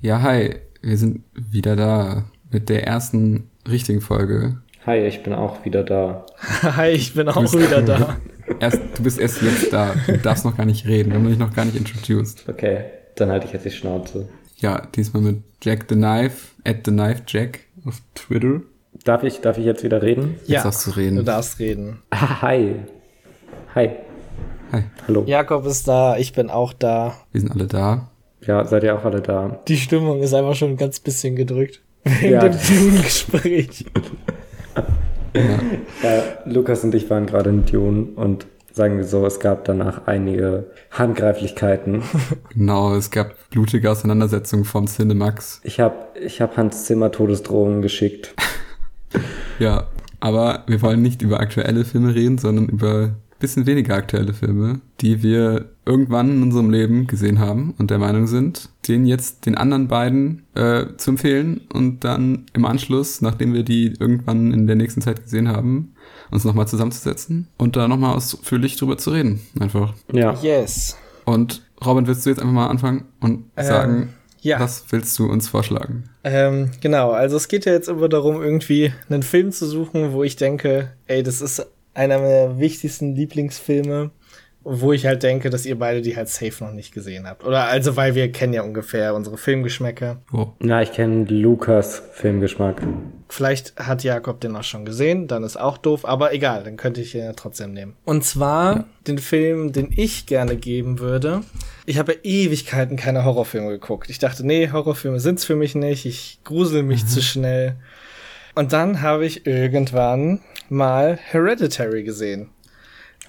Ja, hi, wir sind wieder da mit der ersten richtigen Folge. Hi, ich bin auch wieder da. Hi, ich bin auch wieder da. Erst, du bist erst jetzt da. Du darfst noch gar nicht reden. Wir haben dich noch gar nicht introduced. Okay, dann halte ich jetzt die Schnauze. Ja, diesmal mit Jack the Knife, at the Knife Jack auf Twitter. Darf ich, darf ich jetzt wieder reden? Jetzt Ja, darfst du reden. Du darfst reden. Ah, hi. Hi. Hi, Hallo. Jakob ist da, ich bin auch da. wir sind alle da. Ja, seid ihr auch alle da? Die Stimmung ist einfach schon ein ganz bisschen gedrückt. Wegen Ja. dem Dune-Gespräch. Ja, Lukas und ich waren gerade in Dune und sagen wir so, es gab danach einige Handgreiflichkeiten. Genau, es gab blutige Auseinandersetzungen vom Cinemax. Ich habe ich hab Hans Zimmer Todesdrohungen geschickt. Ja, aber wir wollen nicht über aktuelle Filme reden, sondern über bisschen weniger aktuelle Filme, die wir irgendwann in unserem Leben gesehen haben und der Meinung sind, den jetzt den anderen beiden äh, zu empfehlen und dann im Anschluss, nachdem wir die irgendwann in der nächsten Zeit gesehen haben, uns nochmal zusammenzusetzen und da nochmal ausführlich drüber zu reden. Einfach. Ja. Yes. Und Robin, willst du jetzt einfach mal anfangen und Ähm, sagen, Ja. was willst du uns vorschlagen? Ähm, genau, also es geht ja jetzt immer darum, irgendwie einen Film zu suchen, wo ich denke, ey, das ist einer meiner wichtigsten Lieblingsfilme, wo ich halt denke, dass ihr beide die halt safe noch nicht gesehen habt. Oder also, weil wir kennen ja ungefähr unsere Filmgeschmäcker. Oh, Na, ich kenne Lukas Filmgeschmack. Vielleicht hat Jakob den auch schon gesehen, dann ist auch doof, aber egal, dann könnte ich ihn ja trotzdem nehmen. Und zwar den Film, den ich gerne geben würde. Ich habe ja Ewigkeiten keine Horrorfilme geguckt. Ich dachte, nee, Horrorfilme sind's für mich nicht, ich grusel mich zu schnell. Und dann habe ich irgendwann mal Hereditary gesehen.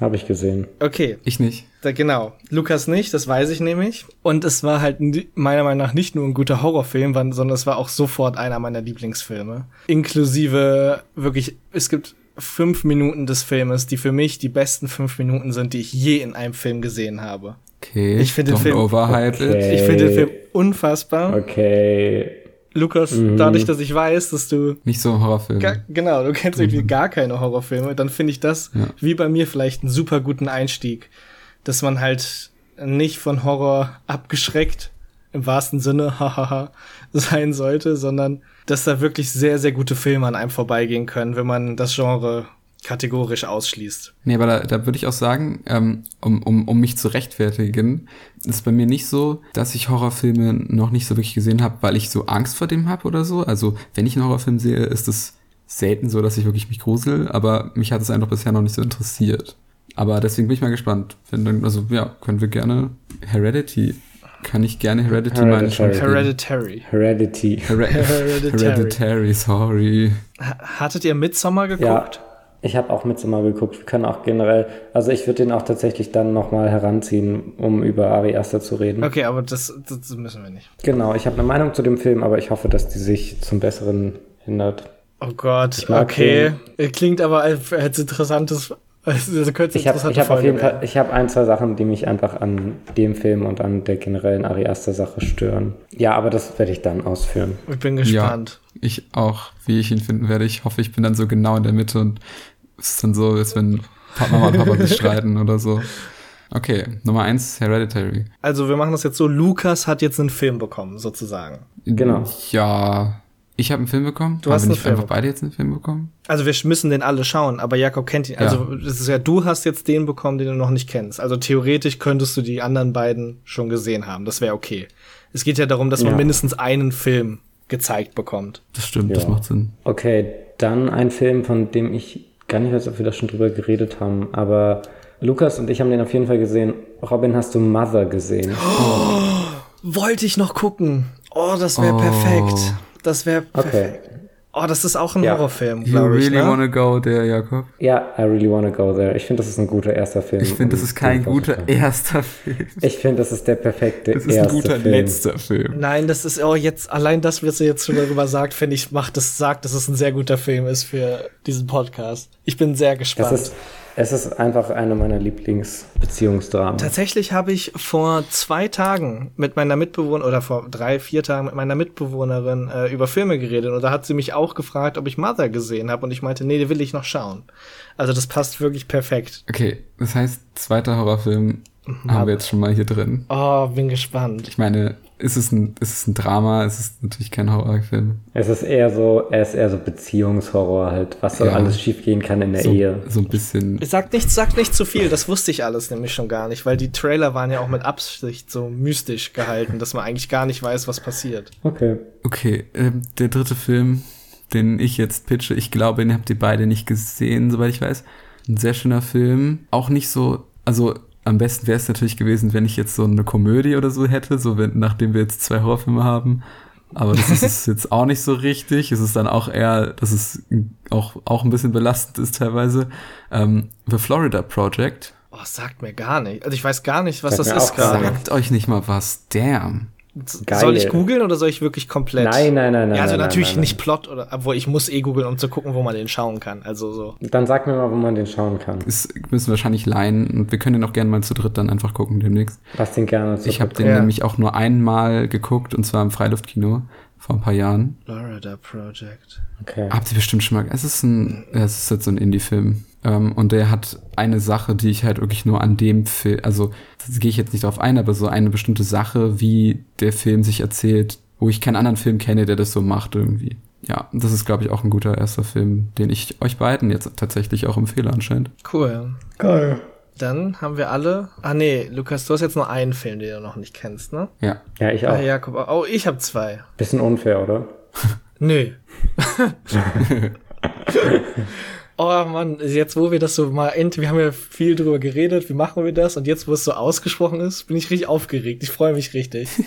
Habe ich gesehen. Okay, ich nicht. da, genau. Lukas nicht, das weiß ich nämlich. Und es war halt meiner Meinung nach nicht nur ein guter Horrorfilm, sondern es war auch sofort einer meiner Lieblingsfilme. Inklusive wirklich, es gibt fünf Minuten des Filmes, die für mich die besten fünf Minuten sind, die ich je in einem Film gesehen habe. Okay, Ich finde den Film-. Okay. Ich finde den Film unfassbar. Okay. Lukas, Mhm. dadurch, dass ich weiß, dass du Nicht so ein Horrorfilm. Ga genau, du kennst irgendwie gar keine Horrorfilme, dann finde ich das Ja. wie bei mir vielleicht einen super guten Einstieg, dass man halt nicht von Horror abgeschreckt im wahrsten Sinne hahaha sein sollte, sondern dass da wirklich sehr sehr gute Filme an einem vorbeigehen können, wenn man das Genre kategorisch ausschließt. Nee, aber da, da würde ich auch sagen, ähm, um, um, um mich zu rechtfertigen, ist bei mir nicht so, dass ich Horrorfilme noch nicht so wirklich gesehen habe, weil ich so Angst vor dem habe oder so. Also wenn ich einen Horrorfilm sehe, ist es selten so, dass ich wirklich mich grusel, aber mich hat es einfach bisher noch nicht so interessiert. Aber deswegen bin ich mal gespannt. Wenn dann, also ja, können wir gerne Heredity. Kann ich gerne Heredity meine Hereditary. Heredity. Here Hereditary. Hereditary, sorry. Ha- Hattet ihr Midsommar Ja, geguckt? Ich habe auch Midsommar geguckt. Wir können auch generell, also ich würde den auch tatsächlich dann nochmal heranziehen, um über Ari Aster zu reden. Okay, aber das, das müssen wir nicht. Genau, ich habe eine Meinung zu dem Film, aber ich hoffe, dass die sich zum Besseren hindert. Oh Gott, okay. Klingt aber als, als interessantes, als, also Ich habe hab auf jeden. Fall, ich habe ein, zwei Sachen, die mich einfach an dem Film und an der generellen Ari Aster Sache stören. Ja, aber das werde ich dann ausführen. Ich bin gespannt. Ja, ich auch, wie ich ihn finden werde. Ich hoffe, ich bin dann so genau in der Mitte und es ist dann so, als wenn Pa- Mama und Papa sich streiten oder so. Okay, Nummer eins, Hereditary. Also wir machen das jetzt so, Lukas hat jetzt einen Film bekommen, sozusagen. Genau. Ja, ich habe einen Film bekommen. Du hast einen nicht Film einfach beide jetzt einen Film bekommen? Also wir müssen den alle schauen, aber Jakob kennt ihn. Ja. Also das ist ja, du hast jetzt den bekommen, den du noch nicht kennst. Also theoretisch könntest du die anderen beiden schon gesehen haben. Das wäre okay. Es geht ja darum, dass man Ja. mindestens einen Film gezeigt bekommt. Das stimmt, das Ja. macht Sinn. Okay, dann ein Film, von dem ich gar nicht weiß, ob wir da schon drüber geredet haben, aber Lukas und ich haben den auf jeden Fall gesehen. Robin, hast du Mother gesehen? Wollte ich noch gucken. Oh, das wäre Oh. perfekt. Das wäre Okay. Oh, das ist auch ein Ja. Horrorfilm, You glaube ich. really Ne? wanna go there, Jakob? Ja, I really wanna go there. Ich finde, das ist ein guter erster Film. Ich finde, das ist kein guter erster Film. Ich finde, das ist der perfekte Das ist ein erste guter Film. letzter Film. Nein, das ist oh jetzt allein das, was ihr jetzt schon darüber sagt, finde ich macht das sagt, dass es ein sehr guter Film ist für diesen Podcast. Ich bin sehr gespannt. Das ist, es ist einfach eine meiner Lieblingsbeziehungsdramen. Tatsächlich habe ich vor zwei Tagen mit meiner Mitbewohnerin oder vor drei, vier Tagen mit meiner Mitbewohnerin äh, über Filme geredet und da hat sie mich auch gefragt, ob ich Mother gesehen habe und ich meinte, nee, den will ich noch schauen. Also das passt wirklich perfekt. Okay, das heißt, zweiter Horrorfilm haben wir jetzt schon mal hier drin. Oh, bin gespannt. Ich meine, ist es ein, ist es ein Drama, es ist natürlich kein Horrorfilm. Es ist eher so, er ist eher so Beziehungshorror halt, was so Ja. alles schiefgehen kann in der So, Ehe. so ein bisschen. Sagt nicht, sagt nicht zu viel, das wusste ich alles nämlich schon gar nicht, weil die Trailer waren ja auch mit Absicht so mystisch gehalten, dass man eigentlich gar nicht weiß, was passiert. Okay. Okay, ähm, der dritte Film, den ich jetzt pitche, ich glaube, den habt ihr beide nicht gesehen, soweit ich weiß. Ein sehr schöner Film. Auch nicht so, also am besten wäre es natürlich gewesen, wenn ich jetzt so eine Komödie oder so hätte, so wenn, nachdem wir jetzt zwei Horrorfilme haben. Aber das ist es jetzt auch nicht so richtig. Es ist dann auch eher, dass es auch, auch ein bisschen belastend ist teilweise. Ähm, The Florida Project. Oh, sagt mir gar nicht. Also ich weiß gar nicht, was Sagt das ist gerade. Sagt euch nicht mal was. Damn. Geil. Soll ich googeln oder soll ich wirklich komplett? Nein, nein, nein, nein. Ja, also nein, natürlich nein, nein. nicht Plot oder, obwohl ich muss eh googeln, um zu gucken, wo man den schauen kann. Also so. Dann sag mir mal, wo man den schauen kann. Ist, müssen wir wahrscheinlich leihen und wir können den auch gerne mal zu dritt dann einfach gucken demnächst. Lass den gerne zu Ich habe den Ja. nämlich auch nur einmal geguckt und zwar im Freiluftkino vor ein paar Jahren. Florida Project. Okay. Habt ihr bestimmt schon mal. Es ist ein, es ist jetzt so ein Indie-Film. Ähm, und der hat eine Sache, die ich halt wirklich nur an dem Film, also das gehe ich jetzt nicht drauf ein, aber so eine bestimmte Sache, wie der Film sich erzählt, wo ich keinen anderen Film kenne, der das so macht irgendwie. Ja, das ist, glaube ich, auch ein guter erster Film, den ich euch beiden jetzt tatsächlich auch empfehle anscheinend. Cool. Geil. Dann haben wir alle. Ah nee, Lukas, du hast jetzt nur einen Film, den du noch nicht kennst, ne? Ja. Ja, ich auch. Ah, Jakob. Oh, ich habe zwei. Bisschen unfair, oder? Nö. oh Mann, jetzt wo wir das so mal end, wir haben ja viel drüber geredet, wie machen wir das und jetzt wo es so ausgesprochen ist, bin ich richtig aufgeregt. Ich freue mich richtig.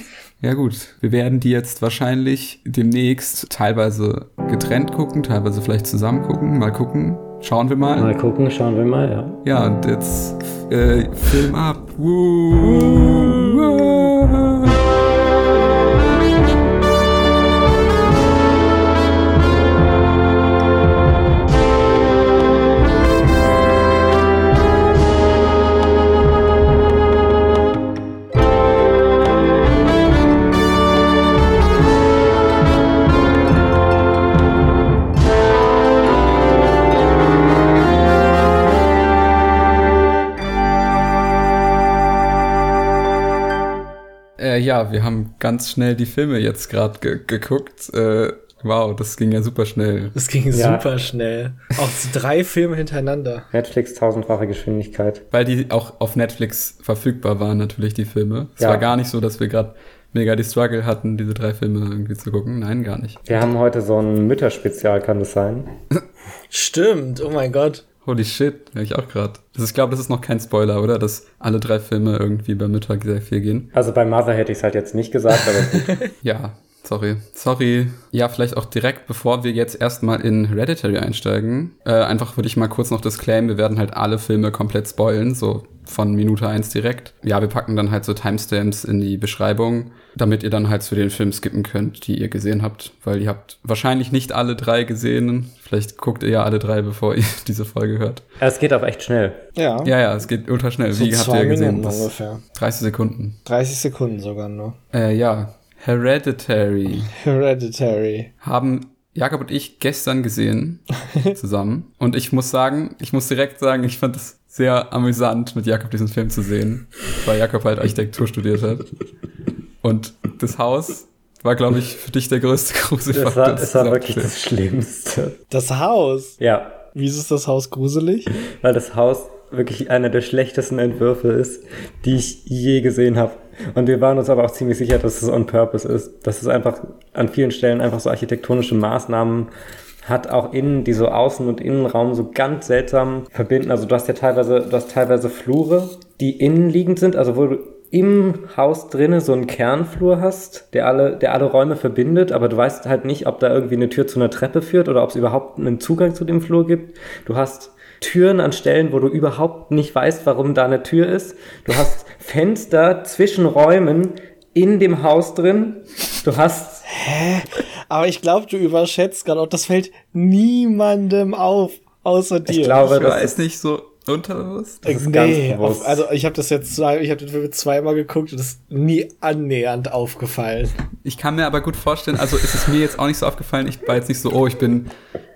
Ja gut, wir werden die jetzt wahrscheinlich demnächst teilweise getrennt gucken, teilweise vielleicht zusammen gucken. Mal gucken. Schauen wir mal. Mal gucken, schauen wir mal, ja. Ja, und jetzt äh, Film ab. Woo. Ja, wir haben ganz schnell die Filme jetzt gerade ge geguckt. Äh, wow, das ging ja super schnell. Das ging Ja. super schnell. Auch drei Filme hintereinander. Netflix tausendfache Geschwindigkeit. Weil die auch auf Netflix verfügbar waren, natürlich die Filme. Es Ja. war gar nicht so, dass wir gerade mega die Struggle hatten, diese drei Filme irgendwie zu gucken. Nein, gar nicht. Wir haben heute so ein Mütterspezial, kann das sein? Stimmt, oh mein Gott. Holy shit, ja ich auch gerade. Das ich glaube, das ist noch kein Spoiler, oder? Dass alle drei Filme irgendwie bei Mittag sehr viel gehen. Also bei Mother hätte ich es halt jetzt nicht gesagt, aber gut. Ja, sorry. Sorry. Ja, vielleicht auch direkt, bevor wir jetzt erstmal in Hereditary einsteigen. Äh, einfach würde ich mal kurz noch disclaimen, wir werden halt alle Filme komplett spoilen, so von Minute eins direkt. Ja, wir packen dann halt so Timestamps in die Beschreibung, damit ihr dann halt zu den Filmen skippen könnt, die ihr gesehen habt. Weil ihr habt wahrscheinlich nicht alle drei gesehen. Vielleicht guckt ihr ja alle drei, bevor ihr diese Folge hört. es geht auch echt schnell. Ja. Ja, ja, es geht ultra schnell. So Wie habt zwei ihr gesehen? Minuten Das ungefähr. 30 Sekunden. 30 Sekunden sogar nur. Äh, ja. Hereditary. Hereditary. haben Jakob und ich gestern gesehen zusammen. Und ich muss sagen, ich muss direkt sagen, ich fand es sehr amüsant, mit Jakob diesen Film zu sehen, weil Jakob halt Architektur studiert hat. Und das Haus war, glaube ich, für dich der größte Das Gruselfaktor. war, des das war wirklich Films. das Schlimmste. Das Haus. Ja, Wieso ist das Haus gruselig? weil das Haus wirklich einer der schlechtesten Entwürfe ist, die ich je gesehen habe. Und wir waren uns aber auch ziemlich sicher, dass es on purpose ist. Dass es einfach an vielen Stellen einfach so architektonische Maßnahmen hat, auch innen, die so Außen- und Innenraum so ganz seltsam verbinden. Also du hast ja teilweise, du hast teilweise Flure, die innenliegend sind, also wo du im Haus drinne so einen Kernflur hast, der alle, der alle Räume verbindet, aber du weißt halt nicht, ob da irgendwie eine Tür zu einer Treppe führt oder ob es überhaupt einen Zugang zu dem Flur gibt. Du hast Türen an Stellen, wo du überhaupt nicht weißt, warum da eine Tür ist. Du hast Fenster zwischen Räumen in dem Haus drin. Du hast Aber ich glaube, du überschätzt gerade, auch das fällt niemandem auf, außer dir. Ich glaube, Ich das weiß nicht so, Unterbewusst? Das ist nee, auf, also ich habe das jetzt zwei, ich habe den Film zweimal geguckt und es ist nie annähernd aufgefallen. Ich kann mir aber gut vorstellen, also ist es mir jetzt auch nicht so aufgefallen, ich war jetzt nicht so, oh, ich bin,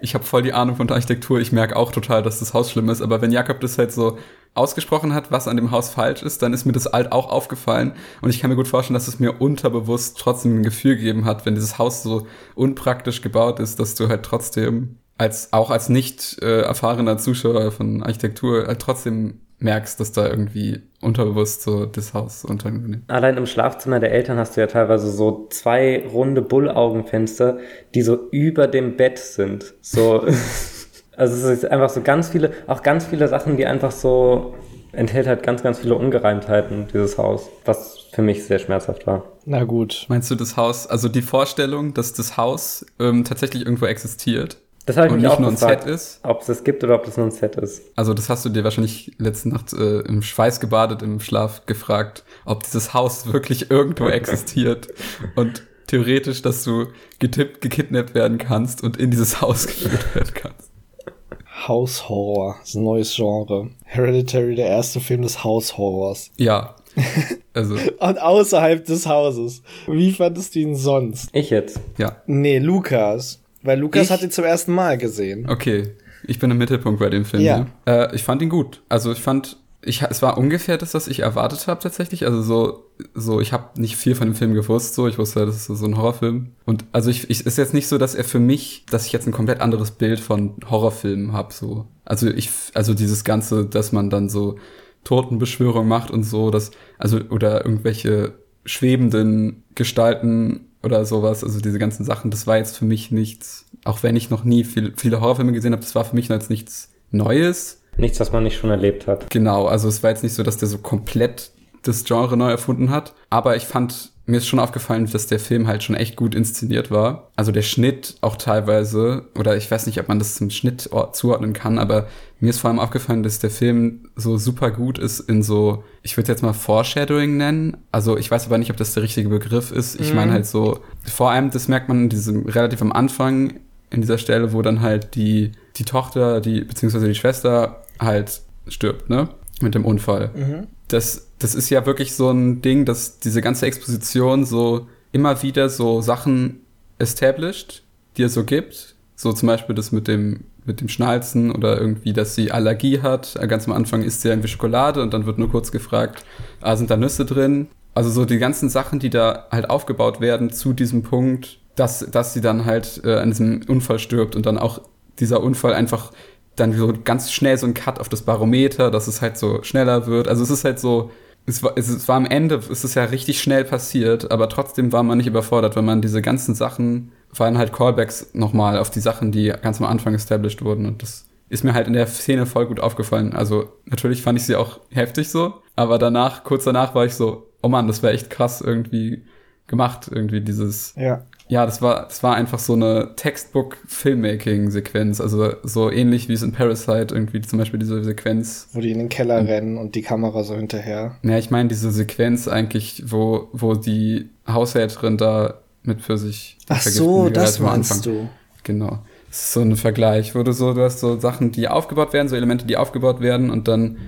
ich habe voll die Ahnung von der Architektur, ich merke auch total, dass das Haus schlimm ist, aber wenn Jakob das halt so ausgesprochen hat, was an dem Haus falsch ist, dann ist mir das alt auch aufgefallen. Und ich kann mir gut vorstellen, dass es mir unterbewusst trotzdem ein Gefühl gegeben hat, wenn dieses Haus so unpraktisch gebaut ist, dass du halt trotzdem als auch als nicht äh, erfahrener Zuschauer von Architektur halt trotzdem merkst, dass da irgendwie unterbewusst so das Haus unternimmt. Allein im Schlafzimmer der Eltern hast du ja teilweise so zwei runde Bullaugenfenster, die so über dem Bett sind. So, also es ist einfach so ganz viele, auch ganz viele Sachen, die einfach so enthält halt ganz, ganz viele Ungereimtheiten, dieses Haus, was für mich sehr schmerzhaft war. Na gut. Meinst du das Haus, also die Vorstellung, dass das Haus ähm, tatsächlich irgendwo existiert? Das habe ich und mich nicht auch nur ein gefragt, Set ist. ob es das gibt oder ob das nur ein Set ist. Also das hast du dir wahrscheinlich letzte Nacht äh, im Schweiß gebadet, im Schlaf gefragt, ob dieses Haus wirklich irgendwo existiert und theoretisch, dass du getippt, gekidnappt werden kannst und in dieses Haus geführt werden kannst. Haushorror, das ist ein neues Genre. Hereditary, der erste Film des Haushorrors. Ja. Also, Und außerhalb des Hauses. Wie fandest du ihn sonst? Ich jetzt. ja. Nee, Lukas. Weil Lukas Ich? hat ihn zum ersten Mal gesehen. Okay. Ich bin im Mittelpunkt bei dem Film. Ja. ne? Äh, ich fand ihn gut. Also ich fand, ich, es war ungefähr das, was ich erwartet habe tatsächlich. Also so, so ich habe nicht viel von dem Film gewusst. So, ich wusste, das ist so ein Horrorfilm. Und also ich, ich ist jetzt nicht so, dass er für mich, dass ich jetzt ein komplett anderes Bild von Horrorfilmen habe. So, also ich, also dieses ganze, dass man dann so Totenbeschwörung macht und so, dass also oder irgendwelche schwebenden Gestalten oder sowas, also diese ganzen Sachen, das war jetzt für mich nichts, auch wenn ich noch nie viel, viele Horrorfilme gesehen habe, das war für mich jetzt nichts Neues. Nichts, was man nicht schon erlebt hat. Genau, also es war jetzt nicht so, dass der so komplett das Genre neu erfunden hat, aber ich fand, mir ist schon aufgefallen, dass der Film halt schon echt gut inszeniert war. Also der Schnitt auch teilweise, oder ich weiß nicht, ob man das zum Schnitt or- zuordnen kann, aber mir ist vor allem aufgefallen, dass der Film so super gut ist in so, ich würde jetzt mal Foreshadowing nennen. Also ich weiß aber nicht, ob das der richtige Begriff ist. Ich meine halt so, vor allem, das merkt man in diesem relativ am Anfang in dieser Stelle, wo dann halt die, die Tochter, die, beziehungsweise die Schwester halt stirbt, ne? Mit dem Unfall. Das, das ist ja wirklich so ein Ding, dass diese ganze Exposition so immer wieder so Sachen established, die es so gibt. So zum Beispiel das mit dem, mit dem Schnalzen oder irgendwie, dass sie Allergie hat. Ganz am Anfang isst sie irgendwie Schokolade und dann wird nur kurz gefragt, ah, sind da Nüsse drin? Also so die ganzen Sachen, die da halt aufgebaut werden zu diesem Punkt, dass, dass sie dann halt äh, an diesem Unfall stirbt und dann auch dieser Unfall einfach dann so ganz schnell so ein Cut auf das Barometer, dass es halt so schneller wird. Also es ist halt so, es war, es war am Ende, es ist ja richtig schnell passiert, aber trotzdem war man nicht überfordert, wenn man diese ganzen Sachen, waren halt Callbacks nochmal auf die Sachen, die ganz am Anfang established wurden und das ist mir halt in der Szene voll gut aufgefallen. Also natürlich fand ich sie auch heftig so, aber danach, kurz danach war ich so, oh Mann, das wäre echt krass irgendwie gemacht, irgendwie dieses Ja. ja, das war, das war einfach so eine Textbook-Filmmaking-Sequenz. Also so ähnlich wie es in Parasite irgendwie zum Beispiel diese Sequenz. Wo die in den Keller rennen und die Kamera so hinterher. Ja, ich meine diese Sequenz eigentlich, wo, wo die Haushälterin da mit für sich. Ach so, das meinst du. Genau. Das ist so ein Vergleich, wo du so, du hast so Sachen, die aufgebaut werden, so Elemente, die aufgebaut werden und dann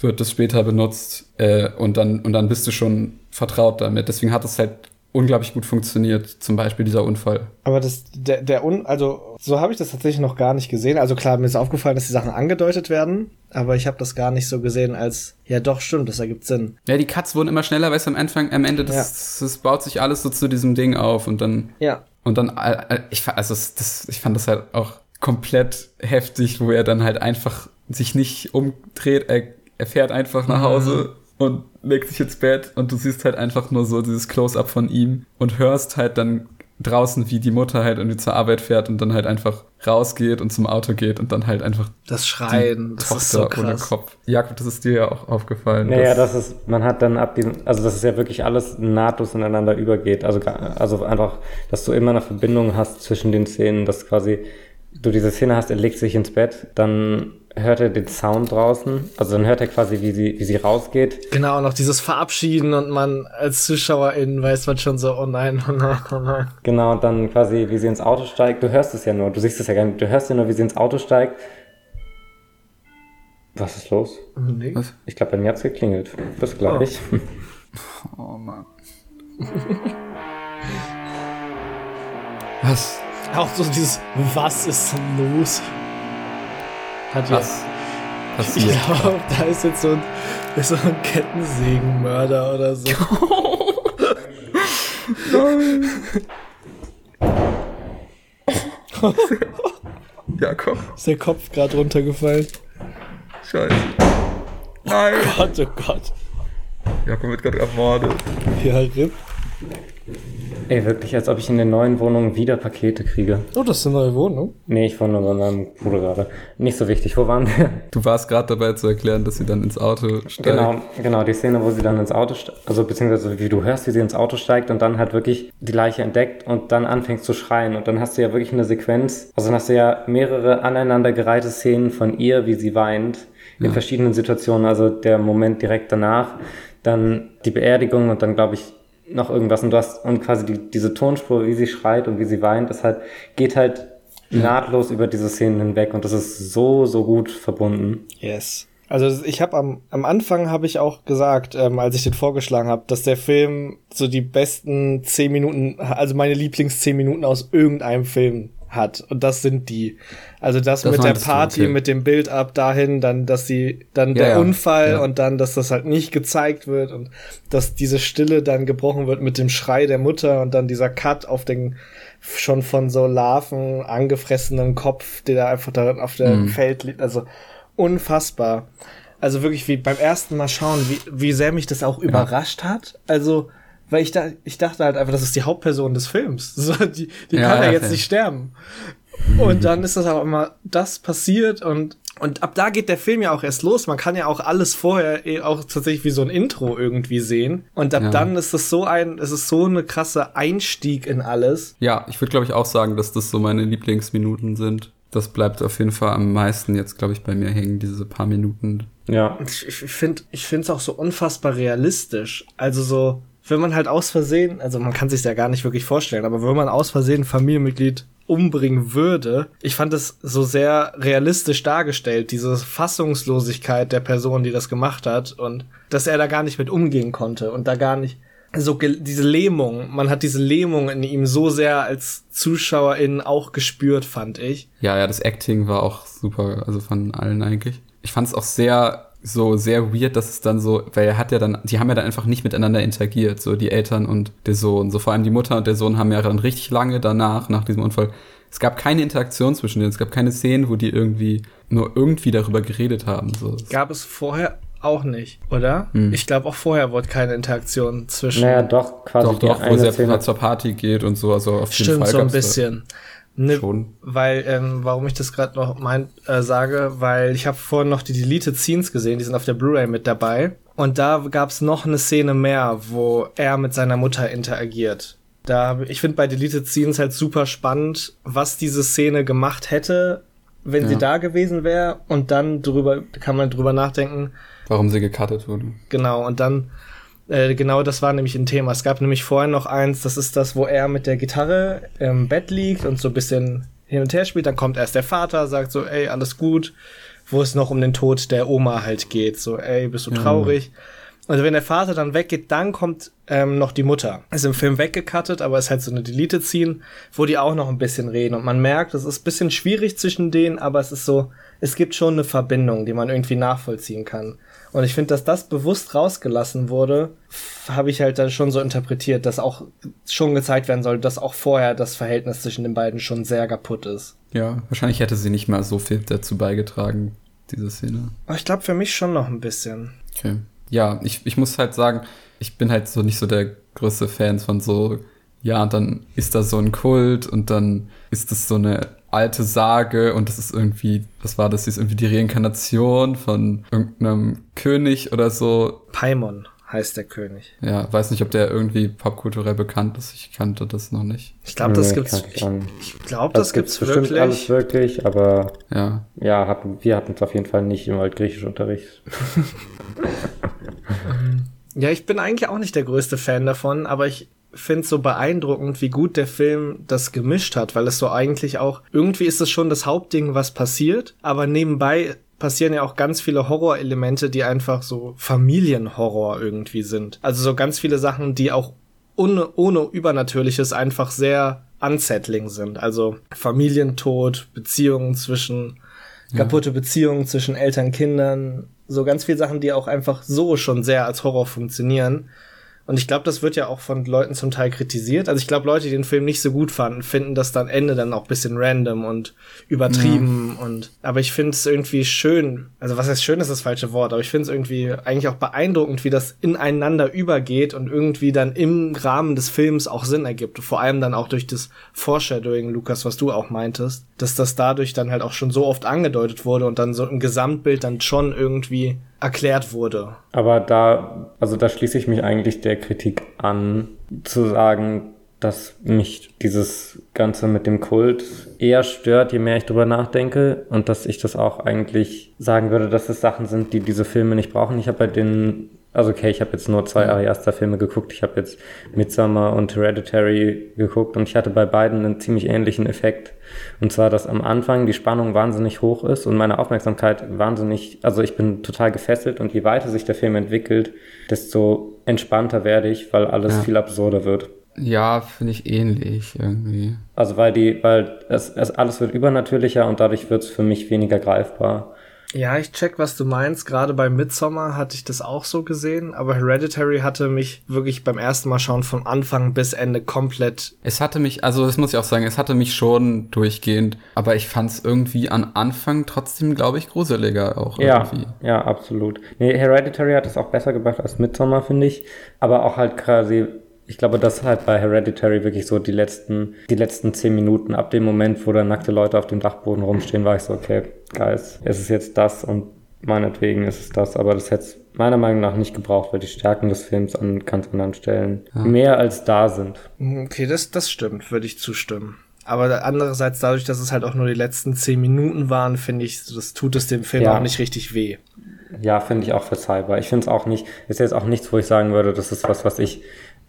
wird das später benutzt äh, und dann und dann bist du schon vertraut damit. Deswegen hat es halt unglaublich gut funktioniert, zum Beispiel dieser Unfall. Aber das, der, der Un, also, so habe ich das tatsächlich noch gar nicht gesehen. Also klar, mir ist aufgefallen, dass die Sachen angedeutet werden, aber ich habe das gar nicht so gesehen als, ja doch, stimmt, das ergibt Sinn. Ja, die Cuts wurden immer schneller, weil es am Anfang, am Ende, das, Ja. das, das baut sich alles so zu diesem Ding auf und dann Ja. Und dann, äh, ich, fa- also das, ich fand das halt auch komplett heftig, wo er dann halt einfach sich nicht umdreht, er, er fährt einfach nach Hause und legt sich ins Bett und du siehst halt einfach nur so dieses Close-up von ihm und hörst halt dann draußen, wie die Mutter halt irgendwie zur Arbeit fährt und dann halt einfach rausgeht und zum Auto geht und dann halt einfach Das die Schreien, das Tochter ist so ohne krass. Kopf. Jakob, das ist dir ja auch aufgefallen. Naja, dass- das ist, man hat dann ab diesem, also das ist ja wirklich alles nahtlos ineinander übergeht. Also, also einfach, dass du immer eine Verbindung hast zwischen den Szenen, dass quasi du diese Szene hast, er legt sich ins Bett, dann hört er den Sound draußen, also dann hört er quasi, wie sie, wie sie rausgeht. Genau, noch dieses Verabschieden und man als Zuschauerin weiß man schon so, oh nein, oh nein, oh nein. Genau, und dann quasi, wie sie ins Auto steigt. Du hörst es ja nur, du siehst es ja gar nicht, du hörst ja nur, wie sie ins Auto steigt. Was ist los? Nee. Was? Ich glaube, bei mir hat's geklingelt. Bis gleich. Oh Mann. Was? Auch so dieses, was ist denn los? Hat ja. Was Ich glaube, da ist jetzt so ein, ist so ein Kettensägenmörder oder so. Jakob, Ist der Kopf gerade runtergefallen? scheiße. Nein. Gott, oh Gott. Jakob wird gerade ermordet. Ja, RIP. Ey, wirklich, als ob ich in den neuen Wohnungen wieder Pakete kriege. Oh, das ist eine neue Wohnung. Nee, ich wohne bei meinem Bruder gerade. Nicht so wichtig. Wo waren wir? Du warst gerade dabei zu erklären, dass sie dann ins Auto steigt. Genau, genau, die Szene, wo sie dann ins Auto steigt, also beziehungsweise wie du hörst, wie sie ins Auto steigt und dann halt wirklich die Leiche entdeckt und dann anfängt zu schreien. Und dann hast du ja wirklich eine Sequenz, also dann hast du ja mehrere aneinandergereihte Szenen von ihr, wie sie weint, in Ja. verschiedenen Situationen. Also der Moment direkt danach, dann die Beerdigung und dann glaube ich noch irgendwas. Und du hast, und quasi die, diese Tonspur, wie sie schreit und wie sie weint, das halt, geht halt nahtlos über diese Szenen hinweg und das ist so, so gut verbunden. Yes. Also ich habe am, am Anfang habe ich auch gesagt, ähm, als ich den vorgeschlagen habe, dass der Film so die besten zehn Minuten, also meine Lieblings zehn Minuten aus irgendeinem Film hat. Und das sind die. Also das, Das mit der Party, okay. mit dem Bild ab dahin, dann, dass sie, dann Ja, der ja, Unfall ja. und dann, dass das halt nicht gezeigt wird und dass diese Stille dann gebrochen wird mit dem Schrei der Mutter und dann dieser Cut auf den schon von so Larven angefressenen Kopf, der da einfach da auf dem Mhm. Feld liegt. Also unfassbar. Also wirklich wie beim ersten Mal schauen, wie, wie sehr mich das auch überrascht hat. Also, weil ich da, ich dachte halt einfach, das ist die Hauptperson des Films. So, die die Ja, kann ja jetzt nicht sterben. Und dann ist das aber immer das passiert und und ab da geht der Film ja auch erst los. Man kann ja auch alles vorher eh auch tatsächlich wie so ein Intro irgendwie sehen. Und ab Ja. dann ist das so ein, es ist so eine krasse Einstieg in alles. Ja, ich würde glaube ich auch sagen, dass das so meine Lieblingsminuten sind. Das bleibt auf jeden Fall am meisten jetzt, glaube ich, bei mir hängen, diese paar Minuten. Ja. Ich, ich finde ich finde es auch so unfassbar realistisch. Also so, wenn man halt aus Versehen, also man kann sich ja gar nicht wirklich vorstellen, aber wenn man aus Versehen Familienmitglied umbringen würde, ich fand es so sehr realistisch dargestellt, diese Fassungslosigkeit der Person, die das gemacht hat und dass er da gar nicht mit umgehen konnte und da gar nicht so diese Lähmung, man hat diese Lähmung in ihm so sehr als Zuschauerin auch gespürt, fand ich. Ja, ja, das Acting war auch super, also von allen eigentlich. Ich fand es auch sehr, so sehr weird, dass es dann so, weil er hat ja dann, die haben ja dann einfach nicht miteinander interagiert, so die Eltern und der Sohn. So vor allem die Mutter und der Sohn haben ja dann richtig lange danach, nach diesem Unfall, es gab keine Interaktion zwischen denen, es gab keine Szenen, wo die irgendwie nur irgendwie darüber geredet haben. So. Gab es vorher auch nicht, oder? Hm. Ich glaube auch vorher wurde keine Interaktion zwischen. Naja, doch, quasi Doch, die doch, wo eine sie Szene. zur Party geht und so, also auf jeden Stimmt Fall so ein gab's da bisschen. Ne, Schon. Weil, ähm, warum ich das gerade noch mein, äh, sage, weil ich habe vorhin noch die Deleted Scenes gesehen, die sind auf der Blu-ray mit dabei. Und da gab's noch eine Szene mehr, wo er mit seiner Mutter interagiert. Da, ich finde bei Deleted Scenes halt super spannend, was diese Szene gemacht hätte, wenn sie Ja. da gewesen wäre. Und dann drüber kann man drüber nachdenken, Warum sie gecuttet wurde. Genau, und dann, äh, genau das war nämlich ein Thema. Es gab nämlich vorher noch eins, das ist das, wo er mit der Gitarre im Bett liegt und so ein bisschen hin und her spielt. Dann kommt erst der Vater, sagt so, ey, alles gut. Wo es noch um den Tod der Oma halt geht. So, ey, bist du Ja. traurig? Also wenn der Vater dann weggeht, dann kommt ähm, noch die Mutter. Ist im Film weggecuttet, aber ist halt so eine Deleted-Scene, wo die auch noch ein bisschen reden. Und man merkt, es ist ein bisschen schwierig zwischen denen, aber es ist so, es gibt schon eine Verbindung, die man irgendwie nachvollziehen kann. Und ich finde, dass das bewusst rausgelassen wurde, habe ich halt dann schon so interpretiert, dass auch schon gezeigt werden soll, dass auch vorher das Verhältnis zwischen den beiden schon sehr kaputt ist. Ja, wahrscheinlich hätte sie nicht mal so viel dazu beigetragen, diese Szene. Aber ich glaube für mich schon noch ein bisschen. Okay. Ja, ich, ich muss halt sagen, ich bin halt so nicht so der größte Fan von so, ja, und dann ist da so ein Kult und dann ist das so eine alte Sage und das ist irgendwie, was war das, das ist irgendwie die Reinkarnation von irgendeinem König oder so. Paimon heißt der König. Ja, weiß nicht, ob der irgendwie popkulturell bekannt ist. Ich kannte das noch nicht. Ich glaube, das Nee, gibt's. ich Ich, glaube, das, gibt's, bestimmt wirklich. alles wirklich, aber Ja. ja, hatten, wir hatten es auf jeden Fall nicht im Altgriechischunterricht. Ja, ich bin eigentlich auch nicht der größte Fan davon, aber ich finde es so beeindruckend, wie gut der Film das gemischt hat, weil es so eigentlich auch, irgendwie ist es schon das Hauptding, was passiert, aber nebenbei passieren ja auch ganz viele Horrorelemente, die einfach so Familienhorror irgendwie sind. Also so ganz viele Sachen, die auch ohne, ohne Übernatürliches einfach sehr unsettling sind. Also Familientod, Beziehungen zwischen, ja. kaputte Beziehungen zwischen Eltern, Kindern, so ganz viele Sachen, die auch einfach so schon sehr als Horror funktionieren. Und ich glaube, das wird ja auch von Leuten zum Teil kritisiert. Also ich glaube, Leute, die den Film nicht so gut fanden, finden das dann Ende dann auch bisschen random und übertrieben. Ja. Und aber ich finde es irgendwie schön. Also was heißt schön ist das falsche Wort, aber ich finde es irgendwie eigentlich auch beeindruckend, wie das ineinander übergeht und irgendwie dann im Rahmen des Films auch Sinn ergibt. Vor allem dann auch durch das Foreshadowing, Lukas, was du auch meintest, dass das dadurch dann halt auch schon so oft angedeutet wurde und dann so im Gesamtbild dann schon irgendwie erklärt wurde. Aber da, also da schließe ich mich eigentlich der Kritik an, zu sagen, dass mich dieses Ganze mit dem Kult eher stört, je mehr ich drüber nachdenke und dass ich das auch eigentlich sagen würde, dass es Sachen sind, die diese Filme nicht brauchen. Ich habe bei den also okay, ich habe jetzt nur zwei Ari Aster Filme geguckt. Ich habe jetzt Midsummer und Hereditary geguckt und ich hatte bei beiden einen ziemlich ähnlichen Effekt. Und zwar, dass am Anfang die Spannung wahnsinnig hoch ist und meine Aufmerksamkeit wahnsinnig, also ich bin total gefesselt und je weiter sich der Film entwickelt, desto entspannter werde ich, weil alles ja. viel absurder wird. Ja, finde ich ähnlich irgendwie. Also weil die, weil es, es alles wird übernatürlicher und dadurch wird es für mich weniger greifbar. Ja, ich check, was du meinst. Gerade bei Midsommar hatte ich das auch so gesehen, aber Hereditary hatte mich wirklich beim ersten Mal schauen von Anfang bis Ende komplett. Es hatte mich, also das muss ich auch sagen, es hatte mich schon durchgehend, aber ich fand es irgendwie am Anfang trotzdem, glaube ich, gruseliger auch ja, irgendwie. Ja, absolut. Nee, Hereditary hat es auch besser gemacht als Midsommar, finde ich, aber auch halt quasi ich glaube, das halt bei Hereditary wirklich so die letzten, die letzten zehn Minuten. Ab dem Moment, wo da nackte Leute auf dem Dachboden rumstehen, war ich so, okay, guys, es ist jetzt das und meinetwegen ist es das. Aber das hätte es meiner Meinung nach nicht gebraucht, weil die Stärken des Films an ganz anderen Stellen ja. mehr als da sind. Okay, das, das stimmt, würde ich zustimmen. Aber andererseits, dadurch, dass es halt auch nur die letzten zehn Minuten waren, finde ich, das tut es dem Film ja. auch nicht richtig weh. Ja, finde ich auch verzeihbar. Ich finde es auch nicht, ist jetzt auch nichts, wo ich sagen würde, das ist was, was ich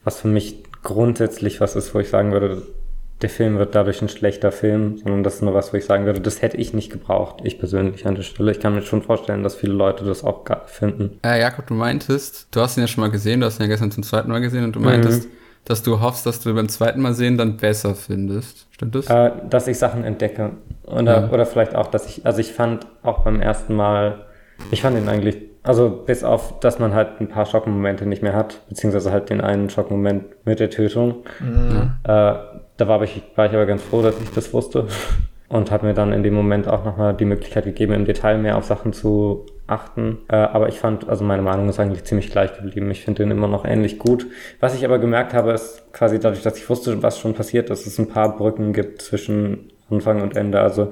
was für mich grundsätzlich was ist, wo ich sagen würde, der Film wird dadurch ein schlechter Film, sondern das ist nur was, wo ich sagen würde, das hätte ich nicht gebraucht, ich persönlich an der Stelle. Ich kann mir schon vorstellen, dass viele Leute das auch finden. Äh, Jakob, du meintest, du hast ihn ja schon mal gesehen, du hast ihn ja gestern zum zweiten Mal gesehen und du meintest, mhm. dass du hoffst, dass du beim zweiten Mal sehen dann besser findest. Stimmt das? Äh, dass ich Sachen entdecke. Oder, ja. oder vielleicht auch, dass ich, also ich fand auch beim ersten Mal, ich fand ihn eigentlich also bis auf, dass man halt ein paar Schockmomente nicht mehr hat, beziehungsweise halt den einen Schockmoment mit der Tötung. Mhm. Äh, da war ich, war ich aber ganz froh, dass ich das wusste und hat mir dann in dem Moment auch nochmal die Möglichkeit gegeben, im Detail mehr auf Sachen zu achten. Äh, aber ich fand, also meine Meinung ist eigentlich ziemlich gleich geblieben. Ich finde den immer noch ähnlich gut. Was ich aber gemerkt habe, ist quasi dadurch, dass ich wusste, was schon passiert, dass es ein paar Brücken gibt zwischen Anfang und Ende. Also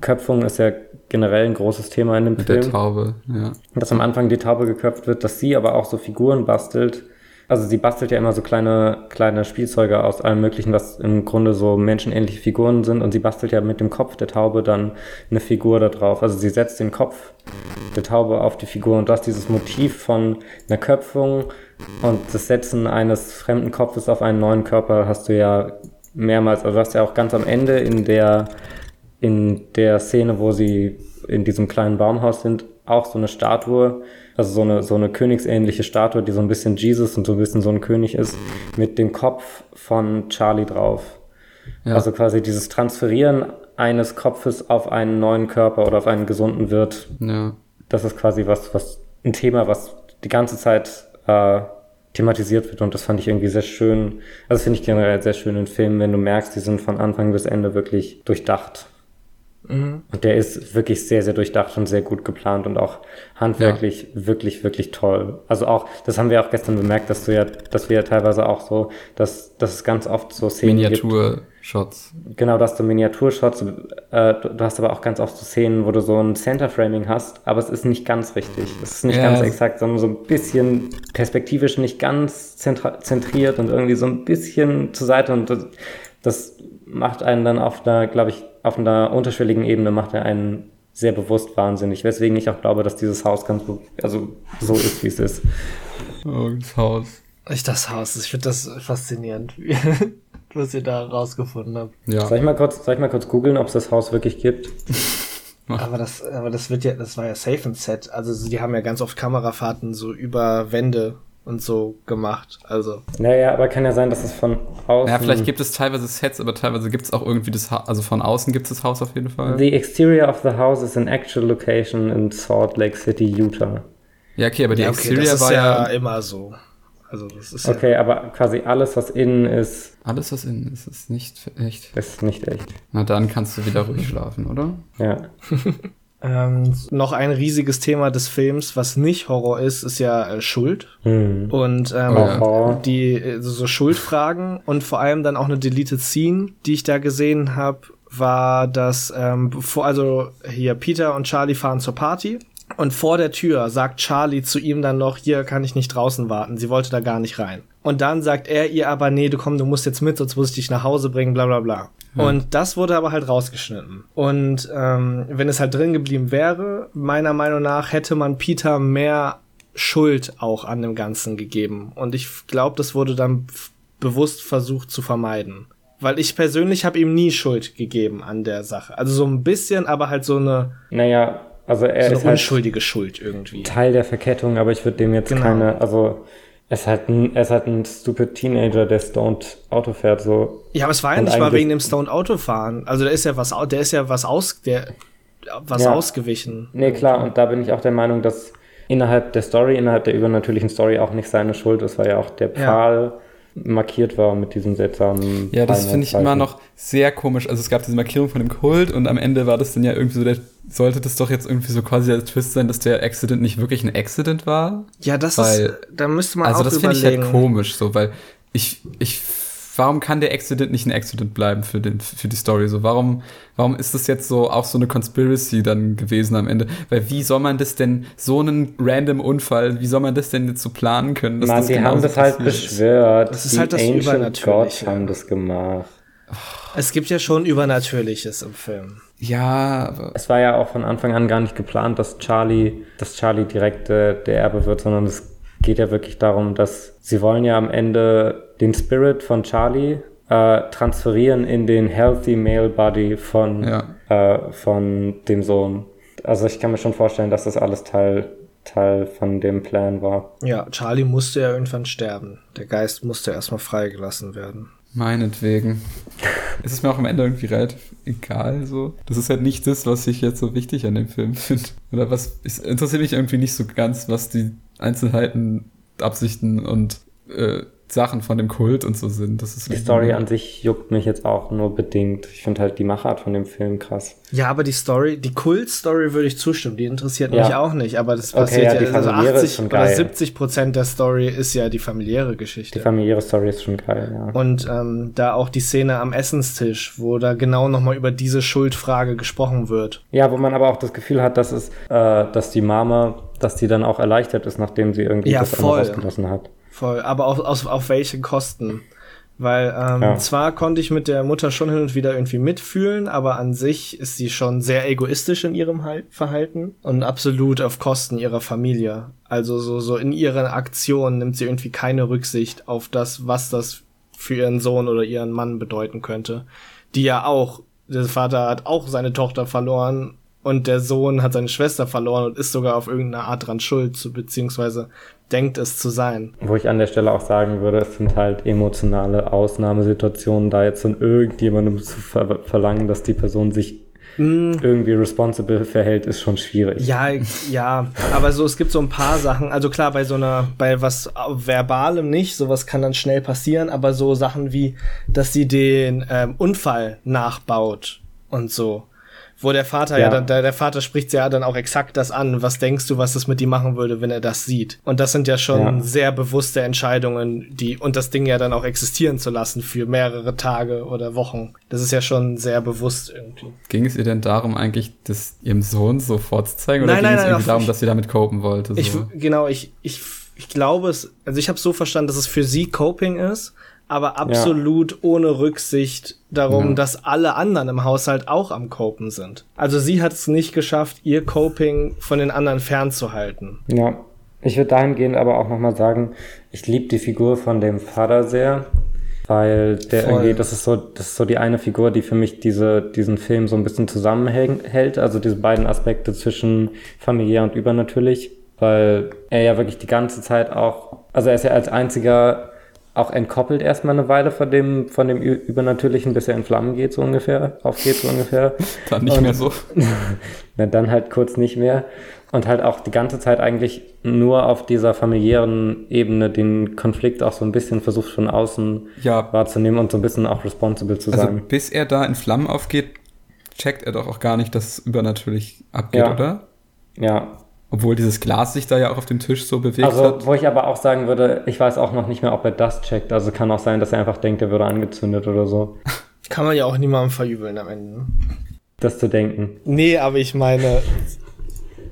Köpfung ist ja generell ein großes Thema in dem Mit Film. Der Taube, ja. Dass am Anfang die Taube geköpft wird, dass sie aber auch so Figuren bastelt. Also sie bastelt ja immer so kleine, kleine Spielzeuge aus allem möglichen, was im Grunde so menschenähnliche Figuren sind. Und sie bastelt ja mit dem Kopf der Taube dann eine Figur da drauf. Also sie setzt den Kopf der Taube auf die Figur und du hast dieses Motiv von einer Köpfung und das Setzen eines fremden Kopfes auf einen neuen Körper hast du ja mehrmals. Also du hast ja auch ganz am Ende in der in der Szene, wo sie in diesem kleinen Baumhaus sind, auch so eine Statue, also so eine, so eine königsähnliche Statue, die so ein bisschen Jesus und so ein bisschen so ein König ist, mit dem Kopf von Charlie drauf. Ja. Also quasi dieses Transferieren eines Kopfes auf einen neuen Körper oder auf einen gesunden Wirt. Ja. Das ist quasi was, was ein Thema, was die ganze Zeit äh, thematisiert wird und das fand ich irgendwie sehr schön. Also finde ich generell sehr schön in Filmen, wenn du merkst, die sind von Anfang bis Ende wirklich durchdacht. Mhm. Und der ist wirklich sehr, sehr durchdacht und sehr gut geplant und auch handwerklich ja. wirklich, wirklich toll. Also auch, das haben wir auch gestern bemerkt, dass du ja, dass wir ja teilweise auch so, dass, dass es ganz oft so Szenen Miniaturshots. Genau, dass du Miniaturshots, äh, du, du, hast aber auch ganz oft so Szenen, wo du so ein Center-Framing hast, aber es ist nicht ganz richtig. Es ist nicht ja, ganz exakt, sondern so ein bisschen perspektivisch nicht ganz zentriert und irgendwie so ein bisschen zur Seite und das, das macht einen dann auf der, glaube ich, auf einer unterschwelligen Ebene macht er einen sehr bewusst wahnsinnig, weswegen ich auch glaube, dass dieses Haus ganz also so ist, wie es ist. Oh, das Haus. Ich das Haus, ich finde das faszinierend, was ihr da rausgefunden habt. Ja. Soll ich mal kurz, soll ich mal kurz googeln, ob es das Haus wirklich gibt? Aber das, aber das wird ja, das war ja safe ein Set. Also die haben ja ganz oft Kamerafahrten so über Wände und so gemacht. Also. Naja, aber kann ja sein, dass es von außen. Ja, vielleicht gibt es teilweise Sets, aber teilweise gibt es auch irgendwie das Haus, also von außen gibt es das Haus auf jeden Fall. The exterior of the house is an actual location in Salt Lake City, Utah. Ja, okay, aber die ja, okay, Exterior das ist war ja, ja immer so. Also das ist Okay, aber quasi alles, was innen ist, Alles, was innen ist, ist nicht echt. ist nicht echt. Na dann kannst du wieder ruhig schlafen, oder? Ja. Ähm, noch ein riesiges Thema des Films, was nicht Horror ist, ist ja äh, Schuld. Hm. Und ähm, Oh die äh, so, Schuldfragen und vor allem dann auch eine Deleted Scene, die ich da gesehen habe, war, dass ähm, bevor also hier Peter und Charlie fahren zur Party und vor der Tür sagt Charlie zu ihm dann noch, hier kann ich nicht draußen warten. Sie wollte da gar nicht rein. Und dann sagt er ihr aber, nee, du komm, du musst jetzt mit, sonst muss ich dich nach Hause bringen, bla bla bla. Und das wurde aber halt rausgeschnitten. Und ähm, wenn es halt drin geblieben wäre, meiner Meinung nach hätte man Peter mehr Schuld auch an dem Ganzen gegeben. Und ich glaube, das wurde dann bewusst versucht zu vermeiden. Weil ich persönlich habe ihm nie Schuld gegeben an der Sache. Also so ein bisschen, aber halt so eine, Naja, also er so eine ist halt unschuldige Schuld irgendwie. Teil der Verkettung, aber ich würde dem jetzt Genau. keine, also er ist halt ein, er ist halt ein stupid Teenager, der stoned Auto fährt, so. Ja, aber es war ja nicht mal wegen dem Stone Autofahren. Also der ist ja was, der ist ja was aus, der was Ja. ausgewichen. Nee, klar, und da bin ich auch der Meinung, dass innerhalb der Story, innerhalb der übernatürlichen Story auch nicht seine Schuld ist, weil ja auch der Ja. Pfahl markiert war mit diesem seltsamen Ja, das finde ich immer noch sehr komisch. Also es gab diese Markierung von dem Kult und am Ende war das dann ja irgendwie so, der, sollte das doch jetzt irgendwie so quasi der Twist sein, dass der Accident nicht wirklich ein Accident war. Ja, das Weil- ist, da müsste man Also auch das finde ich halt komisch so, weil ich, ich, warum kann der Accident nicht ein Accident bleiben für, den, für die Story so? Warum, warum ist das jetzt so auch so eine Conspiracy dann gewesen am Ende? Weil wie soll man das denn, so einen random Unfall, wie soll man das denn jetzt so planen können? dass Mann, das die haben das halt passiert ist? beschwört. Das ist die halt das Ancient Übernatürliche. Gods haben das gemacht. Es gibt ja schon Übernatürliches im Film. Ja, aber Es war ja auch von Anfang an gar nicht geplant, dass Charlie, dass Charlie direkt äh, der Erbe wird, sondern es geht ja wirklich darum, dass sie wollen ja am Ende den Spirit von Charlie äh, transferieren in den healthy male body von, Ja. äh, von dem Sohn. Also ich kann mir schon vorstellen, dass das alles Teil, Teil von dem Plan war. Ja, Charlie musste ja irgendwann sterben. Der Geist musste erstmal freigelassen werden. Meinetwegen. es ist mir auch am Ende irgendwie relativ egal so. Das ist halt nicht das, was ich jetzt so wichtig an dem Film finde. Oder was, es interessiert mich irgendwie nicht so ganz, was die Einzelheiten, Absichten und äh, Sachen von dem Kult und so sind. Das ist Die Story an sich juckt mich jetzt auch nur bedingt. Ich finde halt die Machart von dem Film krass. Ja, aber die Story, die Kult-Story würde ich zustimmen, die interessiert Ja. mich auch nicht, aber das Okay, passiert ja, ja, die also familiäre ist 80 schon oder geil. 70 Prozent der Story ist ja die familiäre Die Geschichte. familiäre Story ist schon geil, ja. Und ähm, da auch die Szene am Essenstisch, wo da genau nochmal über diese Schuldfrage gesprochen wird. Ja, wo man aber auch das Gefühl hat, dass es, äh, dass die Mama, dass die dann auch erleichtert ist, nachdem sie irgendwie Ja, das voll. rausgelassen hat. Voll, aber auf, auf, auf welche Kosten? Weil ähm, Ja. zwar konnte ich mit der Mutter schon hin und wieder irgendwie mitfühlen, aber an sich ist sie schon sehr egoistisch in ihrem Hal- Verhalten und absolut auf Kosten ihrer Familie. Also so, so in ihren Aktionen nimmt sie irgendwie keine Rücksicht auf das, was das für ihren Sohn oder ihren Mann bedeuten könnte. Die ja auch, der Vater hat auch seine Tochter verloren und der Sohn hat seine Schwester verloren und ist sogar auf irgendeine Art dran schuld, beziehungsweise denkt es zu sein. Wo ich an der Stelle auch sagen würde, es sind halt emotionale Ausnahmesituationen, da jetzt von irgendjemandem zu ver verlangen, dass die Person sich irgendwie responsible verhält, ist schon schwierig. Ja, ja, aber so, es gibt so ein paar Sachen, also klar, bei so einer, bei was Verbalem nicht, sowas kann dann schnell passieren, aber so Sachen wie, dass sie den ähm, Unfall nachbaut und so. Wo der Vater ja, Ja. dann, der, der Vater spricht ja dann auch exakt das an. Was denkst du, was das mit ihm machen würde, wenn er das sieht? Und das sind ja schon Ja. sehr bewusste Entscheidungen, die, und das Ding ja dann auch existieren zu lassen für mehrere Tage oder Wochen. Das ist ja schon sehr bewusst irgendwie. Ging es ihr denn darum, eigentlich das ihrem Sohn so vorzuzeigen? Oder Nein, ging nein, es nein, irgendwie darum, ich- dass sie damit copen wollte? So? Ich, genau, ich, ich, ich glaube es, also ich habe so verstanden, dass es für sie Coping ist, aber absolut ohne Rücksicht darum, Ja. dass alle anderen im Haushalt auch am Copen sind. Also sie hat es nicht geschafft, ihr Coping von den anderen fernzuhalten. Ja, ich würde dahingehend aber auch nochmal sagen, ich liebe die Figur von dem Vater sehr, weil der Voll. irgendwie, das ist so, das ist so die eine Figur, die für mich diese, diesen Film so ein bisschen zusammenhält, also diese beiden Aspekte zwischen familiär und übernatürlich, weil er ja wirklich die ganze Zeit auch, also er ist ja als einziger auch entkoppelt erstmal eine Weile von dem, von dem Übernatürlichen, bis er in Flammen geht, so ungefähr, aufgeht, so ungefähr. Dann nicht Und- mehr so. Na, dann halt kurz nicht mehr. Und halt auch die ganze Zeit eigentlich nur auf dieser familiären Ebene den Konflikt auch so ein bisschen versucht von außen Ja, wahrzunehmen und so ein bisschen auch responsible zu also sein. bis er da in Flammen aufgeht, checkt er doch auch gar nicht, dass es übernatürlich abgeht, Ja. oder? Ja. Obwohl dieses Glas sich da ja auch auf dem Tisch so bewegt Also, hat. wo ich aber auch sagen würde, ich weiß auch noch nicht mehr, ob er das checkt. Also kann auch sein, dass er einfach denkt, er würde angezündet oder so. Kann man ja auch niemandem verübeln am Ende. ne? Das zu denken. Nee, aber ich meine,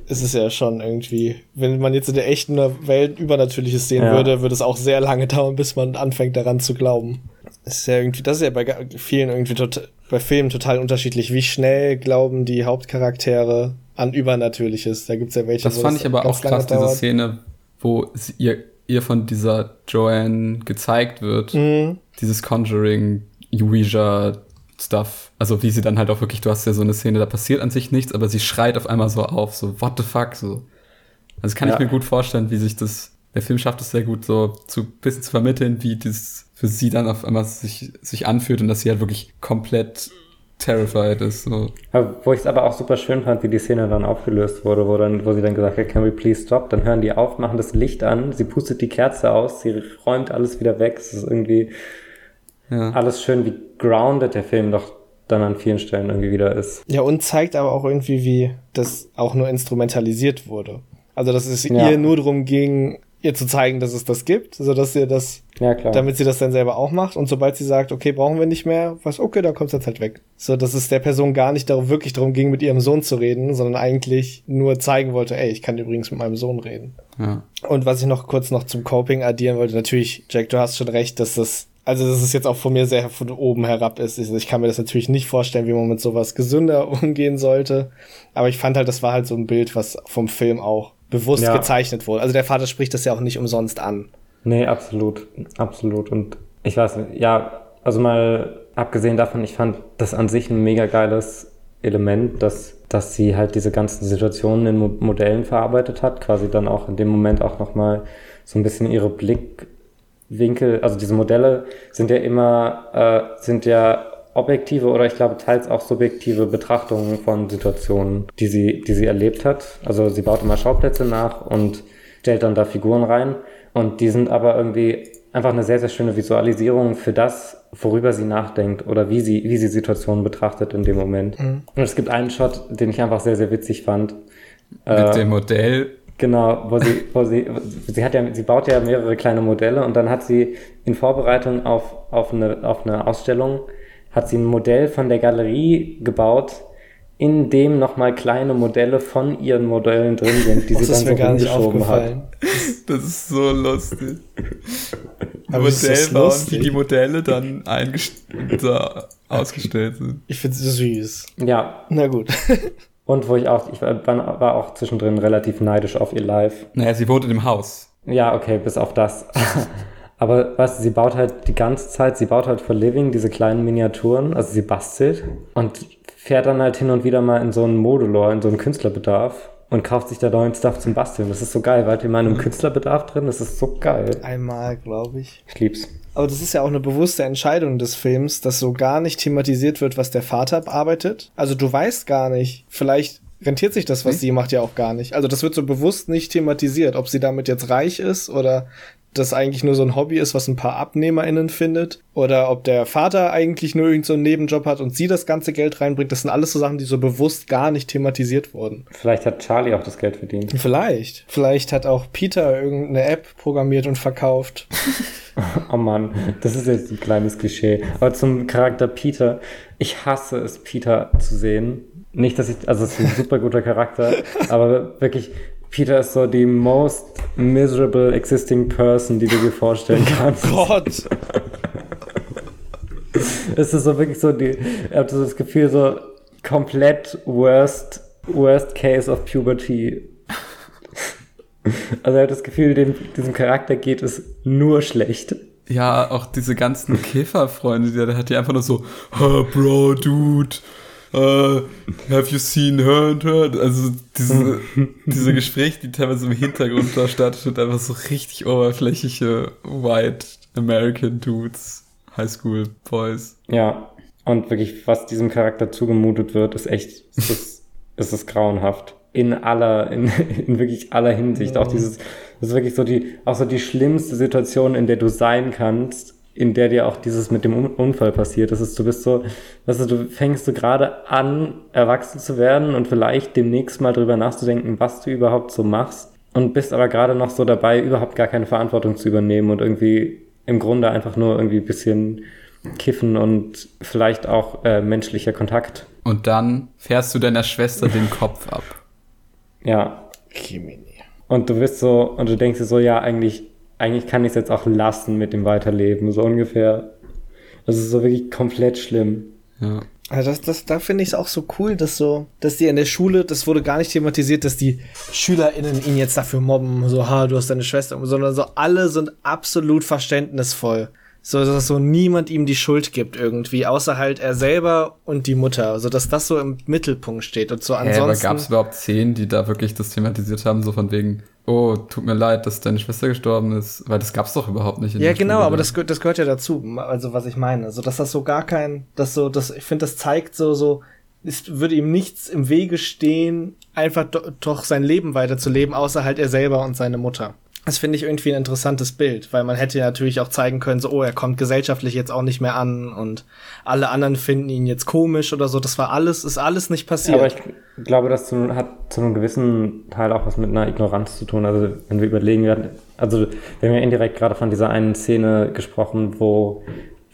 es ist ja schon irgendwie, wenn man jetzt in der echten Welt Übernatürliches sehen Ja. würde, würde es auch sehr lange dauern, bis man anfängt daran zu glauben. Das ist ja irgendwie, das ist ja bei vielen irgendwie total, bei Filmen total unterschiedlich. Wie schnell glauben die Hauptcharaktere an Übernatürliches? Da gibt's ja welche, Das fand ich aber auch krass, diese dauert. Szene, wo sie, ihr, ihr von dieser Joanne gezeigt wird. Mhm. Dieses Conjuring, Ouija Stuff. Also wie sie dann halt auch wirklich, du hast ja so eine Szene, da passiert an sich nichts, aber sie schreit auf einmal so auf, so what the fuck, so. Also kann Ja. ich mir gut vorstellen, wie sich das, der Film schafft es sehr gut, so zu bisschen zu vermitteln, wie das für sie dann auf einmal sich, sich anfühlt und dass sie halt wirklich komplett terrified ist. So. Wo ich es aber auch super schön fand, wie die Szene dann aufgelöst wurde, wo, dann, wo sie dann gesagt hat, can we please stop? Dann hören die auf, machen das Licht an, sie pustet die Kerze aus, sie räumt alles wieder weg. Es ist irgendwie Ja. alles schön, wie grounded der Film doch dann an vielen Stellen irgendwie wieder ist. Ja, und zeigt aber auch irgendwie, wie das auch nur instrumentalisiert wurde. Also, dass es Ja. ihr nur darum ging, ihr zu zeigen, dass es das gibt, sodass ihr das, Ja, damit sie das dann selber auch macht. Und sobald sie sagt, okay, brauchen wir nicht mehr, was, okay, dann kommt jetzt halt weg. So, dass es der Person gar nicht darum, wirklich darum ging, mit ihrem Sohn zu reden, sondern eigentlich nur zeigen wollte, ey, ich kann übrigens mit meinem Sohn reden. ja. Und was ich noch kurz noch zum Coping addieren wollte, natürlich, Jack, du hast schon recht, dass das, also dass es jetzt auch von mir sehr von oben herab ist. Ich kann mir das natürlich nicht vorstellen, wie man mit sowas gesünder umgehen sollte. Aber ich fand halt, das war halt so ein Bild, was vom Film auch bewusst Ja. gezeichnet wurde. Also der Vater spricht das ja auch nicht umsonst an. Nee, absolut. Absolut. Und ich weiß ja, also mal abgesehen davon, ich fand das an sich ein mega geiles Element, dass, dass sie halt diese ganzen Situationen in Mo Modellen verarbeitet hat, quasi dann auch in dem Moment auch nochmal so ein bisschen ihre Blickwinkel, also diese Modelle sind ja immer, äh, sind ja objektive oder ich glaube teils auch subjektive Betrachtungen von Situationen, die sie, die sie erlebt hat. Also sie baut immer Schauplätze nach und stellt dann da Figuren rein und die sind aber irgendwie einfach eine sehr, sehr schöne Visualisierung für das, worüber sie nachdenkt oder wie sie, wie sie Situationen betrachtet in dem Moment. Und es gibt einen Shot, den ich einfach sehr, sehr witzig fand. Mit Äh, dem Modell. Genau, wo sie, wo sie, sie hat ja, sie baut ja mehrere kleine Modelle und dann hat sie in Vorbereitung auf, auf eine, auf eine Ausstellung, hat sie ein Modell von der Galerie gebaut, in dem nochmal kleine Modelle von ihren Modellen drin sind, die Das sie dann so gar rumgeschoben hat. Das ist so lustig. Aber ist das Modell bauen, lustig? wie die Modelle dann da ausgestellt sind. Ich find's süß. Ja, Na gut. und wo ich auch, ich war, war auch zwischendrin relativ neidisch auf ihr Live. Naja, sie wohnt in dem Haus. Ja, okay, bis auf das. Aber weißt du, sie baut halt die ganze Zeit, sie baut halt for living diese kleinen Miniaturen, also sie bastelt und fährt dann halt hin und wieder mal in so einen Modulor, in so einen Künstlerbedarf und kauft sich da neuen Stuff zum Basteln. Das ist so geil, weil in meinem Künstlerbedarf drin, das ist so geil. Einmal, glaube ich. Ich lieb's. Aber das ist ja auch eine bewusste Entscheidung des Films, dass so gar nicht thematisiert wird, was der Vater bearbeitet. Also du weißt gar nicht, vielleicht rentiert sich das, was Hm? sie macht, ja auch gar nicht. Also das wird so bewusst nicht thematisiert, ob sie damit jetzt reich ist oder das eigentlich nur so ein Hobby ist, was ein paar AbnehmerInnen findet. Oder ob der Vater eigentlich nur irgendeinen so einen Nebenjob hat und sie das ganze Geld reinbringt. Das sind alles so Sachen, die so bewusst gar nicht thematisiert wurden. Vielleicht hat Charlie auch das Geld verdient. Vielleicht. Vielleicht hat auch Peter irgendeine App programmiert und verkauft. Oh Mann, das ist jetzt ein kleines Klischee. Aber zum Charakter Peter, ich hasse es, Peter zu sehen. Nicht, dass ich, also es ist ein super guter Charakter, aber wirklich, Peter ist so die most miserable existing person, die du dir vorstellen kannst. Gott! Es ist so wirklich so die, ich habe so das Gefühl, so komplett worst, worst case of puberty. Also er hat das Gefühl, dem, diesem Charakter geht es nur schlecht. Ja, auch diese ganzen Käferfreunde, die er hat, die einfach nur so, oh, Bro, Dude, uh, have you seen her and her? Also diese, diese Gespräche, die teilweise im Hintergrund da stattfinden, einfach so richtig oberflächliche White American Dudes, Highschool Boys. Ja, und wirklich, was diesem Charakter zugemutet wird, ist echt, es ist, es ist grauenhaft. In aller, in, in wirklich aller Hinsicht. Auch dieses, das ist wirklich so die, auch so die schlimmste Situation, in der du sein kannst, in der dir auch dieses mit dem Unfall passiert. Das ist, du bist so, weißt du, du fängst so gerade an, erwachsen zu werden und vielleicht demnächst mal drüber nachzudenken, was du überhaupt so machst und bist aber gerade noch so dabei, überhaupt gar keine Verantwortung zu übernehmen und irgendwie im Grunde einfach nur irgendwie ein bisschen kiffen und vielleicht auch äh, menschlicher Kontakt. Und dann fährst du deiner Schwester den Kopf ab. Ja. Kimini. Und du bist so, und du denkst dir so, ja, eigentlich eigentlich kann ich es jetzt auch lassen mit dem Weiterleben, so ungefähr. Das ist so wirklich komplett schlimm. Ja. Also das, das, da finde ich es auch so cool, dass so, dass die in der Schule, das wurde gar nicht thematisiert, dass die SchülerInnen ihn jetzt dafür mobben, so, ha, du hast deine Schwester, sondern so alle sind absolut verständnisvoll. So, dass so niemand ihm die Schuld gibt irgendwie, außer halt er selber und die Mutter. Also, dass das so im Mittelpunkt steht und so ansonsten. aber gab es überhaupt Szenen, die da wirklich das thematisiert haben, so von wegen, oh, tut mir leid, dass deine Schwester gestorben ist, weil das gab's doch überhaupt nicht. In ja, genau, Schule, aber das, das gehört ja dazu, also was ich meine. Also, dass das so gar kein, das so, das, ich finde, das zeigt so, so, es würde ihm nichts im Wege stehen, einfach do, doch sein Leben weiterzuleben, außer halt er selber und seine Mutter. Das finde ich irgendwie ein interessantes Bild, weil man hätte ja natürlich auch zeigen können, so, oh, er kommt gesellschaftlich jetzt auch nicht mehr an und alle anderen finden ihn jetzt komisch oder so. Das war alles, ist alles nicht passiert. Aber ich glaube, das zu, hat zu einem gewissen Teil auch was mit einer Ignoranz zu tun. Also, wenn wir überlegen, wir also, wir haben ja indirekt gerade von dieser einen Szene gesprochen, wo,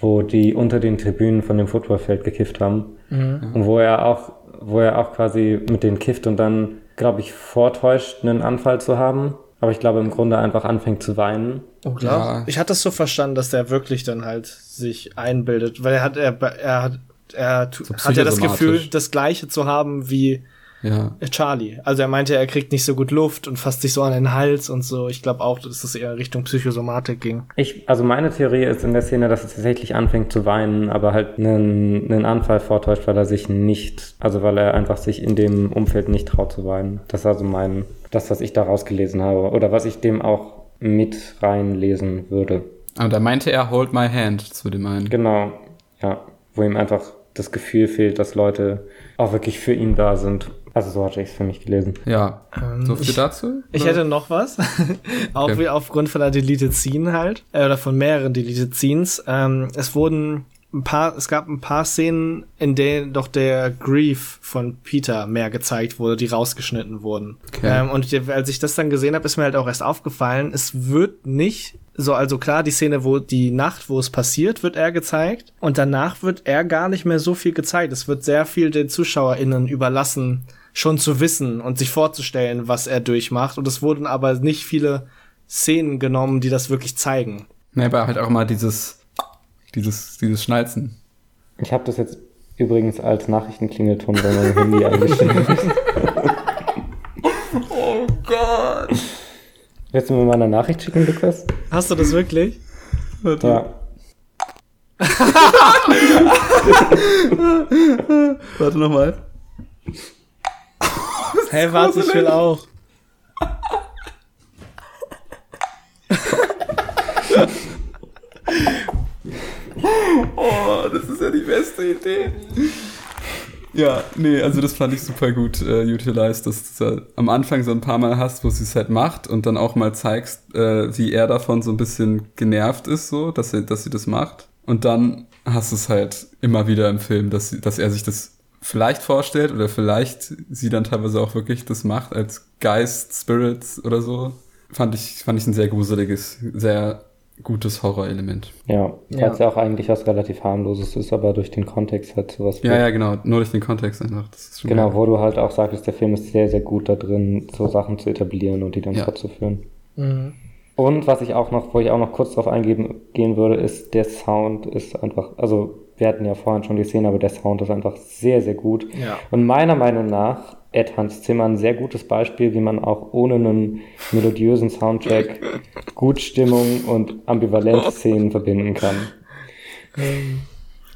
wo die unter den Tribünen von dem Footballfeld gekifft haben. Mhm. Und wo er auch, wo er auch quasi mit denen kifft und dann, glaube ich, vortäuscht, einen Anfall zu haben aber ich glaube im Grunde einfach anfängt zu weinen. Oh klar. Ja. Ich hatte das so verstanden, dass der wirklich dann halt sich einbildet, weil er hat er er hat er so hat ja das Gefühl, das gleiche zu haben wie ja. Charlie. Also er meinte, er kriegt nicht so gut Luft und fasst sich so an den Hals und so. Ich glaube auch, dass es eher Richtung Psychosomatik ging. Ich, also meine Theorie ist in der Szene, dass es tatsächlich anfängt zu weinen, aber halt einen, einen Anfall vortäuscht, weil er sich nicht, also weil er einfach sich in dem Umfeld nicht traut zu weinen. Das ist also mein, das, was ich da rausgelesen habe oder was ich dem auch mit reinlesen würde. Aber da meinte er, hold my hand zu dem einen. Genau, ja. Wo ihm einfach das Gefühl fehlt, dass Leute auch wirklich für ihn da sind. Also so hatte ich es für mich gelesen. Ja. Ähm, so viel ich, dazu? Ich hätte noch was. auch okay. wie aufgrund von einer Deleted Scene halt. Äh, oder von mehreren Deleted Scenes. Ähm, es wurden ein paar, es gab ein paar Szenen, in denen doch der Grief von Peter mehr gezeigt wurde, die rausgeschnitten wurden. Okay. Ähm, und als ich das dann gesehen habe, ist mir halt auch erst aufgefallen, es wird nicht so, also klar, die Szene, wo die Nacht, wo es passiert, wird er gezeigt. Und danach wird er gar nicht mehr so viel gezeigt. Es wird sehr viel den ZuschauerInnen überlassen, schon zu wissen und sich vorzustellen, was er durchmacht. Und es wurden aber nicht viele Szenen genommen, die das wirklich zeigen. Nee, aber halt auch mal dieses, dieses, dieses Schnalzen. Ich habe das jetzt übrigens als Nachrichtenklingelton bei meinem Handy eingestellt. oh Gott. Willst du mir mal eine Nachricht schicken, Lukas? Hast du das wirklich? Warte. Ja. Warte nochmal. Hey, warte, ich will auch. oh, das ist ja die beste Idee. Ja, nee, also das fand ich super gut äh, utilized, dass du äh, am Anfang so ein paar Mal hast, wo sie es halt macht und dann auch mal zeigst, äh, wie er davon so ein bisschen genervt ist, so, dass, er, dass sie das macht. Und dann hast du es halt immer wieder im Film, dass, sie, dass er sich das vielleicht vorstellt oder vielleicht sie dann teilweise auch wirklich das macht als Geist, Spirits oder so. Fand ich, fand ich ein sehr gruseliges, sehr gutes Horrorelement. Ja, weil es ja. auch eigentlich was relativ harmloses ist, aber durch den Kontext halt sowas. Ja, ja, genau, nur durch den Kontext einfach. genau, wo du halt auch sagst, der Film ist sehr, sehr gut da drin, so Sachen zu etablieren und die dann ja. fortzuführen. Mhm. Und was ich auch noch, wo ich auch noch kurz drauf eingehen gehen würde, ist, der Sound ist einfach, also wir hatten ja vorhin schon die Szene, aber der Sound ist einfach sehr, sehr gut. Ja. Und meiner Meinung nach Ed Hans Zimmer ein sehr gutes Beispiel, wie man auch ohne einen melodiösen Soundtrack gut Stimmung und ambivalente Szenen verbinden kann.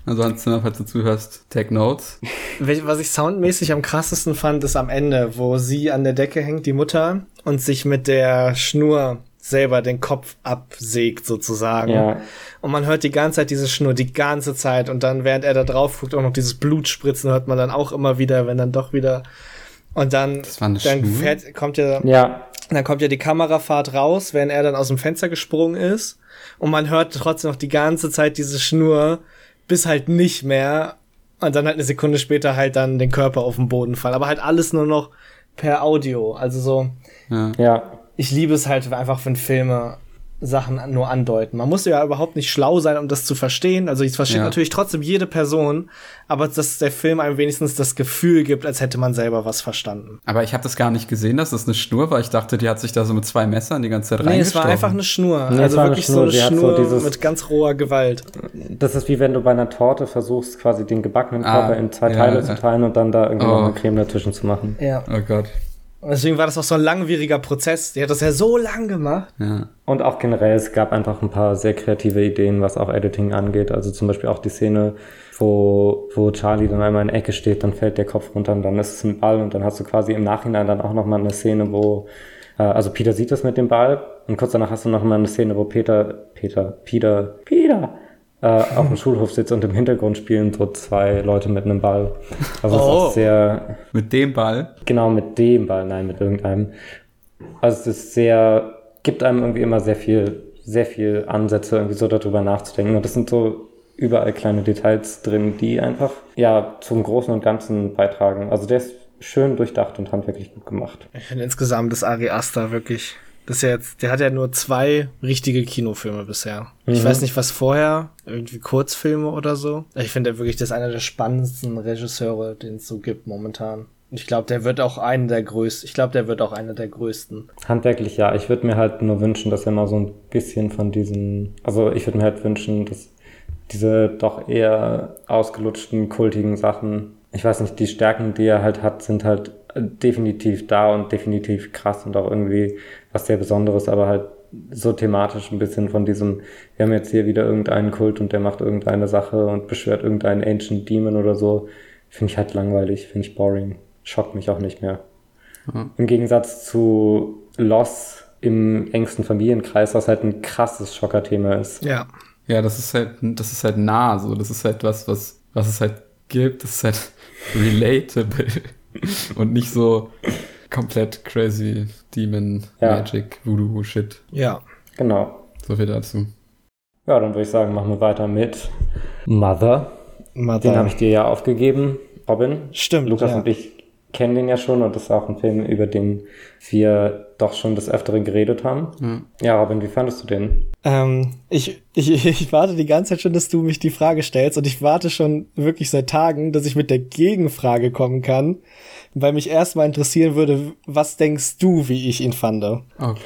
Also Hans Zimmer, falls du zuhörst, take notes. Was ich soundmäßig am krassesten fand, ist am Ende, wo sie an der Decke hängt, die Mutter, und sich mit der Schnur selber den Kopf absägt sozusagen. Ja. Und man hört die ganze Zeit diese Schnur, die ganze Zeit. Und dann, während er da drauf guckt, auch noch dieses Blutspritzen hört man dann auch immer wieder, wenn dann doch wieder. Und dann, Das war eine dann fährt, kommt ja, Ja, dann kommt ja die Kamerafahrt raus, wenn er dann aus dem Fenster gesprungen ist. Und man hört trotzdem noch die ganze Zeit diese Schnur, bis halt nicht mehr. Und dann halt eine Sekunde später halt dann den Körper auf den Boden fallen. Aber halt alles nur noch per Audio. Also so, Ja. ja. ich liebe es halt einfach, wenn Filme Sachen nur andeuten. Man muss ja überhaupt nicht schlau sein, um das zu verstehen. Also ich verstehe Ja. natürlich trotzdem jede Person, aber dass der Film einem wenigstens das Gefühl gibt, als hätte man selber was verstanden. Aber ich habe das gar nicht gesehen, dass das eine Schnur war. Ich dachte, die hat sich da so mit zwei Messern die ganze Zeit Nee, es war einfach eine Schnur. Nee, also war eine wirklich Schnur. so eine hat so Schnur dieses- mit ganz roher Gewalt. Das ist wie wenn du bei einer Torte versuchst, quasi den gebackenen Ah, Körper in zwei ja, Teile ja. zu teilen und dann da irgendwie noch Oh. eine Creme dazwischen zu machen. Ja. Oh Gott. Und deswegen war das auch so ein langwieriger Prozess. Die hat das ja so lang gemacht. Ja. Und auch generell, es gab einfach ein paar sehr kreative Ideen, was auch Editing angeht. Also zum Beispiel auch die Szene, wo, wo Charlie dann einmal in der Ecke steht, dann fällt der Kopf runter und dann ist es ein Ball und dann hast du quasi im Nachhinein dann auch nochmal eine Szene, wo, äh, also Peter sieht das mit dem Ball und kurz danach hast du nochmal eine Szene, wo Peter, Peter, Peter, Peter, äh, auf dem Schulhof sitzt und im Hintergrund spielen so zwei Leute mit einem Ball. Also es ist Oh. auch sehr, Mit dem Ball. Genau, mit dem Ball, nein, mit irgendeinem. Also es ist sehr, gibt einem irgendwie immer sehr viel, sehr viel Ansätze, irgendwie so darüber nachzudenken. Und das sind so überall kleine Details drin, die einfach, ja, zum Großen und Ganzen beitragen. Also der ist schön durchdacht und handwerklich gut gemacht. Ich finde insgesamt das Ari Aster wirklich. Das ist ja jetzt, der hat ja nur zwei richtige Kinofilme bisher. Ich Mhm. weiß nicht, was vorher, irgendwie Kurzfilme oder so. Ich finde wirklich, das ist einer der spannendsten Regisseure, den es so gibt momentan. Ich glaube, der wird auch einer der größten. Ich glaube, der wird auch einer der größten. Handwerklich ja. Ich würde mir halt nur wünschen, dass er mal so ein bisschen von diesen, also ich würde mir halt wünschen, dass diese doch eher ausgelutschten, kultigen Sachen, ich weiß nicht, die Stärken, die er halt hat, sind halt definitiv da und definitiv krass und auch irgendwie was sehr Besonderes, aber halt so thematisch ein bisschen von diesem, wir haben jetzt hier wieder irgendeinen Kult und der macht irgendeine Sache und beschwört irgendeinen Ancient Demon oder so, finde ich halt langweilig, finde ich boring, schockt mich auch nicht mehr. Im Gegensatz zu Loss im engsten Familienkreis, was halt ein krasses Schockerthema ist. Ja. Ja, das ist halt, das ist halt nah so. Das ist halt was, was, was es halt gibt. Das ist halt relatable. Und nicht so komplett crazy Demon, Ja. Magic, Voodoo, Shit. Ja. Genau. So viel dazu. Ja, dann würde ich sagen, machen wir weiter mit Mother. Den habe ich dir ja aufgegeben, Robin. Stimmt, Lukas ja. und ich kennen den ja schon und das ist auch ein Film, über den wir doch schon des Öfteren geredet haben. Ja, Robin, wie fandest du den? Ähm, ich, ich, ich warte die ganze Zeit schon, dass du mich die Frage stellst und ich warte schon wirklich seit Tagen, dass ich mit der Gegenfrage kommen kann, weil mich erstmal interessieren würde, was denkst du, wie ich ihn fand? Oh Gott.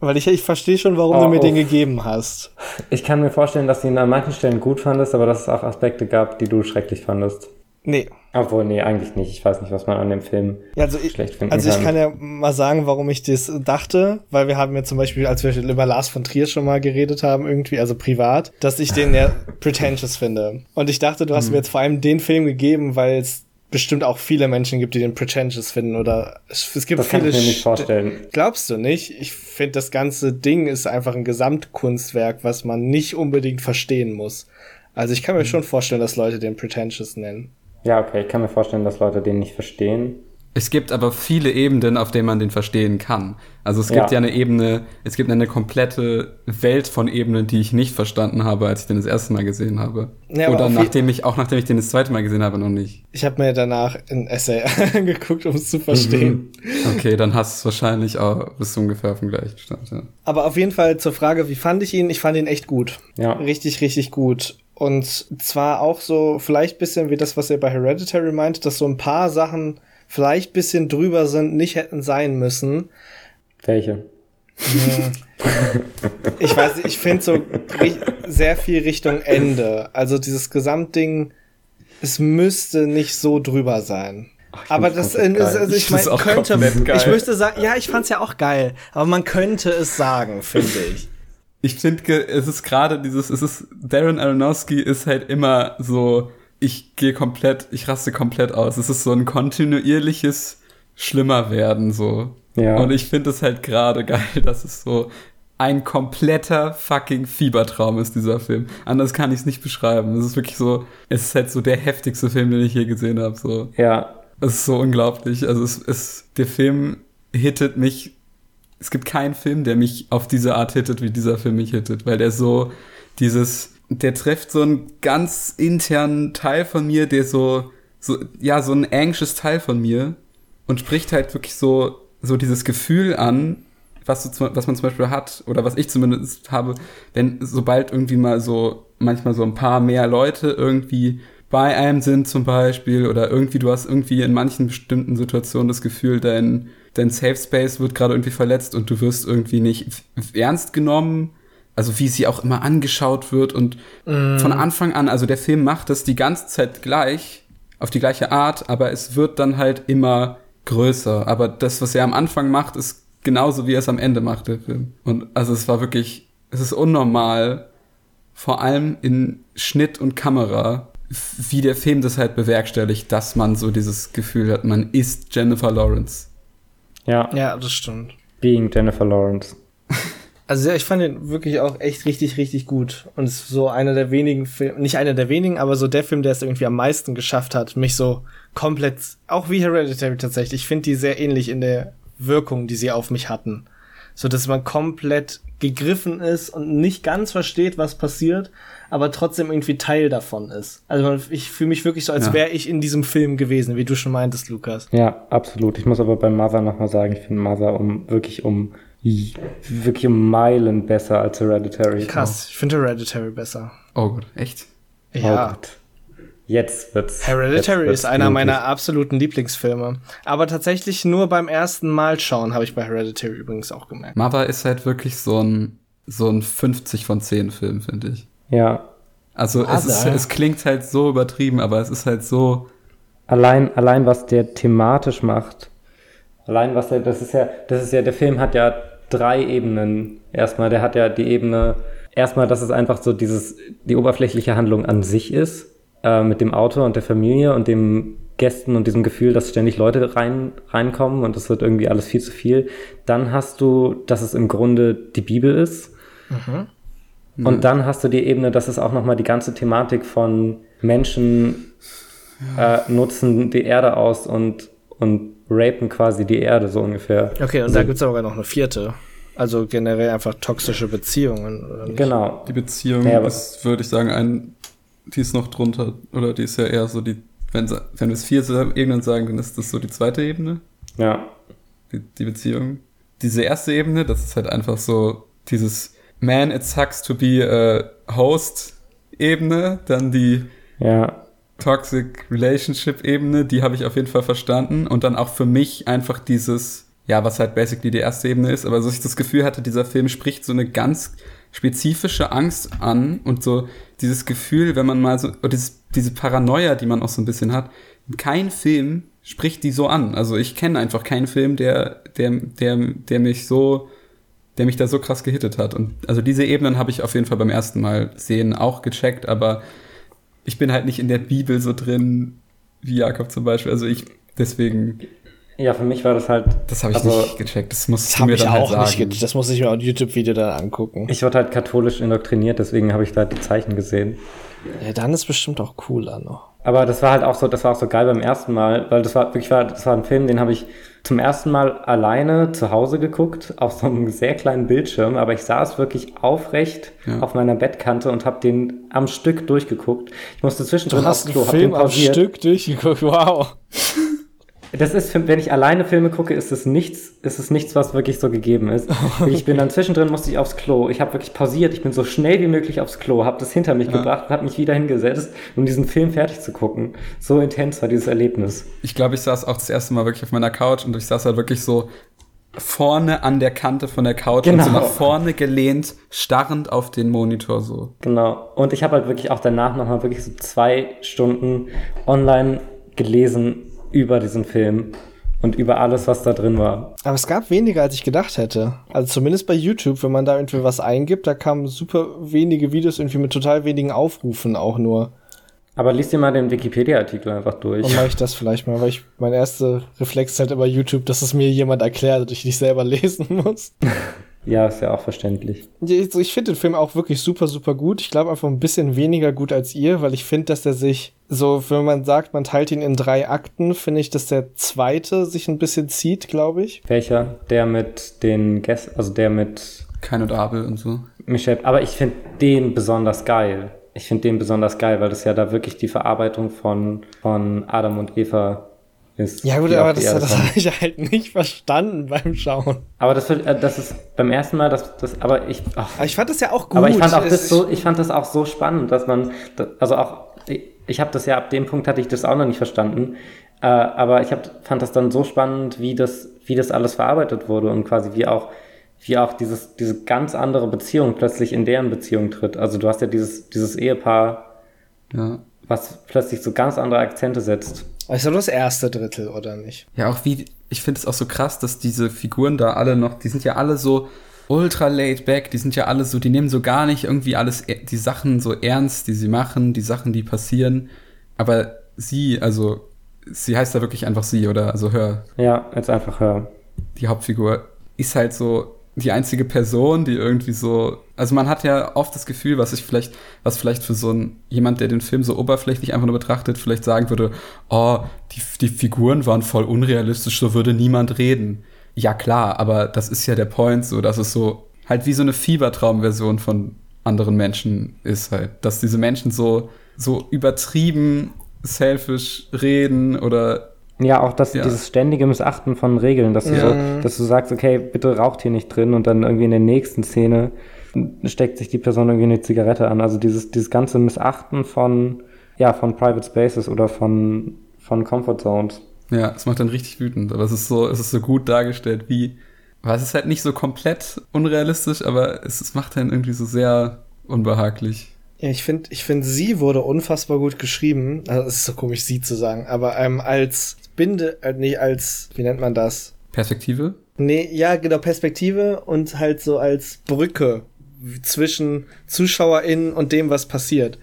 Weil ich, ich verstehe schon, warum Oh, du mir den oh. gegeben hast. Ich kann mir vorstellen, dass du ihn an manchen Stellen gut fandest, aber dass es auch Aspekte gab, die du schrecklich fandest. Nee. Obwohl, nee, eigentlich nicht. Ich weiß nicht, was man an dem Film Ja, also ich, schlecht finden also ich kann. kann ja mal sagen, warum ich das dachte, weil wir haben ja zum Beispiel, als wir über Lars von Trier schon mal geredet haben, irgendwie, also privat, dass ich den ja pretentious finde. Und ich dachte, du hast Mhm. mir jetzt vor allem den Film gegeben, weil es bestimmt auch viele Menschen gibt, die den pretentious finden oder es, es gibt Das kann viele ich mir nicht St- vorstellen. Glaubst du nicht? Ich finde, das ganze Ding ist einfach ein Gesamtkunstwerk, was man nicht unbedingt verstehen muss. Also ich kann Mhm. mir schon vorstellen, dass Leute den pretentious nennen. Ja, okay, ich kann mir vorstellen, dass Leute den nicht verstehen. Es gibt aber viele Ebenen, auf denen man den verstehen kann. Also es gibt Ja. ja, eine Ebene, es gibt eine komplette Welt von Ebenen, die ich nicht verstanden habe, als ich den das erste Mal gesehen habe. Ja, Oder nachdem ich, auch nachdem ich den das zweite Mal gesehen habe, noch nicht. Ich habe mir danach ein Essay angeguckt, um es zu verstehen. Okay, dann hast du es wahrscheinlich auch bis ungefähr auf dem gleichen Stand, ja. Aber auf jeden Fall zur Frage, wie fand ich ihn? Ich fand ihn echt gut. Ja. Richtig, richtig gut. Und zwar auch so, vielleicht bisschen wie das, was ihr bei Hereditary meint, dass so ein paar Sachen vielleicht bisschen drüber sind, nicht hätten sein müssen. Welche? ich weiß nicht, ich finde so sehr viel Richtung Ende. Also dieses Gesamtding, es müsste nicht so drüber sein. Ach, aber das, äh, ist, also ich, ich meine, könnte, ich müsste sagen, ja, ich fand's ja auch geil, aber man könnte es sagen, finde ich. Ich finde, es ist gerade dieses, es ist, Darren Aronofsky ist halt immer so, ich gehe komplett, ich raste komplett aus. Es ist so ein kontinuierliches Schlimmer werden, so. Ja. Und ich finde es halt gerade geil, dass es so ein kompletter fucking Fiebertraum ist, dieser Film. Anders kann ich es nicht beschreiben. Es ist wirklich so, es ist halt so der heftigste Film, den ich je gesehen habe. So. Ja. Es ist so unglaublich. Also es ist, der Film hittet mich. Es gibt keinen Film, der mich auf diese Art hittet, wie dieser Film mich hittet, weil der so dieses, der trifft so einen ganz internen Teil von mir, der so, so, ja, so ein anxious Teil von mir und spricht halt wirklich so, so dieses Gefühl an, was, du, was man zum Beispiel hat, oder was ich zumindest habe, wenn sobald irgendwie mal so, manchmal so ein paar mehr Leute irgendwie bei einem sind zum Beispiel, oder irgendwie, du hast irgendwie in manchen bestimmten Situationen das Gefühl, dein, dein Safe Space wird gerade irgendwie verletzt und du wirst irgendwie nicht ernst genommen. Also wie sie auch immer angeschaut wird und mm. von Anfang an, also der Film macht das die ganze Zeit gleich, auf die gleiche Art, aber es wird dann halt immer größer. Aber das, was er am Anfang macht, ist genauso, wie er es am Ende macht, der Film. Und also es war wirklich, es ist unnormal, vor allem in Schnitt und Kamera, wie der Film das halt bewerkstelligt, dass man so dieses Gefühl hat, man ist Jennifer Lawrence. Ja. Ja, das stimmt. Being Jennifer Lawrence. Also ja, ich fand den wirklich auch echt richtig, richtig gut. Und es ist so einer der wenigen Filme, nicht einer der wenigen, aber so der Film, der es irgendwie am meisten geschafft hat, mich so komplett, auch wie Hereditary tatsächlich. Ich finde die sehr ähnlich in der Wirkung, die sie auf mich hatten. So dass man komplett gegriffen ist und nicht ganz versteht, was passiert, aber trotzdem irgendwie Teil davon ist. Also ich fühle mich wirklich so, als ja. wäre ich in diesem Film gewesen, wie du schon meintest, Lukas. Ja, absolut. Ich muss aber bei Mother nochmal sagen, ich finde Mother um wirklich um wirklich um Meilen besser als Hereditary. Krass, ich finde Hereditary besser. Oh Gott, echt? Ja. Oh Gott. Jetzt wird's. Hereditary jetzt wird's ist einer möglich. meiner absoluten Lieblingsfilme. Aber tatsächlich nur beim ersten Mal schauen habe ich bei Hereditary übrigens auch gemerkt. Mother ist halt wirklich so ein, so ein 50 von 10 Film, finde ich. Ja. Also es, ist, es klingt halt so übertrieben, aber es ist halt so. Allein, allein was der thematisch macht. Allein was der, das ist ja, das ist ja, der Film hat ja drei Ebenen. Erstmal, der hat ja die Ebene, erstmal, dass es einfach so dieses, die oberflächliche Handlung an sich ist äh, mit dem Auto und der Familie und dem Gästen und diesem Gefühl, dass ständig Leute rein, reinkommen und es wird irgendwie alles viel zu viel. Dann hast du, dass es im Grunde die Bibel ist. Mhm. Und dann hast du die Ebene, dass es auch nochmal die ganze Thematik von Menschen äh, nutzen die Erde aus und, und rapen quasi die Erde so ungefähr. Okay, und also, da gibt es aber noch eine vierte. Also generell einfach toxische Beziehungen. Genau. Die Beziehung ja, ist, würde ich sagen, ein die ist noch drunter, oder die ist ja eher so die, wenn, wenn wir es vier Ebenen sagen, dann ist das so die zweite Ebene. Ja. Die, die Beziehung. Diese erste Ebene, das ist halt einfach so dieses Man, it sucks to be a host Ebene, dann die ja. Toxic Relationship Ebene, die habe ich auf jeden Fall verstanden und dann auch für mich einfach dieses, ja, was halt basically die erste Ebene ist, aber so ich das Gefühl hatte, dieser Film spricht so eine ganz spezifische Angst an und so dieses Gefühl, wenn man mal so, oder dieses, diese Paranoia, die man auch so ein bisschen hat, kein Film spricht die so an. Also ich kenne einfach keinen Film, der, der, der, der mich so, der mich da so krass gehittet hat. Und also diese Ebenen habe ich auf jeden Fall beim ersten Mal sehen auch gecheckt, aber ich bin halt nicht in der Bibel so drin wie Jakob zum Beispiel. Also ich, deswegen ja, für mich war das halt. Das habe ich also, nicht gecheckt. Das muss du mir dann halt sagen. Nicht das muss ich mir auf YouTube-Video dann angucken. Ich wurde halt katholisch indoktriniert, deswegen habe ich da die Zeichen gesehen. Ja, dann ist bestimmt auch cooler noch. Aber das war halt auch so, das war auch so geil beim ersten Mal, weil das war wirklich war, das war ein Film, den habe ich zum ersten Mal alleine zu Hause geguckt, auf so einem sehr kleinen Bildschirm, aber ich saß wirklich aufrecht ja. auf meiner Bettkante und habe den am Stück durchgeguckt. Ich musste zwischendrin du hast aufs Klo, hab den pausiert. am Stück durchgeguckt, wow. Das ist, wenn ich alleine Filme gucke, ist es nichts, ist es nichts, was wirklich so gegeben ist. Ich bin dann zwischendrin, musste ich aufs Klo. Ich habe wirklich pausiert. Ich bin so schnell wie möglich aufs Klo, habe das hinter mich ja. gebracht und habe mich wieder hingesetzt, um diesen Film fertig zu gucken. So intens war dieses Erlebnis. Ich glaube, ich saß auch das erste Mal wirklich auf meiner Couch und ich saß halt wirklich so vorne an der Kante von der Couch Genau. und so nach vorne gelehnt, starrend auf den Monitor so. Genau. Und ich habe halt wirklich auch danach nochmal wirklich so zwei Stunden online gelesen über diesen Film und über alles, was da drin war. Aber es gab weniger, als ich gedacht hätte. Also zumindest bei YouTube, wenn man da irgendwie was eingibt, da kamen super wenige Videos irgendwie mit total wenigen Aufrufen auch nur. Aber lies dir mal den Wikipedia-Artikel einfach durch. Und mache ich das vielleicht mal, weil ich mein erster Reflex halt über YouTube, dass es mir jemand erklärt und ich nicht selber lesen muss. Ja, ist ja auch verständlich. Ich, ich finde den Film auch wirklich super, super gut. Ich glaube einfach ein bisschen weniger gut als ihr, weil ich finde, dass er sich so, wenn man sagt, man teilt ihn in drei Akten, finde ich, dass der zweite sich ein bisschen zieht, glaube ich. Welcher? Der mit den Gästen, also der mit Kein und Abel und so. Michelle. Aber ich finde den besonders geil. Ich finde den besonders geil, weil das ja da wirklich die Verarbeitung von, von Adam und Eva ist. Ja gut, aber das, das habe ich halt nicht verstanden beim Schauen. Aber das, äh, das ist beim ersten Mal, das, das aber ich, ach, Aber ich fand das ja auch gut. aber ich fand auch das so, ich fand das auch so spannend, dass man, also auch, ich, ich habe das ja ab dem Punkt hatte ich das auch noch nicht verstanden, äh, aber ich hab, fand das dann so spannend, wie das, wie das alles verarbeitet wurde und quasi wie auch, wie auch dieses, diese ganz andere Beziehung plötzlich in deren Beziehung tritt. Also du hast ja dieses, dieses Ehepaar, Ja. was plötzlich so ganz andere Akzente setzt. Glaube, das erste Drittel, oder nicht? Ja, auch wie, ich finde es auch so krass, dass diese Figuren da alle noch, die sind ja alle so ultra laid back, die sind ja alle so, die nehmen so gar nicht irgendwie alles, e- die Sachen so ernst, die sie machen, die Sachen, die passieren. Aber sie, also, sie heißt da wirklich einfach sie, oder? Also hör, Ja, jetzt einfach hör. die Hauptfigur ist halt so die einzige Person, die irgendwie so, also man hat ja oft das Gefühl, was ich vielleicht, was vielleicht für so ein jemand, der den Film so oberflächlich einfach nur betrachtet, vielleicht sagen würde, oh, die, die Figuren waren voll unrealistisch, so würde niemand reden. Ja klar, aber das ist ja der Point, so, dass es so halt wie so eine Fiebertraumversion von anderen Menschen ist halt, dass diese Menschen so so übertrieben selfish reden oder Ja, auch das, Ja. dieses ständige Missachten von Regeln, dass du, so, dass du sagst, okay, bitte raucht hier nicht drin und dann irgendwie in der nächsten Szene steckt sich die Person irgendwie eine Zigarette an. Also dieses, dieses ganze Missachten von, ja, von Private Spaces oder von, von Comfort Zones. Ja, es macht dann richtig wütend, aber es ist so, es ist so gut dargestellt, wie, weil es ist halt nicht so komplett unrealistisch, aber es, es macht dann irgendwie so sehr unbehaglich. Ja, ich finde, ich finde, sie wurde unfassbar gut geschrieben. Also, es ist so komisch, sie zu sagen, aber ähm, als Binde, äh, nee, als, wie nennt man das? Perspektive? Nee, ja, genau, Perspektive und halt so als Brücke zwischen ZuschauerInnen und dem, was passiert.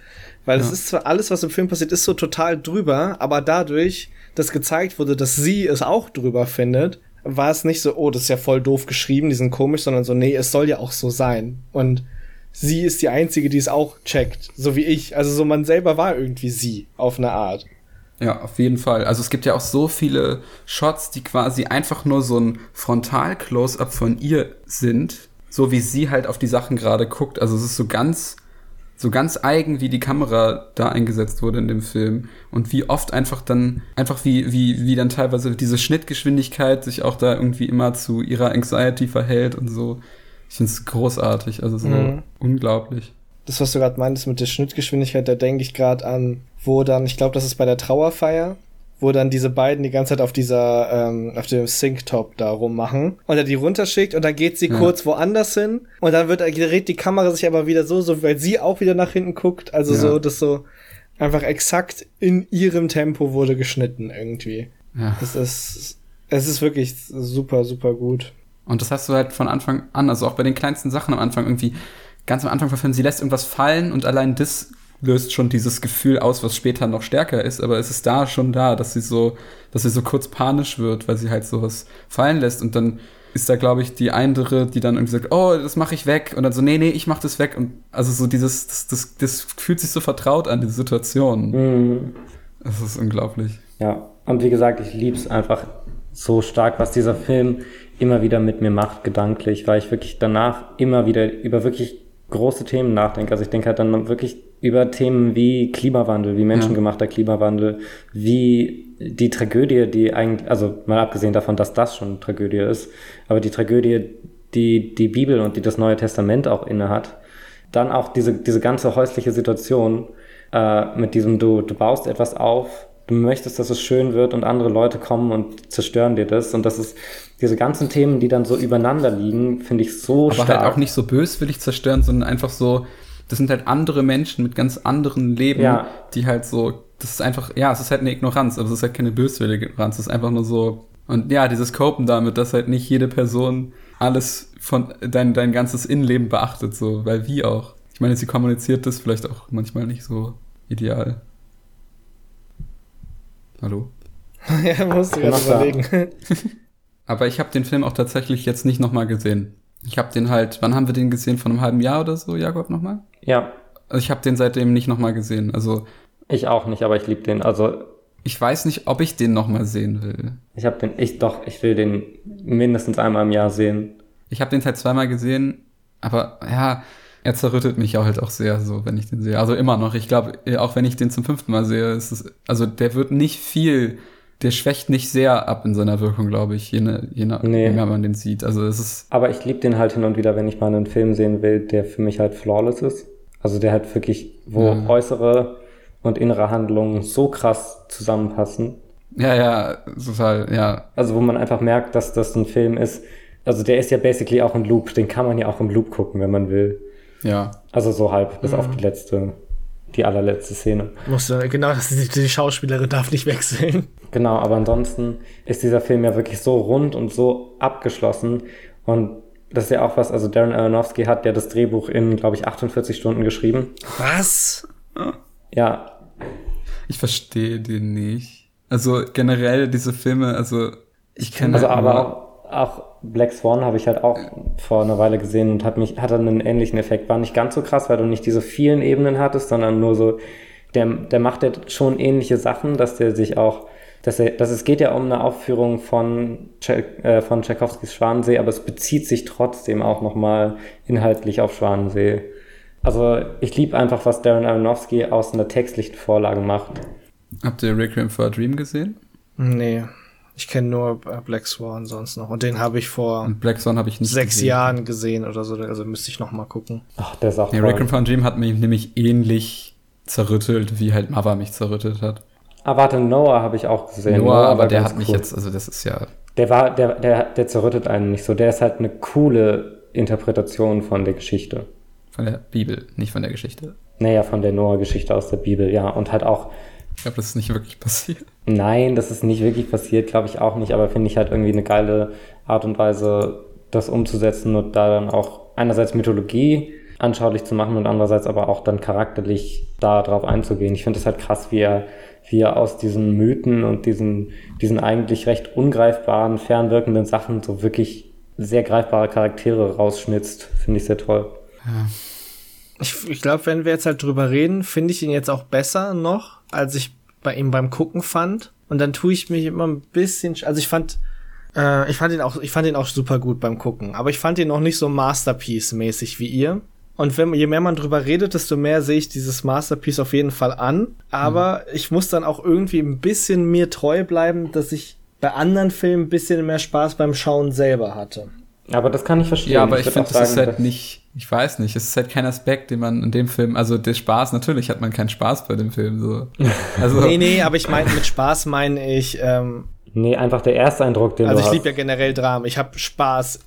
Weil es Ja. ist zwar alles, was im Film passiert, ist so total drüber, aber dadurch, dass gezeigt wurde, dass sie es auch drüber findet, war es nicht so, oh, das ist ja voll doof geschrieben, die sind komisch, sondern so, nee, es soll ja auch so sein. Und sie ist die Einzige, die es auch checkt, so wie ich. Also so, man selber war irgendwie sie, auf eine Art. Ja, auf jeden Fall. Also es gibt ja auch so viele Shots, die quasi einfach nur so ein Frontal-Close-up von ihr sind, so wie sie halt auf die Sachen gerade guckt. Also es ist so ganz, so ganz eigen, wie die Kamera da eingesetzt wurde in dem Film und wie oft einfach dann, einfach wie, wie, wie dann teilweise diese Schnittgeschwindigkeit sich auch da irgendwie immer zu ihrer Anxiety verhält und so. Ich finde es großartig, also so Mhm. unglaublich. das, was du gerade meintest mit der Schnittgeschwindigkeit, da denke ich gerade an, wo dann, ich glaube, das ist bei der Trauerfeier, wo dann diese beiden die ganze Zeit auf dieser, ähm, auf dem Sync-Top da rummachen und er die runterschickt und dann geht sie Ja. kurz woanders hin und dann wird, dreht die Kamera sich aber wieder so, so, weil sie auch wieder nach hinten guckt, also Ja. so, das so einfach exakt in ihrem Tempo wurde geschnitten irgendwie. Ja. Das ist, es ist wirklich super, super gut. Und das hast du halt von Anfang an, also auch bei den kleinsten Sachen am Anfang irgendwie, ganz am Anfang vom Film, sie lässt irgendwas fallen und allein das löst schon dieses Gefühl aus, was später noch stärker ist, aber es ist da schon da, dass sie so, dass sie so kurz panisch wird, weil sie halt sowas fallen lässt und dann ist da, glaube ich, die andere, die dann irgendwie sagt, oh, das mache ich weg und dann so, nee, nee, ich mach das weg und also so dieses, das, das, das fühlt sich so vertraut an, diese Situation. Mhm. Das ist unglaublich. Ja, und wie gesagt, ich lieb's einfach so stark, was dieser Film immer wieder mit mir macht, gedanklich, weil ich wirklich danach immer wieder über wirklich große Themen nachdenke. Also ich denke halt dann wirklich über Themen wie Klimawandel, wie menschengemachter Klimawandel, wie die Tragödie, die eigentlich, also mal abgesehen davon, dass das schon Tragödie ist, aber die Tragödie, die die Bibel und die das Neue Testament auch inne hat, dann auch diese, diese ganze häusliche Situation äh, mit diesem, du, du baust etwas auf, du möchtest, dass es schön wird und andere Leute kommen und zerstören dir das. Und das ist diese ganzen Themen, die dann so übereinander liegen, finde ich so Aber stark. halt auch nicht so böswillig zerstören, sondern einfach so, das sind halt andere Menschen mit ganz anderen Leben, Ja. die halt so, das ist einfach, ja, es ist halt eine Ignoranz, aber es ist halt keine böswillige Ignoranz, es ist einfach nur so, und ja, dieses Copen damit, dass halt nicht jede Person alles von, dein, dein ganzes Innenleben beachtet, so, weil wie auch. Ich meine, sie kommuniziert das vielleicht auch manchmal nicht so ideal. Hallo? ja, musst du gerade überlegen. Aber ich habe den Film auch tatsächlich jetzt nicht nochmal gesehen. Ich habe den halt, wann haben wir den gesehen? Von einem halben Jahr oder so, Jakob, nochmal? ja, Also ich habe den seitdem nicht nochmal gesehen. Also ich auch nicht, aber ich liebe den. Also ich weiß nicht, ob ich den nochmal sehen will. ich habe den, ich doch, ich will den mindestens einmal im Jahr sehen. Ich habe den halt zweimal gesehen, aber ja, er zerrüttet mich auch halt auch sehr, so wenn ich den sehe. Also immer noch. Ich glaube, auch wenn ich den zum fünften Mal sehe, ist es, also der wird nicht viel, der schwächt nicht sehr ab in seiner Wirkung, glaube ich, je, ne, je, nach, Nee. je mehr man den sieht. Also es ist, Aber ich liebe den halt hin und wieder, wenn ich mal einen Film sehen will, der für mich halt flawless ist. Also der halt wirklich, wo Ja. äußere und innere Handlungen so krass zusammenpassen. ja, ja, total, ja, Also wo man einfach merkt, dass das ein Film ist. Also der ist ja basically auch ein Loop. Den kann man ja auch im Loop gucken, wenn man will. ja. Also so halb, bis Mhm. auf die letzte, die allerletzte Szene. Musst du, genau, das ist, die Schauspielerin darf nicht wechseln. Genau, aber ansonsten ist dieser Film ja wirklich so rund und so abgeschlossen. Und das ist ja auch was, also Darren Aronofsky hat ja das Drehbuch in, glaube ich, 48 Stunden geschrieben. Was? Ja, Ich verstehe den nicht. Also generell diese Filme, also ich kenne also halt aber auch, auch Black Swan habe ich halt auch vor einer Weile gesehen und hat mich, hatte einen ähnlichen Effekt. War nicht ganz so krass, weil du nicht diese vielen Ebenen hattest, sondern nur so, der, der macht ja schon ähnliche Sachen, dass der sich auch, dass er, dass es geht ja um eine Aufführung von, Tschek- äh, von Tchaikovskis Schwanensee, aber es bezieht sich trotzdem auch nochmal inhaltlich auf Schwanensee. Also ich liebe einfach, was Darren Aronofsky aus einer textlichen Vorlage macht. Habt ihr Requiem for a Dream gesehen? Nee. Ich kenne nur äh, Black Swan sonst noch. Und den habe ich vor Und Black Swan habe ich nicht sechs gesehen. Jahren gesehen oder so. Also müsste ich noch mal gucken. Ach, der ist auch Nee. Requiem for a Dream hat mich nämlich ähnlich zerrüttelt, wie halt Mother mich zerrüttelt hat. Ah, warte, Noah habe ich auch gesehen. Noah, aber war der hat mich cool. jetzt, also das ist ja, Der war, der, der, der zerrüttet einen nicht so. Der ist halt eine coole Interpretation von der Geschichte. von der Bibel, nicht von der Geschichte. Naja, von der Noah-Geschichte aus der Bibel, ja. Und halt auch, Ich glaube, das ist nicht wirklich passiert. nein, das ist nicht wirklich passiert, glaube ich auch nicht, aber finde ich halt irgendwie eine geile Art und Weise, das umzusetzen und da dann auch einerseits Mythologie anschaulich zu machen und andererseits aber auch dann charakterlich da drauf einzugehen. Ich finde es halt krass, wie er, wie er aus diesen Mythen und diesen, diesen eigentlich recht ungreifbaren, fernwirkenden Sachen so wirklich sehr greifbare Charaktere rausschnitzt. Finde ich sehr toll. Ich, ich glaube, wenn wir jetzt halt drüber reden, finde ich ihn jetzt auch besser noch, als ich bei ihm beim Gucken fand. Und dann tue ich mich immer ein bisschen, sch- also ich fand, äh, ich fand ihn auch, ich fand ihn auch super gut beim Gucken. Aber ich fand ihn noch nicht so Masterpiece-mäßig wie ihr. Und wenn, je mehr man drüber redet, desto mehr sehe ich dieses Masterpiece auf jeden Fall an. Aber ich muss dann auch irgendwie ein bisschen mir treu bleiben, dass ich bei anderen Filmen ein bisschen mehr Spaß beim Schauen selber hatte. Aber das kann ich verstehen. Ja, aber ich würd finde, das ist halt nicht, ich weiß nicht, es ist halt kein Aspekt, den man in dem Film, also der Spaß, natürlich hat man keinen Spaß bei dem Film, so. Also, Nee, nee, aber ich meine, mit Spaß meine ich, ähm, Nee, einfach der Ersteindruck, den Also du ich liebe ja generell Dramen. Ich habe Spaß,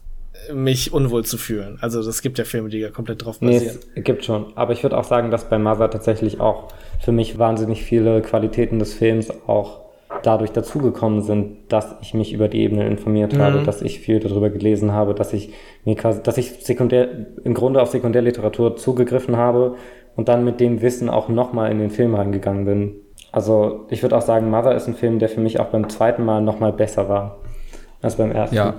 mich unwohl zu fühlen. Also es gibt ja Filme, die ja komplett drauf Nee, basieren. es gibt schon. Aber ich würde auch sagen, dass bei Mother tatsächlich auch für mich wahnsinnig viele Qualitäten des Films auch dadurch dazugekommen sind, dass ich mich über die Ebene informiert habe, dass ich viel darüber gelesen habe, dass ich mir quasi, dass ich sekundär, im Grunde auf Sekundärliteratur zugegriffen habe und dann mit dem Wissen auch nochmal in den Film reingegangen bin. Also ich würde auch sagen, Mother ist ein Film, der für mich auch beim zweiten Mal nochmal besser war als beim ersten. ja.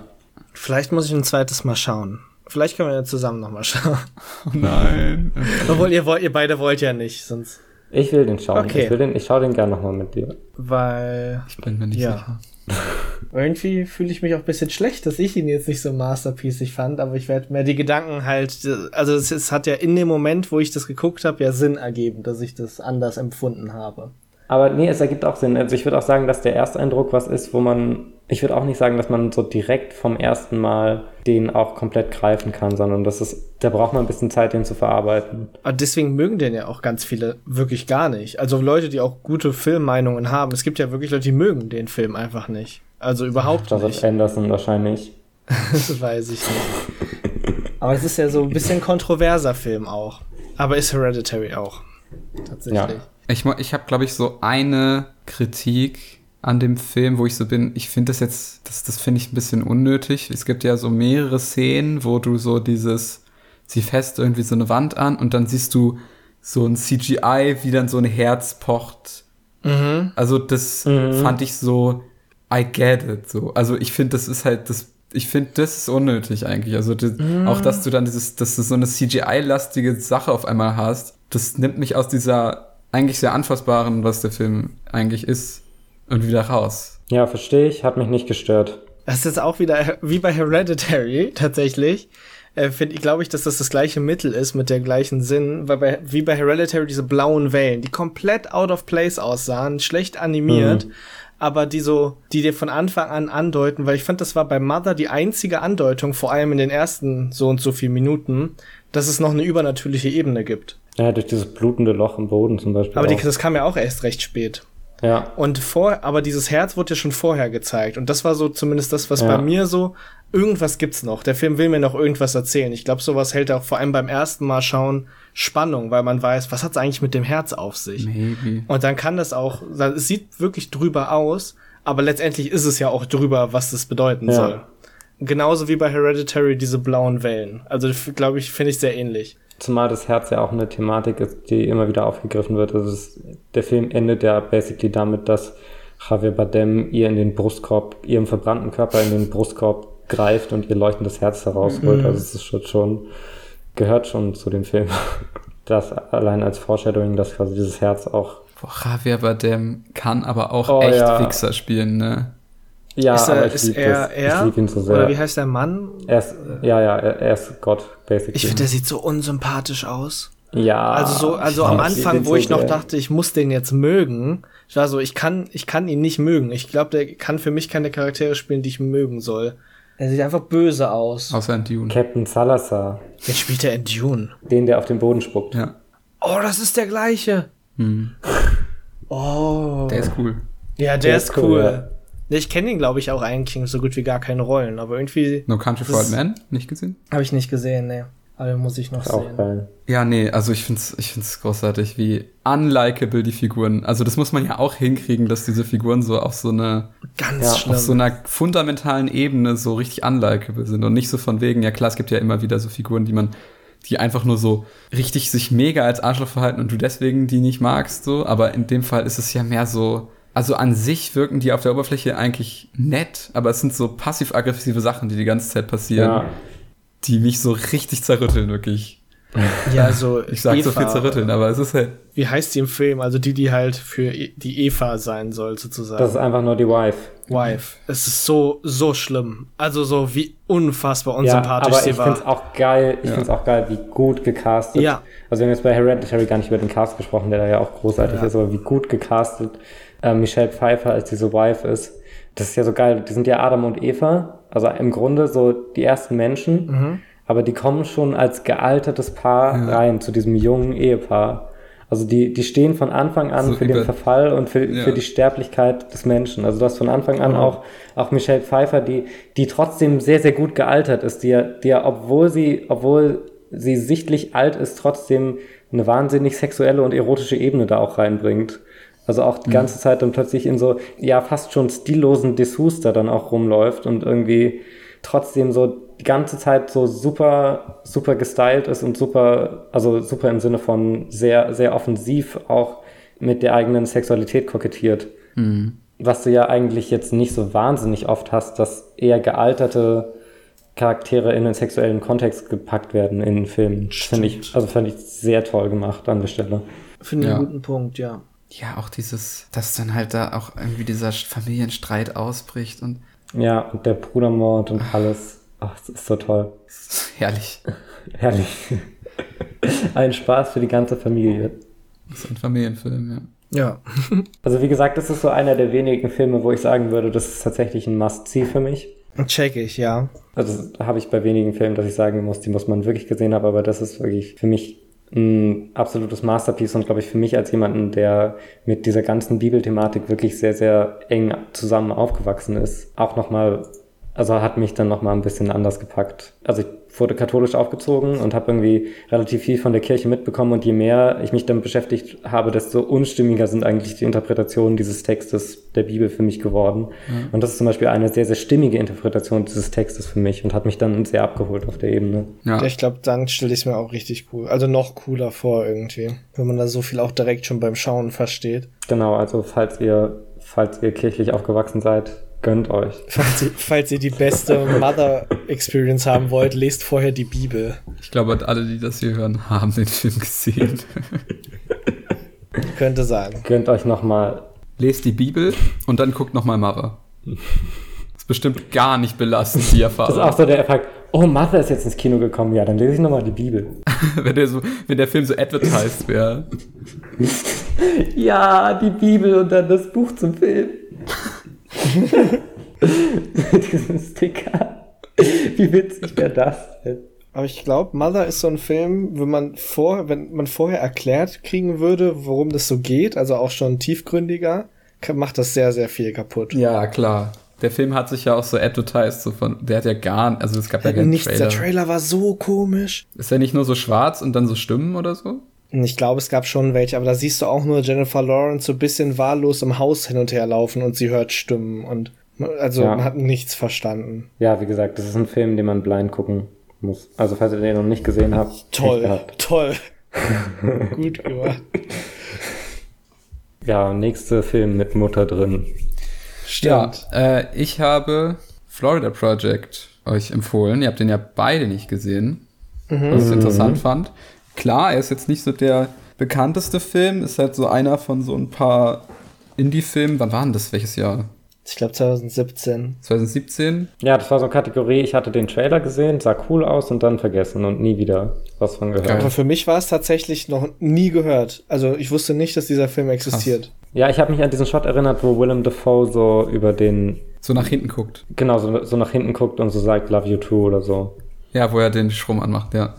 Vielleicht muss ich ein zweites Mal schauen. Vielleicht können wir ja zusammen nochmal schauen. Nein. Obwohl ihr wollt, ihr beide wollt ja nicht, sonst. Ich will den schauen. Okay. Ich, will den, ich schaue den gerne nochmal mit dir. Weil Ich bin mir nicht Ja. sicher. irgendwie fühle ich mich auch ein bisschen schlecht, dass ich ihn jetzt nicht so masterpiecig fand, aber ich werde mir die Gedanken halt, also es, es hat ja in dem Moment, wo ich das geguckt habe, ja Sinn ergeben, dass ich das anders empfunden habe. Aber nee, es ergibt auch Sinn. Also ich würde auch sagen, dass der Ersteindruck was ist, wo man ich würde auch nicht sagen, dass man so direkt vom ersten Mal den auch komplett greifen kann, sondern das ist, da braucht man ein bisschen Zeit, den zu verarbeiten. Aber deswegen mögen den ja auch ganz viele wirklich gar nicht. Also Leute, die auch gute Filmmeinungen haben. Es gibt ja wirklich Leute, die mögen den Film einfach nicht. Also überhaupt das nicht. Das Anderson wahrscheinlich. das weiß ich nicht. Aber es ist ja so ein bisschen kontroverser Film auch. Aber ist Hereditary auch. Tatsächlich. Ja. Ich, ich habe, glaube ich, so eine Kritik an dem Film, wo ich so bin, ich finde das jetzt, das, das finde ich ein bisschen unnötig. Es gibt ja so mehrere Szenen, wo du so dieses, sie fest irgendwie so eine Wand an und dann siehst du so ein CGI, wie dann so ein Herz pocht. Mhm. Also das mhm. fand ich so, I get it, so. Also ich finde, das ist halt, das, ich finde, das ist unnötig eigentlich. Also das, mhm. auch, dass du dann dieses, dass du so eine CGI-lastige Sache auf einmal hast, das nimmt mich aus dieser eigentlich sehr anfassbaren, was der Film eigentlich ist, und wieder raus. Ja, verstehe ich, hat mich nicht gestört. Das ist jetzt auch wieder wie bei Hereditary tatsächlich. Äh, Finde ich, glaube ich, dass das das gleiche Mittel ist mit der gleichen Sinn, weil bei, wie bei Hereditary diese blauen Wellen, die komplett out of place aussahen, schlecht animiert, mhm. aber die so, die dir von Anfang an andeuten, weil ich fand, das war bei Mother die einzige Andeutung, vor allem in den ersten so und so viel Minuten, dass es noch eine übernatürliche Ebene gibt. Ja, durch dieses blutende Loch im Boden zum Beispiel. Aber die, das kam ja auch erst recht spät. Ja. Und vor, aber dieses Herz wurde ja schon vorher gezeigt. Und das war so zumindest das, was ja. bei mir so, irgendwas gibt's noch. Der Film will mir noch irgendwas erzählen. Ich glaube, sowas hält auch vor allem beim ersten Mal schauen Spannung, weil man weiß, was hat's eigentlich mit dem Herz auf sich. Maybe. Und dann kann das auch, es sieht wirklich drüber aus, aber letztendlich ist es ja auch drüber, was das bedeuten ja. soll. Genauso wie bei Hereditary diese blauen Wellen. Also, glaube ich, finde ich sehr ähnlich. Zumal das Herz ja auch eine Thematik ist, die immer wieder aufgegriffen wird. Also es, der Film endet ja basically damit, dass Javier Bardem ihr in den Brustkorb, ihrem verbrannten Körper in den Brustkorb greift und ihr leuchtendes Herz herausholt. Mhm. Also es ist schon, schon, gehört schon zu dem Film. Das allein als Foreshadowing, dass quasi dieses Herz auch. Boah, Javier Bardem kann aber auch oh, echt ja. Wichser spielen, ne? Ja, ist er, aber ich ist er, er? Ich liebe ihn so sehr. Oder wie heißt der Mann? Er ist, ja, ja, er, er ist Gott, basically. Ich finde, der sieht so unsympathisch aus. Ja. Also so, also am Anfang, wo ich noch dachte, ich muss den jetzt mögen, ich war so, ich kann, ich kann ihn nicht mögen. Ich glaube, der kann für mich keine Charaktere spielen, die ich mögen soll. Er sieht einfach böse aus. Außer in Dune. Captain Salazar. Jetzt spielt er in Dune. Den, der auf den Boden spuckt. Ja. Oh, das ist der gleiche. Hm. Oh. Der ist cool. Ja, der, der ist cool. cool. Ich kenne ihn, glaube ich, auch eigentlich so gut wie gar keine Rollen, aber irgendwie. No Country for Old Men? Nicht gesehen? Habe ich nicht gesehen, nee. Aber muss ich noch sehen. Geil. Ja, nee, also ich find's, ich find's großartig, wie unlikable die Figuren. Also das muss man ja auch hinkriegen, dass diese Figuren so auf so eine ganz ja, auf so einer fundamentalen Ebene so richtig unlikable sind und nicht so von wegen, ja klar, es gibt ja immer wieder so Figuren, die man die einfach nur so richtig sich mega als Arschloch verhalten und du deswegen die nicht magst, so, aber in dem Fall ist es ja mehr so, also an sich wirken die auf der Oberfläche eigentlich nett, aber es sind so passiv-aggressive Sachen, die die ganze Zeit passieren, ja. die mich so richtig zerrütteln, wirklich. Ja, also ich sag Eva, so viel zerrütteln, aber es ist halt. Wie heißt die im Film? Also die, die halt für e, die Eva sein soll, sozusagen. Das ist einfach nur die Wife. Wife. Es ist so, so schlimm. Also so wie unfassbar unsympathisch ja, aber sie war. Ich find's auch geil, ich ja. find's auch geil, wie gut gecastet. Ja. Also wir haben jetzt bei Hereditary gar nicht über den Cast gesprochen, der da ja auch großartig ja. ist, aber wie gut gecastet äh, Michelle Pfeiffer als diese Wife ist. Das ist ja so geil. Die sind ja Adam und Eva, also im Grunde so die ersten Menschen, mhm. aber die kommen schon als gealtertes Paar ja. rein zu diesem jungen Ehepaar. Also die, die stehen von Anfang an so für den Verfall und für, ja. für die Sterblichkeit des Menschen. Also du hast von Anfang an auch, auch Michelle Pfeiffer, die, die trotzdem sehr, sehr gut gealtert ist, die ja, die ja, obwohl sie, obwohl sie sichtlich alt ist, trotzdem eine wahnsinnig sexuelle und erotische Ebene da auch reinbringt. Also auch die mhm. ganze Zeit dann plötzlich in so, ja, fast schon stillosen Dessous da dann auch rumläuft und irgendwie trotzdem so die ganze Zeit so super, super gestylt ist und super, also super im Sinne von sehr, sehr offensiv auch mit der eigenen Sexualität kokettiert. Mhm. Was du ja eigentlich jetzt nicht so wahnsinnig oft hast, dass eher gealterte Charaktere in den sexuellen Kontext gepackt werden in Filmen. Finde ich, also fand ich sehr toll gemacht an der Stelle. Finde ich ja. einen guten Punkt, ja ja, auch dieses, dass dann halt da auch irgendwie dieser Familienstreit ausbricht und. Ja, und der Brudermord und alles. Ach, das ist so toll. Herrlich. Herrlich. ein Spaß für die ganze Familie. Das ist ein Familienfilm, ja. Ja. Also wie gesagt, das ist so einer der wenigen Filme, wo ich sagen würde, das ist tatsächlich ein Must-See für mich. Check ich, ja. Also habe ich bei wenigen Filmen, dass ich sagen muss, die muss man wirklich gesehen haben, aber das ist wirklich für mich ein absolutes Masterpiece und glaube ich für mich als jemanden, der mit dieser ganzen Bibelthematik wirklich sehr, sehr eng zusammen aufgewachsen ist, auch nochmal, also hat mich dann nochmal ein bisschen anders gepackt. Also ich wurde katholisch aufgezogen und habe irgendwie relativ viel von der Kirche mitbekommen und je mehr ich mich damit beschäftigt habe, desto unstimmiger sind eigentlich die Interpretationen dieses Textes der Bibel für mich geworden. Mhm. Und das ist zum Beispiel eine sehr, sehr stimmige Interpretation dieses Textes für mich und hat mich dann sehr abgeholt auf der Ebene. Ja, ja ich glaube, dann stelle ich es mir auch richtig cool, also noch cooler vor irgendwie, wenn man da so viel auch direkt schon beim Schauen versteht. Genau, also falls ihr, falls ihr kirchlich aufgewachsen seid, Gönnt euch. Falls ihr, falls ihr die beste Mother Experience haben wollt, lest vorher die Bibel. Ich glaube, alle, die das hier hören, haben den Film gesehen. Könnte sein. Gönnt euch nochmal. Lest die Bibel und dann guckt nochmal Mother. Das ist bestimmt gar nicht belastend, die Erfahrung. Das ist auch so der Effekt. Oh, Mother ist jetzt ins Kino gekommen. Ja, dann lese ich nochmal die Bibel. wenn, der so, wenn der Film so advertised wäre. ja, die Bibel und dann das Buch zum Film. Diesen Sticker. Wie witzig wäre das denn? Aber ich glaube, Mother ist so ein Film, wenn man vor, wenn man vorher erklärt kriegen würde, worum das so geht, also auch schon tiefgründiger, macht das sehr, sehr viel kaputt. Ja, klar. Der Film hat sich ja auch so advertised, so von, der hat ja gar, also es gab ja keinen Nichts, Trailer. Der Trailer war so komisch. Ist er nicht nur so schwarz und dann so Stimmen oder so? Ich glaube, es gab schon welche, aber da siehst du auch nur Jennifer Lawrence so ein bisschen wahllos im Haus hin und her laufen und sie hört Stimmen und also ja. man hat nichts verstanden. Ja, wie gesagt, das ist ein Film, den man blind gucken muss. Also falls ihr den noch nicht gesehen habt. Toll, toll. Gut gemacht. Ja, nächster Film mit Mutter drin. Stimmt. Ja, äh, ich habe Florida Project euch empfohlen. Ihr habt den ja beide nicht gesehen, mhm. was ich interessant fand. Klar, er ist jetzt nicht so der bekannteste Film, ist halt so einer von so ein paar Indie-Filmen. Wann waren das? Welches Jahr? Ich glaube 2017. 2017? Ja, das war so eine Kategorie, ich hatte den Trailer gesehen, sah cool aus und dann vergessen und nie wieder was von gehört. Aber für mich war es tatsächlich noch nie gehört. Also ich wusste nicht, dass dieser Film existiert. Krass. Ja, ich habe mich an diesen Shot erinnert, wo Willem Dafoe so über den... So nach hinten guckt. Genau, so, so nach hinten guckt und so sagt, love you too oder so. Ja, wo er den Strom anmacht, ja.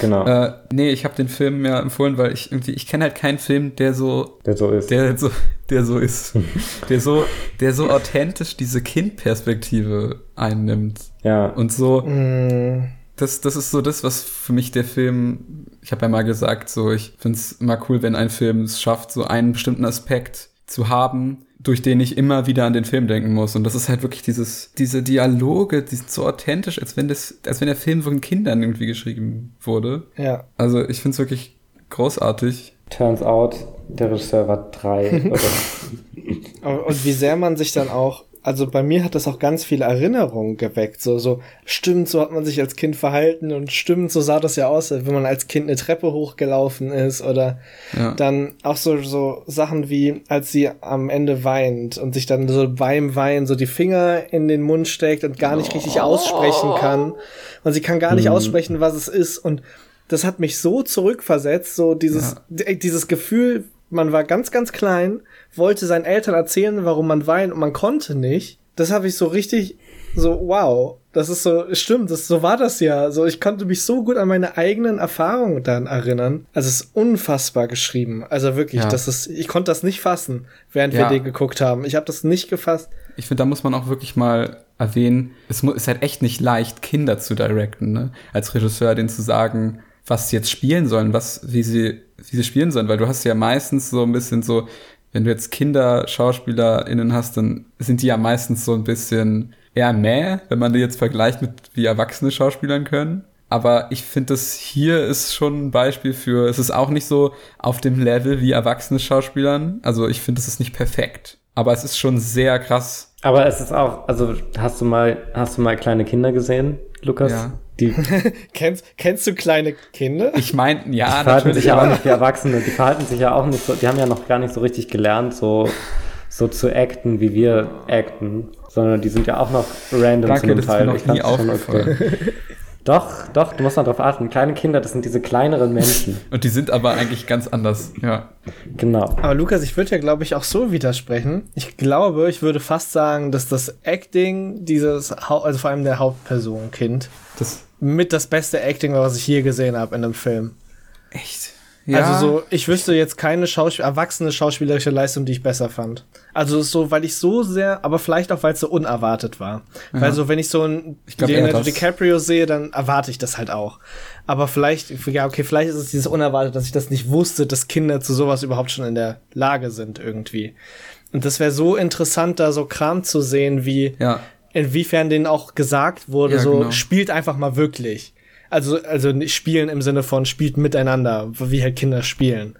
Genau. Äh, nee, ich habe den Film mir empfohlen, weil ich irgendwie, ich kenne halt keinen Film, der so, der so ist, der so, der so ist, der so, der so authentisch diese Kindperspektive einnimmt. Ja. Und so, mm. das, das ist so das, was für mich der Film, ich habe ja mal gesagt, so, ich find's immer cool, wenn ein Film es schafft, so einen bestimmten Aspekt zu haben, durch den ich immer wieder an den Film denken muss. Und das ist halt wirklich dieses, diese Dialoge, die sind so authentisch, als wenn das, als wenn der Film von Kindern irgendwie geschrieben wurde. Ja. Also ich finde es wirklich großartig. Turns out, der Regisseur war drei. und wie sehr man sich dann auch also bei mir hat das auch ganz viele Erinnerungen geweckt. So, so, stimmt, so hat man sich als Kind verhalten und stimmt, so sah das ja aus, wenn man als Kind eine Treppe hochgelaufen ist oder ja. dann auch so, so Sachen wie, als sie am Ende weint und sich dann so beim Weinen so die Finger in den Mund steckt und gar nicht oh. richtig aussprechen kann. Und sie kann gar nicht mhm. aussprechen, was es ist und das hat mich so zurückversetzt, so dieses, ja. dieses Gefühl, man war ganz, ganz klein, wollte seinen Eltern erzählen, warum man weint und man konnte nicht. Das habe ich so richtig so, wow, das ist so, stimmt, das, so war das ja. So, ich konnte mich so gut an meine eigenen Erfahrungen dann erinnern. Also es ist unfassbar geschrieben. Also wirklich, ja. das ist, ich konnte das nicht fassen, während ja. wir den geguckt haben. Ich habe das nicht gefasst. Ich finde, da muss man auch wirklich mal erwähnen, es ist halt echt nicht leicht, Kinder zu directen, ne? Als Regisseur, denen zu sagen, was sie jetzt spielen sollen, was, wie sie, wie sie spielen sollen, weil du hast ja meistens so ein bisschen so, wenn du jetzt Kinder SchauspielerInnen hast, dann sind die ja meistens so ein bisschen eher mäh, wenn man die jetzt vergleicht mit wie erwachsene Schauspielern können. Aber ich finde, das hier ist schon ein Beispiel für, es ist auch nicht so auf dem Level wie erwachsene Schauspielern. Also ich finde, es ist nicht perfekt. Aber es ist schon sehr krass. Aber es ist auch, also hast du mal, hast du mal kleine Kinder gesehen, Lukas? Ja. Die kennst, kennst du kleine Kinder? Ich meine, ja, die verhalten sich ja auch nicht wie Erwachsene. Die verhalten sich ja auch nicht so, die haben ja noch gar nicht so richtig gelernt, so, so zu acten, wie wir acten, sondern die sind ja auch noch random Danke, zum Teil. Das ist mir noch nie aufgefallen. Okay. Doch, doch, du musst mal drauf achten. Kleine Kinder, das sind diese kleineren Menschen. Und die sind aber eigentlich ganz anders, ja. Genau. Aber Lukas, ich würde ja, glaube ich, auch so widersprechen. Ich glaube, ich würde fast sagen, dass das Acting dieses, Hau also vor allem der Hauptperson, Kind, Das mit das beste Acting was ich je gesehen habe in einem Film. echt. Also so, ich wüsste jetzt keine Schauspiel erwachsene schauspielerische Leistung, die ich besser fand. Also so, weil ich so sehr, aber vielleicht auch, weil es so unerwartet war. Weil so, wenn ich so ein Ich glaub, Leonardo. DiCaprio sehe, dann erwarte ich das halt auch. Aber vielleicht, ja, okay, vielleicht ist es dieses unerwartet, dass ich das nicht wusste, dass Kinder zu sowas überhaupt schon in der Lage sind irgendwie. Und das wäre so interessant, da so Kram zu sehen, wie Ja. Inwiefern denen auch gesagt wurde, Ja, so genau. spielt einfach mal wirklich. Also, also nicht spielen im Sinne von spielt miteinander, wie halt Kinder spielen.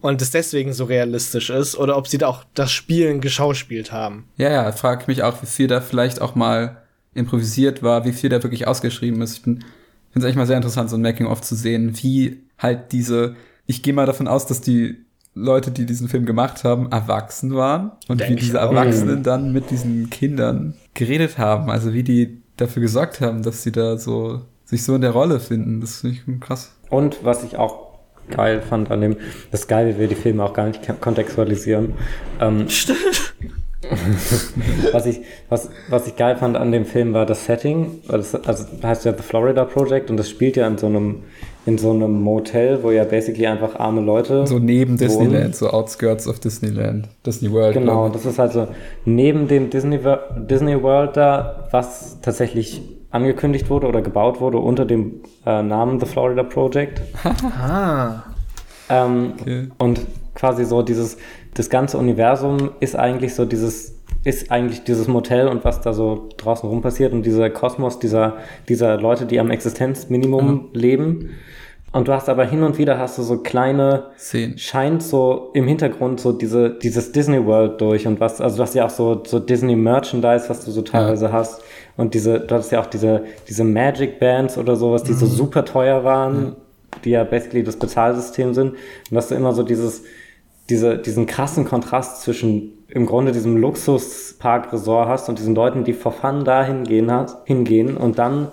Und es deswegen so realistisch ist, oder ob sie da auch das Spielen geschauspielt haben. Ja, ja, frage ich mich auch, wie viel da vielleicht auch mal improvisiert war, wie viel da wirklich ausgeschrieben ist. Ich finde es eigentlich mal sehr interessant, so ein Making-of zu sehen, wie halt diese, ich gehe mal davon aus, dass die Leute, die diesen Film gemacht haben, erwachsen waren und Denk wie diese. Erwachsenen dann mit diesen Kindern geredet haben. Also wie die dafür gesorgt haben, dass sie da so sich so in der Rolle finden. Das finde ich krass. Und was ich auch geil fand an dem, das ist geil, wie wir die Filme auch gar nicht kontextualisieren. Ähm, was, ich, was, was ich geil fand an dem Film war das Setting. weil Das, also heißt ja The Florida Project und das spielt ja in so einem, in so einem Motel, wo ja basically einfach arme Leute. So neben wohnen. Disneyland, so Outskirts of Disneyland, Disney World. Genau, das ist also neben dem Disney, Disney World da, was tatsächlich angekündigt wurde oder gebaut wurde unter dem äh, Namen The Florida Project. Ah. Ähm, Okay. Und quasi so dieses, das ganze Universum ist eigentlich so dieses, ist eigentlich dieses Motel und was da so draußen rum passiert und dieser Kosmos dieser, dieser Leute, die am Existenzminimum leben. Und du hast aber hin und wieder hast du so kleine, Szenen. scheint so im Hintergrund so diese, dieses Disney World durch und was, also du hast ja auch so, so Disney Merchandise, was du so teilweise hast. Und diese, du hast ja auch diese, diese Magic Bands oder sowas, die so super teuer waren, die ja basically das Bezahlsystem sind. Und dass du immer so dieses, diese, diesen krassen Kontrast zwischen im Grunde diesem Luxuspark-Resort hast und diesen Leuten, die for fun da hingehen, hingehen und dann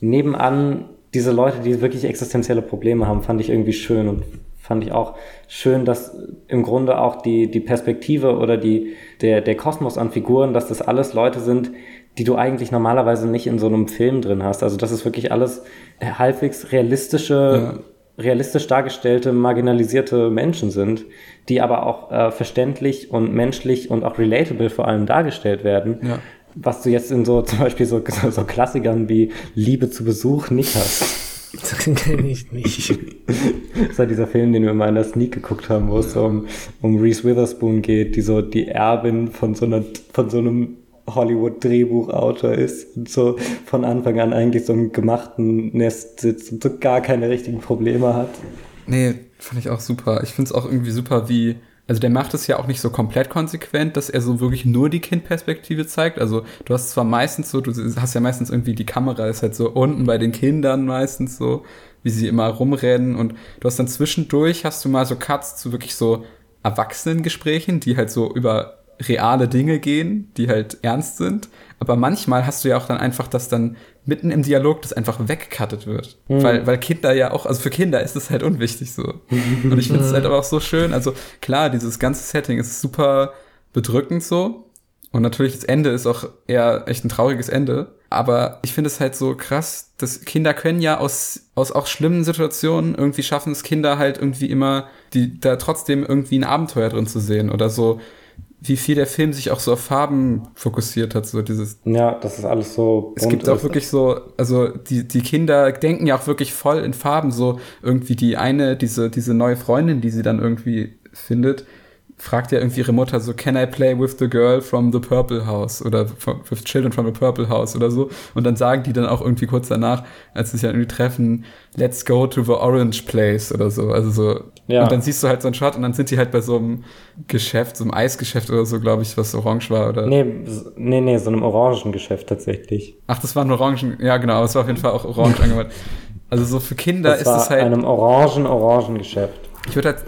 nebenan diese Leute, die wirklich existenzielle Probleme haben, fand ich irgendwie schön und fand ich auch schön, dass im Grunde auch die, die Perspektive oder die, der, der Kosmos an Figuren, dass das alles Leute sind, die du eigentlich normalerweise nicht in so einem Film drin hast. Also das ist wirklich alles halbwegs realistische, realistisch dargestellte, marginalisierte Menschen sind, die aber auch äh, verständlich und menschlich und auch relatable vor allem dargestellt werden. Ja. Was du jetzt in so zum Beispiel so, so, so Klassikern wie Liebe zu Besuch nicht hast. Das kenne ich nicht. Das ist ja dieser Film, den wir mal in der Sneak geguckt haben, wo es so um, um Reese Witherspoon geht, die so die Erbin von so, einer, von so einem Hollywood-Drehbuchautor ist und so von Anfang an eigentlich so im gemachten Nest sitzt und so gar keine richtigen Probleme hat. Nee, fand ich auch super. Ich finde es auch irgendwie super, wie. Also der macht es ja auch nicht so komplett konsequent, dass er so wirklich nur die Kindperspektive zeigt. Also du hast zwar meistens so, du hast ja meistens irgendwie die Kamera ist halt so unten bei den Kindern meistens so, wie sie immer rumrennen und du hast dann zwischendurch hast du mal so Cuts zu wirklich so Erwachsenengesprächen, die halt so über reale Dinge gehen, die halt ernst sind. Aber manchmal hast du ja auch dann einfach, dass dann mitten im Dialog das einfach weggecuttet wird. Weil, weil Kinder ja auch, also für Kinder ist es halt unwichtig so. Und ich finde es halt aber auch so schön. Also klar, dieses ganze Setting ist super bedrückend so. Und natürlich das Ende ist auch eher echt ein trauriges Ende. Aber ich finde es halt so krass, dass Kinder können ja aus, aus auch schlimmen Situationen irgendwie schaffen es Kinder halt irgendwie immer, die da trotzdem irgendwie ein Abenteuer drin zu sehen oder so, wie viel der Film sich auch so auf Farben fokussiert hat, so dieses Ja, das ist alles so. es gibt auch ist. wirklich so, also die, die Kinder denken ja auch wirklich voll in Farben, so irgendwie die eine, diese, diese neue Freundin, die sie dann irgendwie findet, fragt ja irgendwie ihre Mutter so, can I play with the girl from the Purple House oder with children from the Purple House oder so und dann sagen die dann auch irgendwie kurz danach, als sie sich dann irgendwie treffen, let's go to the Orange Place oder so, also so Ja. und dann siehst du halt so einen Shot und dann sind die halt bei so einem Geschäft, so einem Eisgeschäft oder so, glaube ich, was orange war oder Nee, nee, nee, so einem Orangengeschäft tatsächlich. Ach, das waren Orangen. Ja, genau, es war auf jeden Fall auch orange angemalt. Also so für Kinder Das ist war es halt. einem Orangen-Orangengeschäft. Ich würde halt.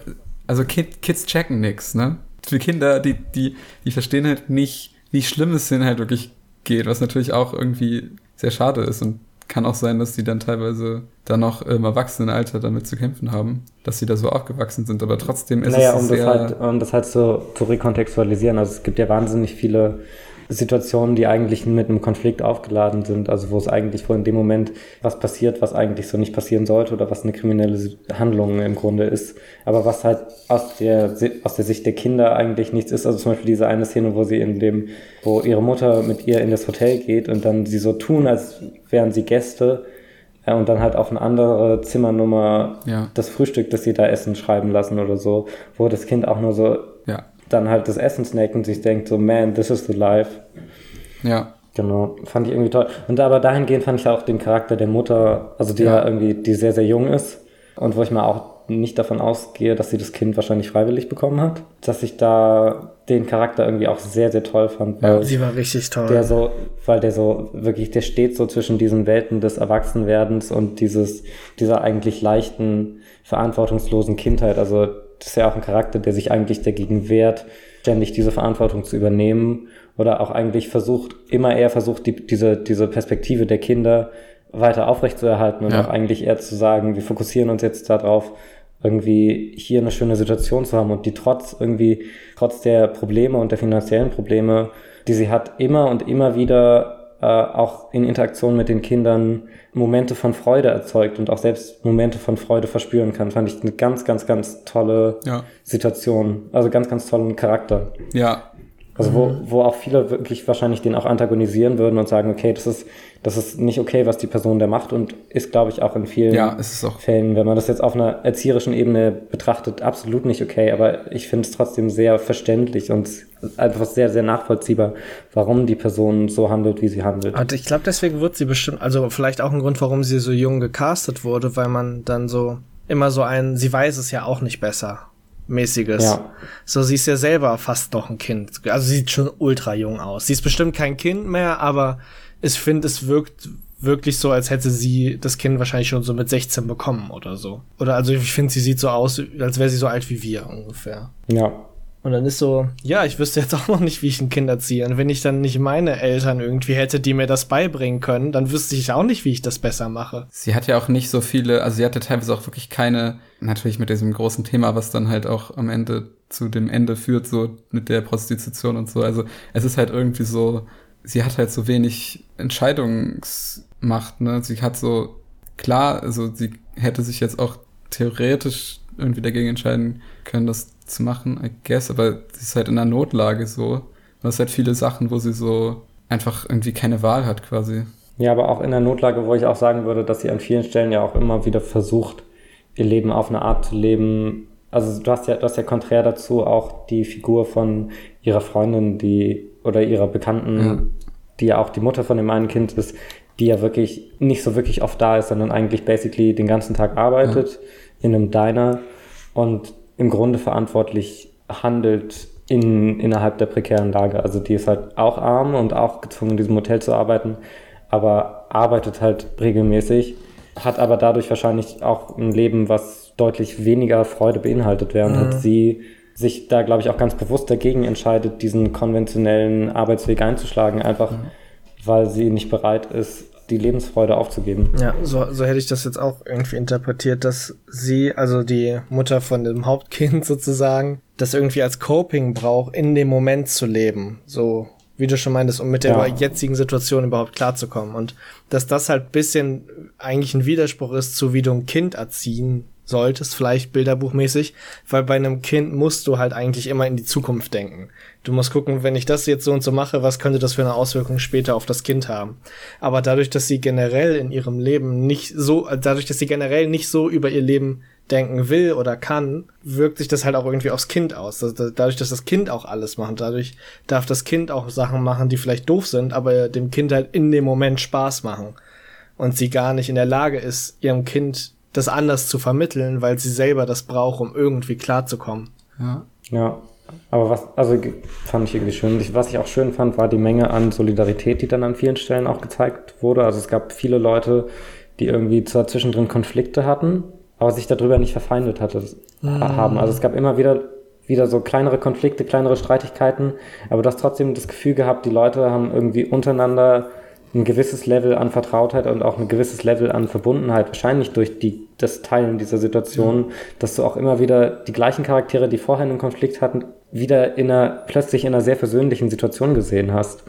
Also Kid, Kids checken nix, ne? Für Kinder, die, die, die verstehen halt nicht, wie schlimm es denen halt wirklich geht, was natürlich auch irgendwie sehr schade ist. Und kann auch sein, dass die dann teilweise dann noch im Erwachsenenalter damit zu kämpfen haben, dass sie da so aufgewachsen sind, aber trotzdem ist naja, es um sehr... das halt, um das halt so zu rekontextualisieren. Also es gibt ja wahnsinnig viele Situationen, die eigentlich mit einem Konflikt aufgeladen sind, also wo es eigentlich wo in dem Moment was passiert, was eigentlich so nicht passieren sollte oder was eine kriminelle Handlung im Grunde ist, aber was halt aus der aus der Sicht der Kinder eigentlich nichts ist. Also zum Beispiel diese eine Szene, wo sie in dem, wo ihre Mutter mit ihr in das Hotel geht und dann sie so tun, als wären sie Gäste ja, und dann halt auf eine andere Zimmernummer Ja. das Frühstück, das sie da essen, schreiben lassen oder so, wo das Kind auch nur so dann halt das Essen snackt und sich denkt so, man, this is the life. ja, Genau, fand ich irgendwie toll. Und aber dahingehend fand ich auch den Charakter der Mutter, also die ja, Ja. irgendwie, die sehr, sehr jung ist und wo ich mal auch nicht davon ausgehe, dass sie das Kind wahrscheinlich freiwillig bekommen hat, dass ich da den Charakter irgendwie auch sehr, sehr toll fand, weil Sie war richtig toll. der so, weil der so wirklich, der steht so zwischen diesen Welten des Erwachsenwerdens und dieses, dieser eigentlich leichten, verantwortungslosen Kindheit. Also das ist ja auch ein Charakter, der sich eigentlich dagegen wehrt, ständig diese Verantwortung zu übernehmen oder auch eigentlich versucht, immer eher versucht, die, diese, diese Perspektive der Kinder weiter aufrechtzuerhalten und Ja. auch eigentlich eher zu sagen, wir fokussieren uns jetzt darauf, irgendwie hier eine schöne Situation zu haben und die trotz irgendwie, trotz der Probleme und der finanziellen Probleme, die sie hat, immer und immer wieder äh, auch in Interaktion mit den Kindern Momente von Freude erzeugt und auch selbst Momente von Freude verspüren kann, fand ich eine ganz, ganz, ganz tolle ja, Situation. Also ganz, ganz tollen Charakter. ja, Also wo, wo auch viele wirklich wahrscheinlich den auch antagonisieren würden und sagen, okay, das ist, das ist nicht okay, was die Person da macht und ist, glaube ich, auch in vielen ja, es ist auch, Fällen, wenn man das jetzt auf einer erzieherischen Ebene betrachtet, absolut nicht okay. Aber ich finde es trotzdem sehr verständlich und einfach sehr, sehr nachvollziehbar, warum die Person so handelt, wie sie handelt. Und ich glaube, deswegen wird sie bestimmt, also vielleicht auch ein Grund, warum sie so jung gecastet wurde, weil man dann so immer so ein, sie weiß es ja auch nicht besser, mäßiges. Ja. So, sie ist ja selber fast noch ein Kind. Also sie sieht schon ultra jung aus. Sie ist bestimmt kein Kind mehr, aber ich finde, es wirkt wirklich so, als hätte sie das Kind wahrscheinlich schon so mit 16 bekommen oder so. Oder also ich finde, sie sieht so aus, als wäre sie so alt wie wir ungefähr. Ja. Und dann ist so, ja, ich wüsste jetzt auch noch nicht, wie ich ein Kind erziehe. Und wenn ich dann nicht meine Eltern irgendwie hätte, die mir das beibringen können, dann wüsste ich auch nicht, wie ich das besser mache. sie hat ja auch nicht so viele, also sie hatte teilweise auch wirklich keine, natürlich mit diesem großen Thema, was dann halt auch am Ende zu dem Ende führt, so mit der Prostitution und so. Also es ist halt irgendwie so, sie hat halt so wenig Entscheidungsmacht, ne? Sie hat so, klar, also sie hätte sich jetzt auch theoretisch irgendwie dagegen entscheiden können, das zu machen, I guess, aber sie ist halt in einer Notlage so. Du hast halt viele Sachen, wo sie so einfach irgendwie keine Wahl hat quasi. Ja, aber auch in der Notlage, wo ich auch sagen würde, dass sie an vielen Stellen ja auch immer wieder versucht, ihr Leben auf eine Art zu leben. Also du hast ja, du hast ja konträr dazu auch die Figur von ihrer Freundin, die oder ihrer Bekannten, Ja. die ja auch die Mutter von dem einen Kind ist, die ja wirklich nicht so wirklich oft da ist, sondern eigentlich basically den ganzen Tag arbeitet in einem Diner und im Grunde verantwortlich handelt in, innerhalb der prekären Lage. Also die ist halt auch arm und auch gezwungen, in diesem Hotel zu arbeiten, aber arbeitet halt regelmäßig, hat aber dadurch wahrscheinlich auch ein Leben, was deutlich weniger Freude beinhaltet, während Mhm. halt sie sich da, glaube ich, auch ganz bewusst dagegen entscheidet, diesen konventionellen Arbeitsweg einzuschlagen, einfach weil sie nicht bereit ist, die Lebensfreude aufzugeben. Ja, so, so hätte ich das jetzt auch irgendwie interpretiert, dass sie, also die Mutter von dem Hauptkind sozusagen, das irgendwie als Coping braucht, in dem Moment zu leben. So, wie du schon meintest, um mit der Ja. jetzigen Situation überhaupt klarzukommen. Und dass das halt bisschen eigentlich ein Widerspruch ist zu, wie du ein Kind erziehen solltest, vielleicht bilderbuchmäßig, weil bei einem Kind musst du halt eigentlich immer in die Zukunft denken. Du musst gucken, wenn ich das jetzt so und so mache, was könnte das für eine Auswirkung später auf das Kind haben. Aber dadurch, dass sie generell in ihrem Leben nicht so, dadurch, dass sie generell nicht so über ihr Leben denken will oder kann, wirkt sich das halt auch irgendwie aufs Kind aus. Dadurch, dass das Kind auch alles macht, dadurch darf das Kind auch Sachen machen, die vielleicht doof sind, aber dem Kind halt in dem Moment Spaß machen. Und sie gar nicht in der Lage ist, ihrem Kind das anders zu vermitteln, weil sie selber das braucht, um irgendwie klarzukommen. Ja. Ja, aber was, also fand ich irgendwie schön. Was ich auch schön fand, war die Menge an Solidarität, die dann an vielen Stellen auch gezeigt wurde. Also es gab viele Leute, die irgendwie zwar zwischendrin Konflikte hatten, aber sich darüber nicht verfeindet hatte, haben. Also es gab immer wieder wieder so kleinere Konflikte, kleinere Streitigkeiten, aber du hast trotzdem das Gefühl gehabt, die Leute haben irgendwie untereinander ein gewisses Level an Vertrautheit und auch ein gewisses Level an Verbundenheit, wahrscheinlich durch die, das Teilen dieser Situation, mhm. dass du auch immer wieder die gleichen Charaktere, die vorher einen Konflikt hatten, wieder in einer, plötzlich in einer sehr versöhnlichen Situation gesehen hast.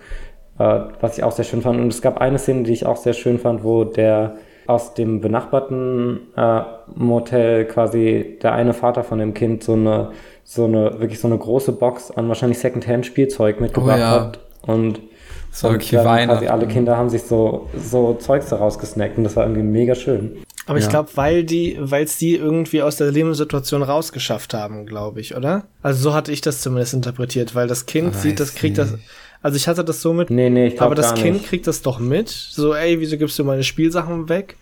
Äh, was ich auch sehr schön fand. Und es gab eine Szene, die ich auch sehr schön fand, wo der aus dem benachbarten äh, Motel quasi der eine Vater von dem Kind so eine, so eine, wirklich so eine große Box an wahrscheinlich Secondhand-Spielzeug mitgebracht oh, ja. hat. Und wirklich Weihnachten. Quasi alle Kinder haben sich so, so Zeugs daraus gesnackt und das war irgendwie mega schön. Aber ja. ich glaube, weil die, weil es die irgendwie aus der Lebenssituation rausgeschafft haben, glaube ich, oder? Also so hatte ich das zumindest interpretiert, weil das Kind Weiß sieht, das kriegt nicht. das. Also ich hatte das so mit. Nee, nee, ich glaube Aber das Kind nicht. kriegt das doch mit. So, ey, wieso gibst du meine Spielsachen weg?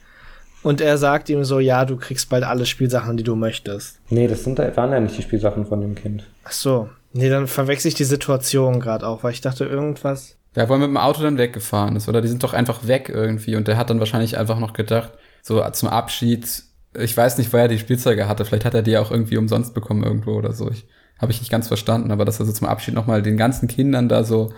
Und er sagt ihm so, ja, du kriegst bald alle Spielsachen, die du möchtest. Nee, das sind, waren ja nicht die Spielsachen von dem Kind. Ach so. Nee, dann verwechsel ich die Situation gerade auch, weil ich dachte, irgendwas. Der war mit dem Auto dann weggefahren ist, oder? Die sind doch einfach weg irgendwie und der hat dann wahrscheinlich einfach noch gedacht, so zum Abschied, ich weiß nicht, woher er die Spielzeuge hatte, vielleicht hat er die auch irgendwie umsonst bekommen irgendwo oder so. Ich habe ich nicht ganz verstanden, aber dass er so zum Abschied nochmal den ganzen Kindern da so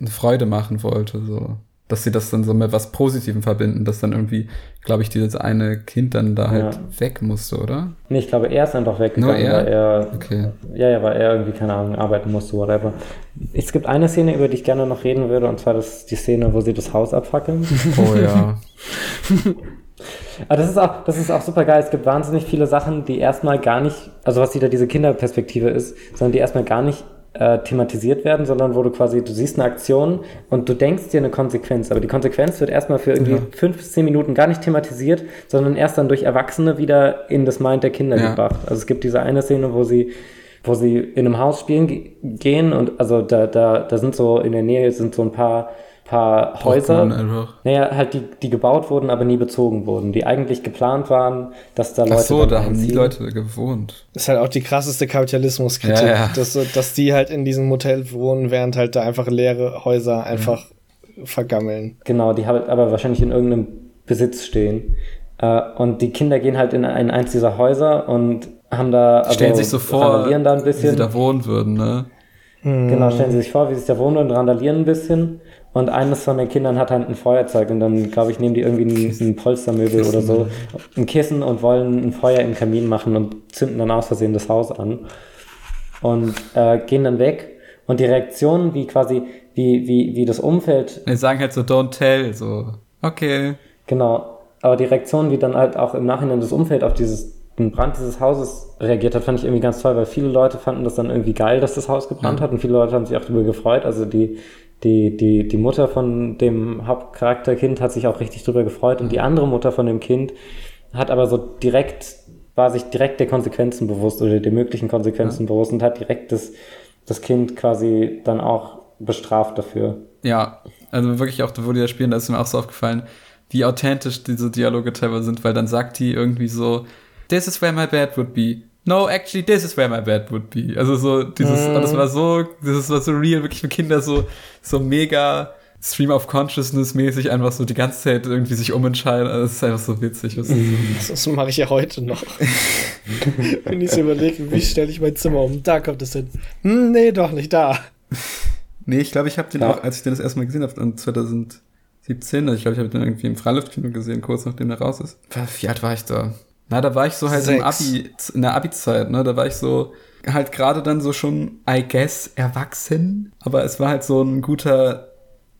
eine Freude machen wollte, so dass sie das dann so mit was Positivem verbinden, dass dann irgendwie, glaube ich, dieses eine Kind dann da halt ja. weg musste, oder? Nee, ich glaube, er ist einfach weggegangen, Nur er? weil er, okay. ja, ja, weil er irgendwie, keine Ahnung, arbeiten musste, whatever. Es gibt eine Szene, über die ich gerne noch reden würde, und zwar das die Szene, wo sie das Haus abfackeln. Oh ja. Aber das ist auch, das ist auch super geil. Es gibt wahnsinnig viele Sachen, die erstmal gar nicht, also was wieder diese Kinderperspektive ist, sondern die erstmal gar nicht äh, thematisiert werden, sondern wo du quasi, du siehst eine Aktion und du denkst dir eine Konsequenz, aber die Konsequenz wird erstmal für irgendwie ja. fünf bis zehn Minuten gar nicht thematisiert, sondern erst dann durch Erwachsene wieder in das Mind der Kinder ja. gebracht. Also es gibt diese eine Szene, wo sie wo sie in einem Haus spielen gehen und also da, da, da sind so in der Nähe sind so ein paar paar Häuser, naja, halt die, die gebaut wurden, aber nie bezogen wurden, die eigentlich geplant waren, dass da Leute. Ach so, da haben die Leute gewohnt. Das ist halt auch die krasseste Kapitalismuskritik, ja, ja. Dass, dass die halt in diesem Motel wohnen, während halt da einfach leere Häuser einfach mhm. vergammeln. Genau, die halt aber wahrscheinlich in irgendeinem Besitz stehen. Äh, und die Kinder gehen halt in ein, eins dieser Häuser und haben da. Also, stellen sich so vor, da ein bisschen. wie sie da wohnen würden, ne? Genau, stellen sie sich vor, wie sie da wohnen und randalieren ein bisschen. Und eines von den Kindern hat halt ein Feuerzeug und dann, glaube ich, nehmen die irgendwie ein, ein Polstermöbel Kissen. oder so, ein Kissen und wollen ein Feuer im Kamin machen und zünden dann aus Versehen das Haus an. Und äh, gehen dann weg. Und die Reaktion, wie quasi, wie, wie, wie das Umfeld. Die sagen halt so, don't tell, so. Okay. Genau. Aber die Reaktion, wie dann halt auch im Nachhinein das Umfeld auf dieses den Brand dieses Hauses reagiert hat, fand ich irgendwie ganz toll, weil viele Leute fanden das dann irgendwie geil, dass das Haus gebrannt ja. hat und viele Leute haben sich auch darüber gefreut. Also die, die, die, die Mutter von dem Hauptcharakterkind hat sich auch richtig drüber gefreut und die andere Mutter von dem Kind hat aber so direkt, war sich direkt der Konsequenzen bewusst oder der möglichen Konsequenzen ja. bewusst und hat direkt das, das Kind quasi dann auch bestraft dafür. Ja, also wirklich auch, wo die da spielen, da ist mir auch so aufgefallen, wie authentisch diese Dialoge teilweise sind, weil dann sagt die irgendwie so, this is where my bed would be no, actually, this is where my bed would be. Also so, dieses, mm. das war so, das war so real, wirklich für Kinder so, so mega Stream of Consciousness mäßig einfach so die ganze Zeit irgendwie sich umentscheiden. Also, das ist einfach so witzig. Was das, das mache ich ja heute noch. Wenn ich so überlege, wie stelle ich mein Zimmer um? Da kommt es hin. Hm, nee, doch nicht da. nee, ich glaube, ich habe den ja. auch, als ich den das erste Mal gesehen habe, 2017, also ich glaube, ich habe den irgendwie im Freiluftkino gesehen, kurz nachdem er raus ist. Wie alt war ich da? Na, da war ich so halt Sechs. im Abi, in der Abi-Zeit, ne? Da war ich so halt gerade dann so schon, I guess, erwachsen. Aber es war halt so ein guter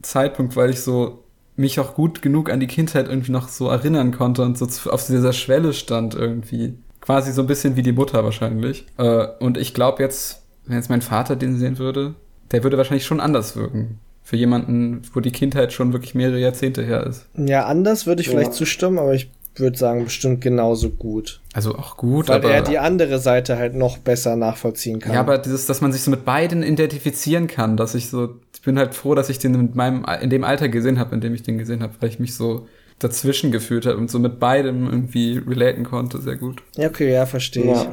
Zeitpunkt, weil ich so mich auch gut genug an die Kindheit irgendwie noch so erinnern konnte und so auf dieser Schwelle stand irgendwie. Quasi so ein bisschen wie die Mutter wahrscheinlich. Äh, und ich glaube jetzt, wenn jetzt mein Vater den sehen würde, der würde wahrscheinlich schon anders wirken. Für jemanden, wo die Kindheit schon wirklich mehrere Jahrzehnte her ist. Ja, anders würde ich ja. vielleicht zustimmen, aber ich würde sagen, bestimmt genauso gut. Also auch gut, Weil aber er die andere Seite halt noch besser nachvollziehen kann. Ja, aber dieses, dass man sich so mit beiden identifizieren kann, dass ich so, ich bin halt froh, dass ich den mit meinem, in dem Alter gesehen habe, in dem ich den gesehen habe, weil ich mich so dazwischen gefühlt habe und so mit beidem irgendwie relaten konnte, sehr gut. Ja, okay, ja, verstehe ja. ich.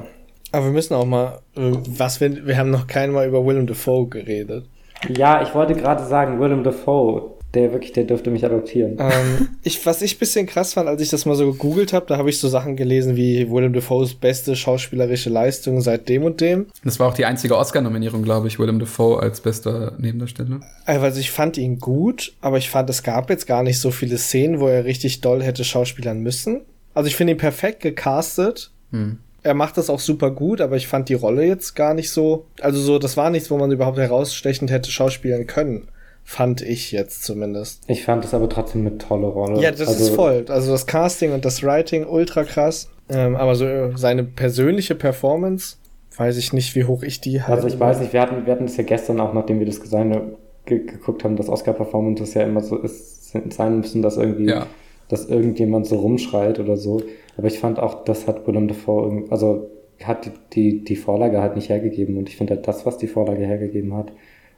Aber wir müssen auch mal, äh, was wir, wir haben noch kein Mal über Willem Dafoe geredet. Ja, ich wollte gerade sagen, Willem Dafoe, der wirklich, der dürfte mich adoptieren. Ähm, ich, was ich bisschen krass fand, als ich das mal so gegoogelt habe, da habe ich so Sachen gelesen wie Willem Dafoes beste schauspielerische Leistung seit dem und dem. Das war auch die einzige Oscar-Nominierung, glaube ich, Willem Dafoe als bester Nebendarsteller. Also ich fand ihn gut, aber ich fand, es gab jetzt gar nicht so viele Szenen, wo er richtig doll hätte schauspielern müssen. Also ich finde ihn perfekt gecastet. Hm. Er macht das auch super gut, aber ich fand die Rolle jetzt gar nicht so. Also so, das war nichts, wo man überhaupt herausstechend hätte schauspielen können. Fand ich jetzt zumindest. Ich fand es aber trotzdem eine tolle Rolle. Ja, das also, ist voll. Also das Casting und das Writing ultra krass. Ähm, aber so äh, seine persönliche Performance, weiß ich nicht, wie hoch ich die habe. Also ich weiß nicht, wir hatten, wir hatten es ja gestern auch, nachdem wir das Design ge geguckt haben, dass Oscar-Performances ja immer so ist, sein müssen, dass irgendwie, ja. dass irgendjemand so rumschreit oder so. Aber ich fand auch, das hat Willem Dafoe, also hat die, die, die Vorlage halt nicht hergegeben. Und ich finde halt das, was die Vorlage hergegeben hat,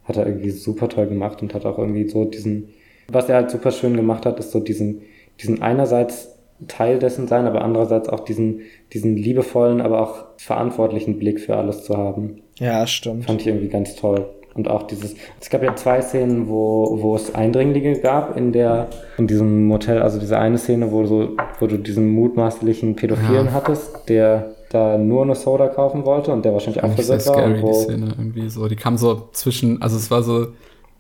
hat er irgendwie super toll gemacht und hat auch irgendwie so diesen, was er halt super schön gemacht hat, ist so diesen, diesen einerseits Teil dessen sein, aber andererseits auch diesen, diesen liebevollen, aber auch verantwortlichen Blick für alles zu haben. Ja, stimmt. Fand ich irgendwie ganz toll. Und auch dieses, es gab ja zwei Szenen, wo, wo es Eindringlinge gab in der, in diesem Motel, also diese eine Szene, wo, so, wo du diesen mutmaßlichen Pädophilen ja. hattest, der da nur eine Soda kaufen wollte und der wahrscheinlich auch versetzt war. Scary, die Szene irgendwie so. Die kam so zwischen, also es war so,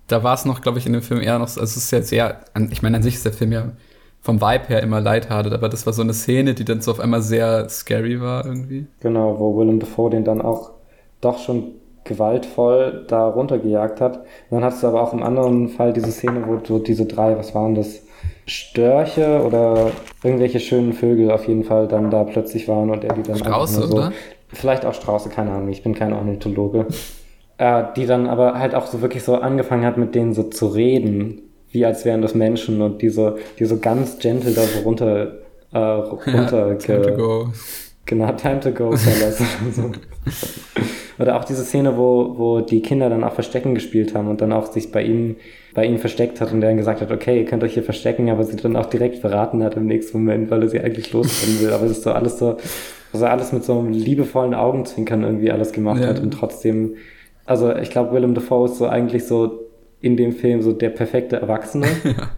da war es noch, glaube ich, in dem Film eher noch, also es ist ja sehr, ich meine, an sich ist der Film ja vom Vibe her immer lighthearted, aber das war so eine Szene, die dann so auf einmal sehr scary war irgendwie. Genau, wo Willem Dafoe den dann auch doch schon gewaltvoll da runtergejagt hat. Und dann hattest du aber auch im anderen Fall diese Szene, wo so diese drei, was waren das? Störche oder irgendwelche schönen Vögel auf jeden Fall dann da plötzlich waren und er die dann Strauße, so, oder? Vielleicht auch Strauße, keine Ahnung, ich bin kein Ornithologe. äh, die dann aber halt auch so wirklich so angefangen hat, mit denen so zu reden, wie als wären das Menschen und die so, die so ganz gentle da so runter, äh, runter ja, time to go. Genau, time to go, Fellas. Oder auch diese Szene, wo, wo die Kinder dann auch Verstecken gespielt haben und dann auch sich bei ihm, bei ihnen versteckt hat und der dann gesagt hat, okay, ihr könnt euch hier verstecken, aber sie dann auch direkt verraten hat im nächsten Moment, weil er sie eigentlich loswerden will. Aber es ist so alles so, also alles mit so einem liebevollen Augenzwinkern irgendwie alles gemacht ja. hat und trotzdem, also ich glaube, Willem Dafoe ist so eigentlich so in dem Film so der perfekte Erwachsene. ja.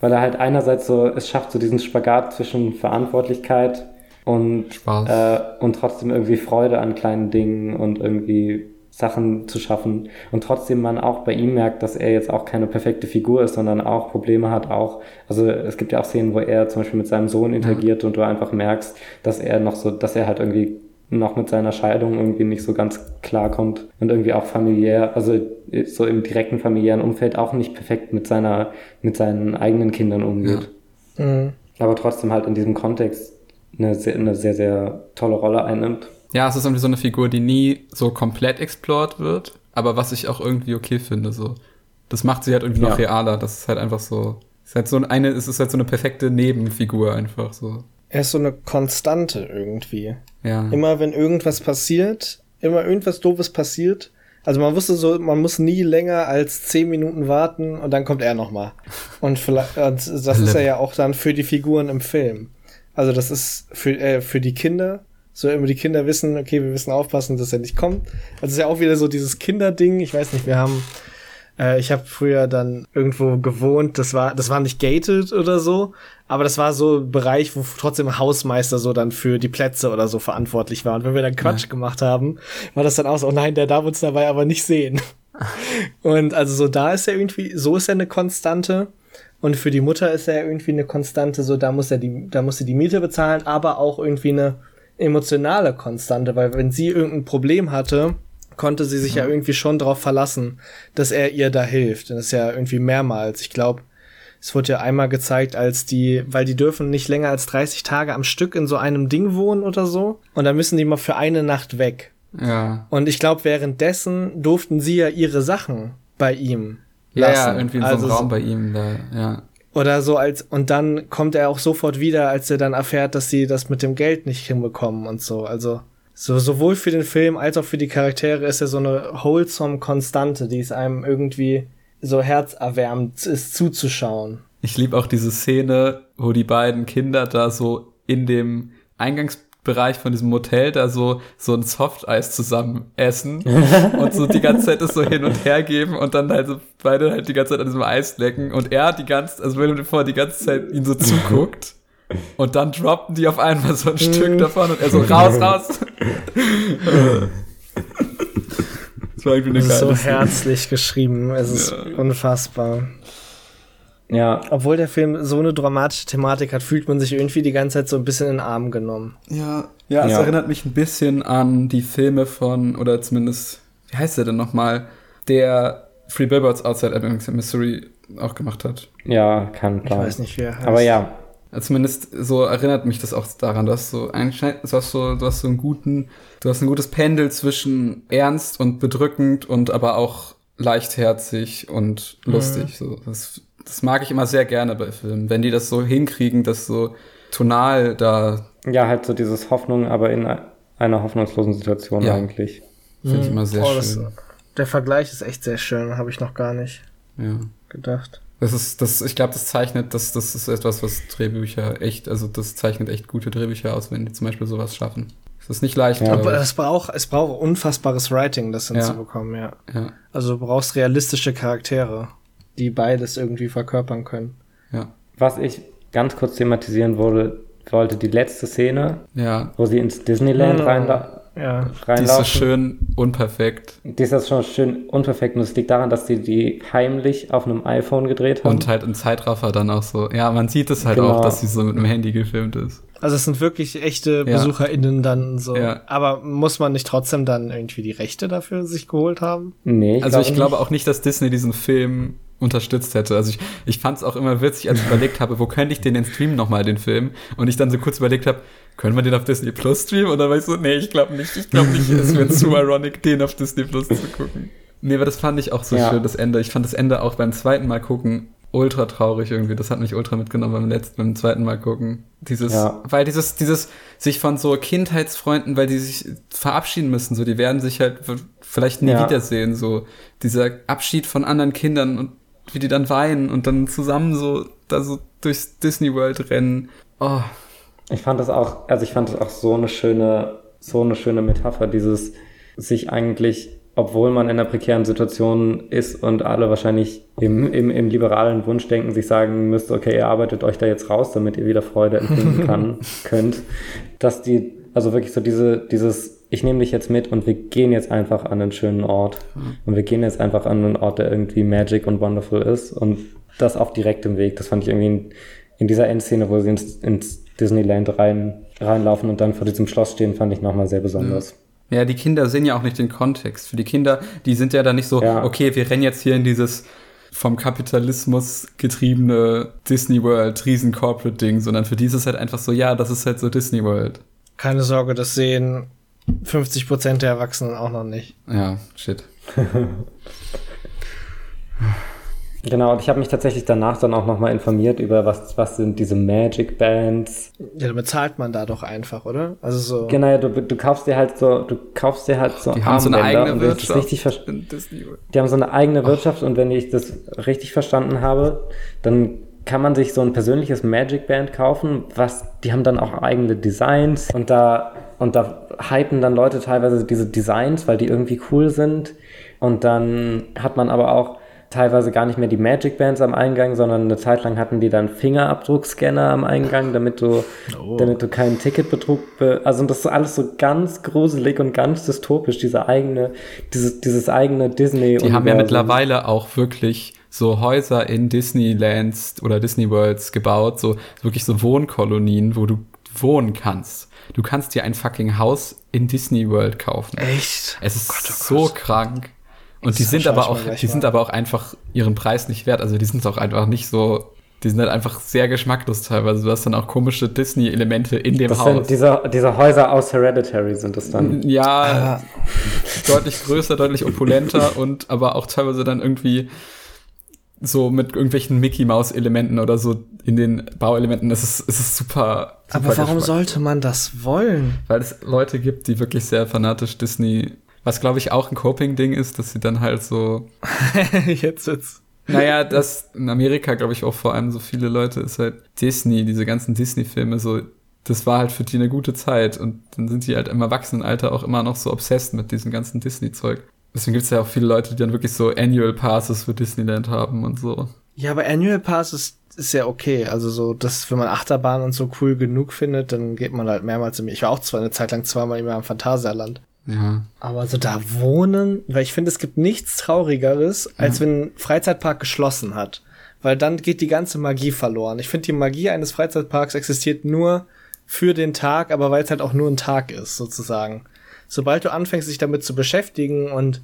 Weil er halt einerseits so, es schafft so diesen Spagat zwischen Verantwortlichkeit und, äh, und trotzdem irgendwie Freude an kleinen Dingen und irgendwie Sachen zu schaffen und trotzdem man auch bei ihm merkt, dass er jetzt auch keine perfekte Figur ist, sondern auch Probleme hat, auch, also es gibt ja auch Szenen, wo er zum Beispiel mit seinem Sohn interagiert ja. und du einfach merkst, dass er noch so, dass er halt irgendwie noch mit seiner Scheidung irgendwie nicht so ganz klar kommt und irgendwie auch familiär, also so im direkten familiären Umfeld auch nicht perfekt mit seiner, mit seinen eigenen Kindern umgeht. Ja. Mhm. Aber trotzdem halt in diesem Kontext eine sehr, eine sehr, sehr tolle Rolle einnimmt. Ja, es ist irgendwie so eine Figur, die nie so komplett explored wird, aber was ich auch irgendwie okay finde, so. Das macht sie halt irgendwie ja. noch realer. Das ist halt einfach so. Es ist halt so eine, es ist halt so eine perfekte Nebenfigur einfach so. Er ist so eine Konstante irgendwie. Ja. Immer wenn irgendwas passiert, immer irgendwas Doofes passiert. Also man wusste so, man muss nie länger als zehn Minuten warten und dann kommt er nochmal. Und vielleicht, das ist er ja auch dann für die Figuren im Film. Also das ist für, äh, für die Kinder, so immer die Kinder wissen, okay, wir müssen aufpassen, dass er nicht kommt. Also ist ja auch wieder so dieses Kinderding. Ich weiß nicht, wir haben, äh, ich habe früher dann irgendwo gewohnt, das war, das war nicht gated oder so, aber das war so ein Bereich, wo trotzdem Hausmeister so dann für die Plätze oder so verantwortlich war. Und wenn wir dann Quatsch ja. gemacht haben, war das dann auch so, oh nein, der darf uns dabei aber nicht sehen. Und also so da ist er irgendwie, so ist er eine Konstante. Und für die Mutter ist er irgendwie eine Konstante, so da muss er die, da muss sie die Miete bezahlen, aber auch irgendwie eine emotionale Konstante, weil wenn sie irgendein Problem hatte, konnte sie sich ja, ja irgendwie schon darauf verlassen, dass er ihr da hilft. Und das ist ja irgendwie mehrmals. Ich glaube, es wurde ja einmal gezeigt, als die, weil die dürfen nicht länger als 30 Tage am Stück in so einem Ding wohnen oder so. Und dann müssen die mal für eine Nacht weg. Ja. Und ich glaube, währenddessen durften sie ja ihre Sachen bei ihm ja, lassen. Ja, irgendwie in also so einem Raum bei ihm, da, ja. Oder so als, und dann kommt er auch sofort wieder, als er dann erfährt, dass sie das mit dem Geld nicht hinbekommen und so. Also, so, sowohl für den Film als auch für die Charaktere ist er so eine wholesome Konstante, die es einem irgendwie so herzerwärmend ist zuzuschauen. Ich liebe auch diese Szene, wo die beiden Kinder da so in dem Eingangs Bereich von diesem Motel da so, so ein Softeis zusammen essen und so die ganze Zeit das so hin und her geben und dann halt so beide halt die ganze Zeit an diesem Eis lecken und er die ganze, also Willem Dafoe die ganze Zeit ihn so zuguckt und dann droppen die auf einmal so ein Stück davon und er so raus, raus. das war irgendwie eine so herzlich geschrieben, es ist ja. unfassbar. Ja. Obwohl der Film so eine dramatische Thematik hat, fühlt man sich irgendwie die ganze Zeit so ein bisschen in den Arm genommen. Ja, ja, es ja. erinnert mich ein bisschen an die Filme von, oder zumindest, wie heißt der denn nochmal, der Free Billboards Outside Ebbing, Missouri auch gemacht hat. Ja, kann klar. Ich weiß nicht, wie er heißt. Aber ja. Zumindest so erinnert mich das auch daran, dass so eigentlich du hast so, du hast so einen guten, du hast ein gutes Pendel zwischen ernst und bedrückend und aber auch leichtherzig und lustig. Mhm. So, das das mag ich immer sehr gerne bei Filmen, wenn die das so hinkriegen, dass so tonal da. Ja, halt so dieses Hoffnung, aber in einer hoffnungslosen Situation ja. eigentlich. Finde ich mhm. immer sehr oh, schön. Das, der Vergleich ist echt sehr schön, habe ich noch gar nicht ja. gedacht. Das ist, das, ich glaube, das zeichnet, das, das ist etwas, was Drehbücher echt, also das zeichnet echt gute Drehbücher aus, wenn die zum Beispiel sowas schaffen. Das ist nicht leicht. Ja, aber es braucht, es braucht unfassbares Writing, das hinzubekommen, ja. ja. ja. Also du brauchst realistische Charaktere die beides irgendwie verkörpern können. Ja. Was ich ganz kurz thematisieren wollte, wollte die letzte Szene, ja. wo sie ins Disneyland mhm. reinla ja. reinlaufen. Die ist so schön unperfekt. Die ist das schon schön unperfekt und es liegt daran, dass die die heimlich auf einem iPhone gedreht haben. Und halt im Zeitraffer dann auch so. Ja, man sieht es halt genau. auch, dass sie so mit dem Handy gefilmt ist. Also es sind wirklich echte ja. BesucherInnen dann so. Ja. Aber muss man nicht trotzdem dann irgendwie die Rechte dafür sich geholt haben? Nee. Ich also ich glaube auch nicht, dass Disney diesen Film unterstützt hätte. Also ich, ich fand es auch immer witzig, als ich überlegt habe, wo könnte ich den denn streamen nochmal, den Film? Und ich dann so kurz überlegt habe, können wir den auf Disney Plus streamen? Und dann war ich so, nee, ich glaube nicht. Ich glaube nicht, es wird zu ironic, den auf Disney Plus zu gucken. Nee, aber das fand ich auch so ja. schön, das Ende. Ich fand das Ende auch beim zweiten Mal gucken ultra traurig irgendwie. Das hat mich ultra mitgenommen beim letzten, beim zweiten Mal gucken. Dieses, ja. weil dieses, dieses sich von so Kindheitsfreunden, weil die sich verabschieden müssen, so, die werden sich halt vielleicht nie ja. wiedersehen, so. Dieser Abschied von anderen Kindern und wie die dann weinen und dann zusammen so da so durchs Disney World rennen. Oh. Ich fand das auch, also ich fand das auch so eine schöne, so eine schöne Metapher, dieses sich eigentlich, obwohl man in einer prekären Situation ist und alle wahrscheinlich im, im, im liberalen Wunschdenken sich sagen müsste, okay, ihr arbeitet euch da jetzt raus, damit ihr wieder Freude empfinden kann, könnt, dass die, also wirklich so diese, dieses ich nehme dich jetzt mit und wir gehen jetzt einfach an einen schönen Ort. Mhm. Und wir gehen jetzt einfach an einen Ort, der irgendwie magic und wonderful ist. Und das auf direktem Weg. Das fand ich irgendwie in, in dieser Endszene, wo sie ins, ins Disneyland rein, reinlaufen und dann vor diesem Schloss stehen, fand ich nochmal sehr besonders. Ja. ja. die Kinder sehen ja auch nicht den Kontext. Für die Kinder, die sind ja da nicht so, ja. okay, wir rennen jetzt hier in dieses vom Kapitalismus getriebene Disney World riesen Corporate Ding, sondern für die ist es halt einfach so, ja, das ist halt so Disney World. Keine Sorge, das sehen 50 Prozent der Erwachsenen auch noch nicht. Ja, shit. Genau, und ich habe mich tatsächlich danach dann auch nochmal informiert über was, was sind diese Magic Bands. Ja, da bezahlt man da doch einfach, oder? Also so. Genau, du, du kaufst dir halt so, du kaufst dir halt so Die haben so eine eigene Wirtschaft. die haben so eine eigene Wirtschaft und wenn ich das richtig verstanden habe, dann kann man sich so ein persönliches Magic Band kaufen, was, die haben dann auch eigene Designs und da, und da hypen dann Leute teilweise diese Designs, weil die irgendwie cool sind. Und dann hat man aber auch teilweise gar nicht mehr die Magic Bands am Eingang, sondern eine Zeit lang hatten die dann Fingerabdruckscanner am Eingang, damit du, oh. damit du keinen Ticketbetrug, be also das ist alles so ganz gruselig und ganz dystopisch, diese eigene, dieses, dieses eigene Disney. Die haben ja mittlerweile auch wirklich so Häuser in Disneylands oder Disney Worlds gebaut, so wirklich so Wohnkolonien, wo du wohnen kannst. Du kannst dir ein fucking Haus in Disney World kaufen. Echt? Es ist oh Gott, oh so Gott. krank. Und das die sind aber auch, die mal. sind aber auch einfach ihren Preis nicht wert. Also die sind auch einfach nicht so, die sind halt einfach sehr geschmacklos teilweise. Du hast dann auch komische Disney-Elemente in dem das Haus. Sind diese, diese Häuser aus Hereditary sind das dann. Ja, ah. deutlich größer, deutlich opulenter und aber auch teilweise dann irgendwie so mit irgendwelchen Mickey Maus Elementen oder so in den Bauelementen. Es ist, es ist super, super. Aber warum sollte man das wollen? Weil es Leute gibt, die wirklich sehr fanatisch Disney, was glaube ich auch ein Coping-Ding ist, dass sie dann halt so. jetzt jetzt. Naja, das in Amerika glaube ich auch vor allem so viele Leute ist halt Disney, diese ganzen Disney-Filme so das war halt für die eine gute Zeit und dann sind die halt im Erwachsenenalter auch immer noch so obsessed mit diesem ganzen Disney-Zeug. Deswegen gibt es ja auch viele Leute, die dann wirklich so Annual Passes für Disneyland haben und so. Ja, aber Annual Pass ist, ist ja okay. Also so, das, wenn man Achterbahn und so cool genug findet, dann geht man halt mehrmals im Ich war auch zwar eine Zeit lang zweimal immer am Phantasialand. Ja. Aber so da wohnen, weil ich finde, es gibt nichts Traurigeres, als wenn ein Freizeitpark geschlossen hat. Weil dann geht die ganze Magie verloren. Ich finde, die Magie eines Freizeitparks existiert nur für den Tag, aber weil es halt auch nur ein Tag ist, sozusagen. Sobald du anfängst, dich damit zu beschäftigen und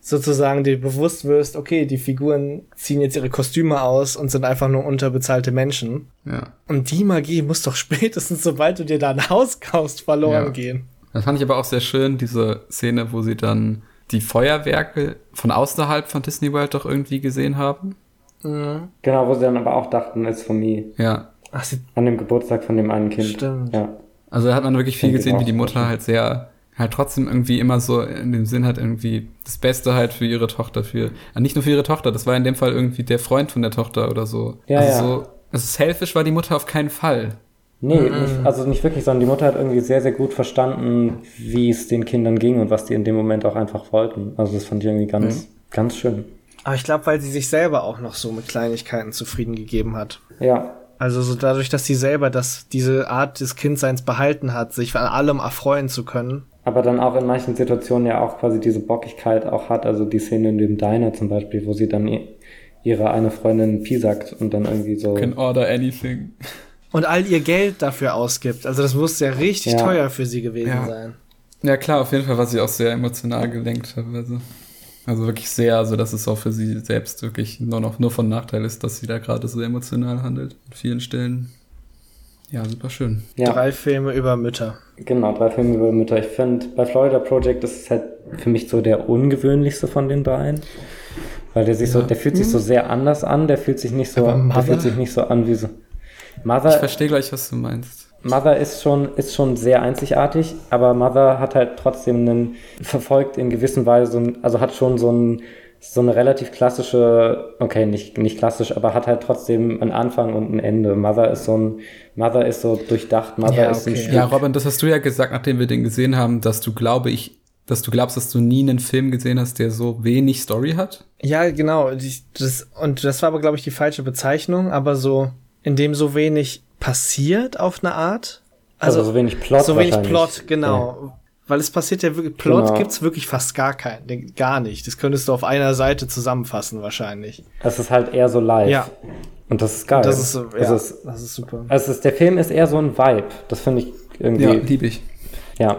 sozusagen dir bewusst wirst, okay, die Figuren ziehen jetzt ihre Kostüme aus und sind einfach nur unterbezahlte Menschen. Ja. Und die Magie muss doch spätestens, sobald du dir da ein Haus kaufst, verloren Ja. gehen. Das fand ich aber auch sehr schön, diese Szene, wo sie dann die Feuerwerke von außerhalb von Disney World doch irgendwie gesehen haben. Mhm. Genau, wo sie dann aber auch dachten, it's for me. Ja. Ach, sie, An dem Geburtstag von dem einen Kind. Stimmt. Ja. Also da hat man wirklich viel gesehen, wie die Mutter halt sehr, halt trotzdem irgendwie immer so in dem Sinn hat irgendwie das Beste halt für ihre Tochter, für, äh, nicht nur für ihre Tochter, das war in dem Fall irgendwie der Freund von der Tochter oder so. Ja, also ja. so, also selfish war die Mutter auf keinen Fall. Nee, nicht, also nicht wirklich, sondern die Mutter hat irgendwie sehr, sehr gut verstanden, wie es den Kindern ging und was die in dem Moment auch einfach wollten. Also das fand ich irgendwie ganz, ganz schön. aber ich glaube, weil sie sich selber auch noch so mit Kleinigkeiten zufrieden gegeben hat. Ja, Also so dadurch, dass sie selber das, diese Art des Kindseins behalten hat, sich an allem erfreuen zu können. Aber dann auch in manchen Situationen ja auch quasi diese Bockigkeit auch hat. Also die Szene in dem Diner zum Beispiel, wo sie dann ihre eine Freundin piesackt und dann irgendwie so. Can order anything. Und all ihr Geld dafür ausgibt. Also das muss ja richtig Ja. teuer für sie gewesen Ja. sein. Ja klar, auf jeden Fall war sie auch sehr emotional gelenkt teilweise. Also wirklich sehr, so dass es auch für sie selbst wirklich nur noch nur von Nachteil ist, dass sie da gerade so emotional handelt. An vielen Stellen. Ja, super schön. Ja. Drei Filme über Mütter. Genau, drei Filme über Mütter. Ich finde, bei Florida Project ist es halt für mich so der ungewöhnlichste von den dreien. Weil der sich so, der fühlt sich so sehr anders an, der fühlt sich nicht so, der Mother? fühlt sich nicht so an wie so. Ich Mother, verstehe gleich, was du meinst. Mother ist schon, ist schon sehr einzigartig, aber Mother hat halt trotzdem einen, verfolgt in gewisser Weise, also hat schon so ein, so eine relativ klassische, okay, nicht, nicht klassisch, aber hat halt trotzdem einen Anfang und ein Ende. Mother ist so ein, Mother ist so durchdacht, Mother Ja, ist ein okay. Stück. Ja, Robin, das hast du ja gesagt, nachdem wir den gesehen haben, dass du, glaube ich, dass du glaubst, dass du nie einen Film gesehen hast, der so wenig Story hat. Ja, genau. Das, und das war aber, glaube ich, die falsche Bezeichnung, aber so, in dem so wenig passiert auf eine Art. Also, so wenig Plot. So wenig. Plot, genau. Weil es passiert ja wirklich, Plot Genau. gibt's wirklich fast gar keinen, den- gar nicht. Das könntest du auf einer Seite zusammenfassen wahrscheinlich. Es ist halt eher so live. Ja. Und das ist geil. Das ist so, ja, Es ist, das ist super. es ist, der Film ist eher so ein Vibe. Das finde ich irgendwie. Ja, Ja. liebe ich.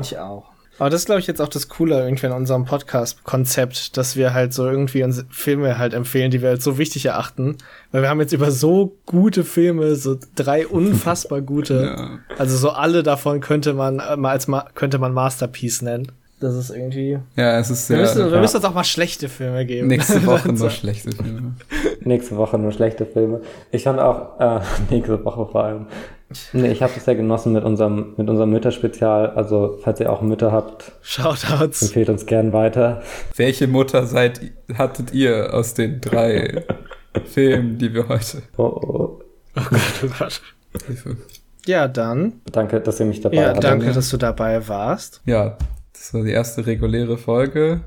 Ich auch. Aber das ist, glaube ich, jetzt auch das Coole irgendwie in unserem Podcast-Konzept, dass wir halt so irgendwie uns Filme halt empfehlen, die wir als so wichtig erachten. Weil wir haben jetzt über so gute Filme, so drei unfassbar gute. Ja. Also so alle davon könnte man äh, mal als Ma könnte man Masterpiece nennen. Das ist irgendwie. Ja, es ist Wir sehr. müssen, wir müssen uns auch mal schlechte Filme geben. nächste Woche So. nur schlechte Filme. Nächste Woche nur schlechte Filme. Ich fand auch, äh, nächste Woche vor allem. Nee, ich habe das sehr genossen mit unserem, mit unserem Mütterspezial. Also, falls ihr auch Mütter habt, Shoutouts. empfehlt uns gern weiter. Welche Mutter seid, hattet ihr aus den drei Filmen, die wir heute? Oh, oh. Oh Gott, oh Gott. Hilfe. Ja, dann. Danke, dass ihr mich dabei Ja, danke, ja. dass du dabei warst. Ja, das war die erste reguläre Folge.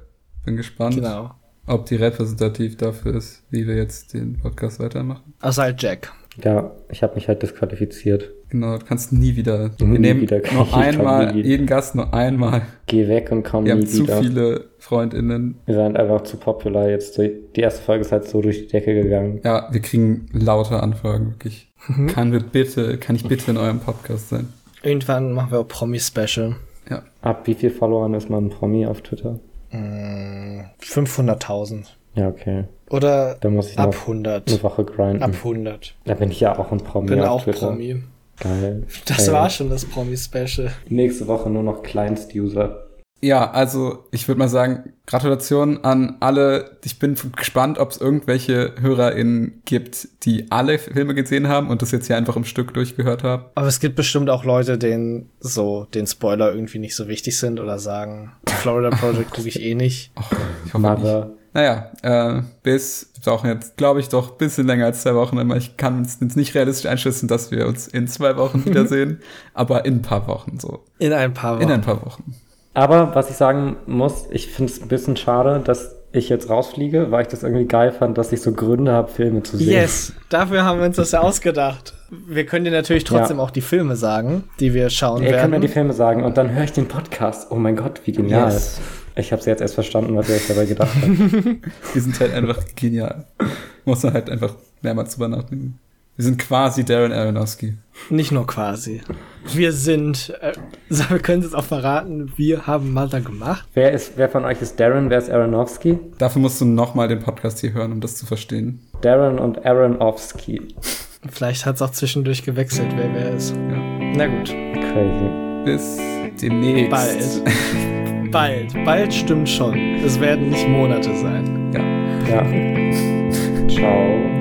Bin gespannt, Genau. ob die repräsentativ dafür ist, wie wir jetzt den Podcast weitermachen. Außer halt Jack. Ja, ich habe mich halt disqualifiziert. Genau, du kannst nie wieder. Nie wir nehmen wieder. nur einmal, jeden Gast nur einmal. Geh weg und komm Wir nie haben zu wieder. viele FreundInnen. Wir sind einfach zu popular jetzt. Die erste Folge ist halt so durch die Decke gegangen. Ja, wir kriegen lauter Anfragen, wirklich. Mhm. Kann wir bitte, kann ich bitte in eurem Podcast sein? Irgendwann machen wir auch Promi-Special. Ja. Ab wie viel Followern ist man ein Promi auf Twitter? Mm, 500.000. Ja, okay. Oder Da muss ich ab noch 100. eine Woche grinden. Ab 100. Da bin ich ja auch ein Promi Bin auf auch Twitter. Promi. Geil. Das Ey. war schon das Promi-Special. Nächste Woche nur noch Kleinst-User. Ja, also ich würde mal sagen, Gratulation an alle. Ich bin gespannt, ob es irgendwelche HörerInnen gibt, die alle Filme gesehen haben und das jetzt hier einfach im Stück durchgehört haben. Aber es gibt bestimmt auch Leute, denen so den Spoiler irgendwie nicht so wichtig sind oder sagen, Florida Project gucke ich eh nicht. Ich hoffe nicht. Naja, äh, bis, wir brauchen jetzt, glaube ich, doch ein bisschen länger als zwei Wochen, aber ich kann uns jetzt nicht realistisch einschätzen, dass wir uns in zwei Wochen wiedersehen, aber in ein paar Wochen so. In ein paar Wochen. In ein paar Wochen. Aber was ich sagen muss, ich finde es ein bisschen schade, dass ich jetzt rausfliege, weil ich das irgendwie geil fand, dass ich so Gründe habe, Filme zu sehen. Yes, dafür haben wir uns das ja ausgedacht. Wir können dir natürlich trotzdem Ja. auch die Filme sagen, die wir schauen Ihr könnt mir werden. die Filme sagen und dann höre ich den Podcast. Oh mein Gott, wie genial. Yes. Ich habe es jetzt erst verstanden, was ihr euch dabei gedacht habt. Wir sind halt einfach genial. Muss man halt einfach mehrmals drüber nachdenken. Wir sind quasi Darren Aronofsky. Nicht nur quasi. Wir sind, äh, wir können es auch verraten, wir haben Malta gemacht. wer, ist, wer von euch ist Darren, wer ist Aronofsky? Dafür musst du nochmal den Podcast hier hören, um das zu verstehen. Darren und Aronofsky. Vielleicht hat es auch zwischendurch gewechselt, wer wer ist. Ja. Na gut, Crazy. Bis demnächst. bald. bald, bald stimmt schon. Es werden nicht Monate sein. Ja. Ja. Ciao.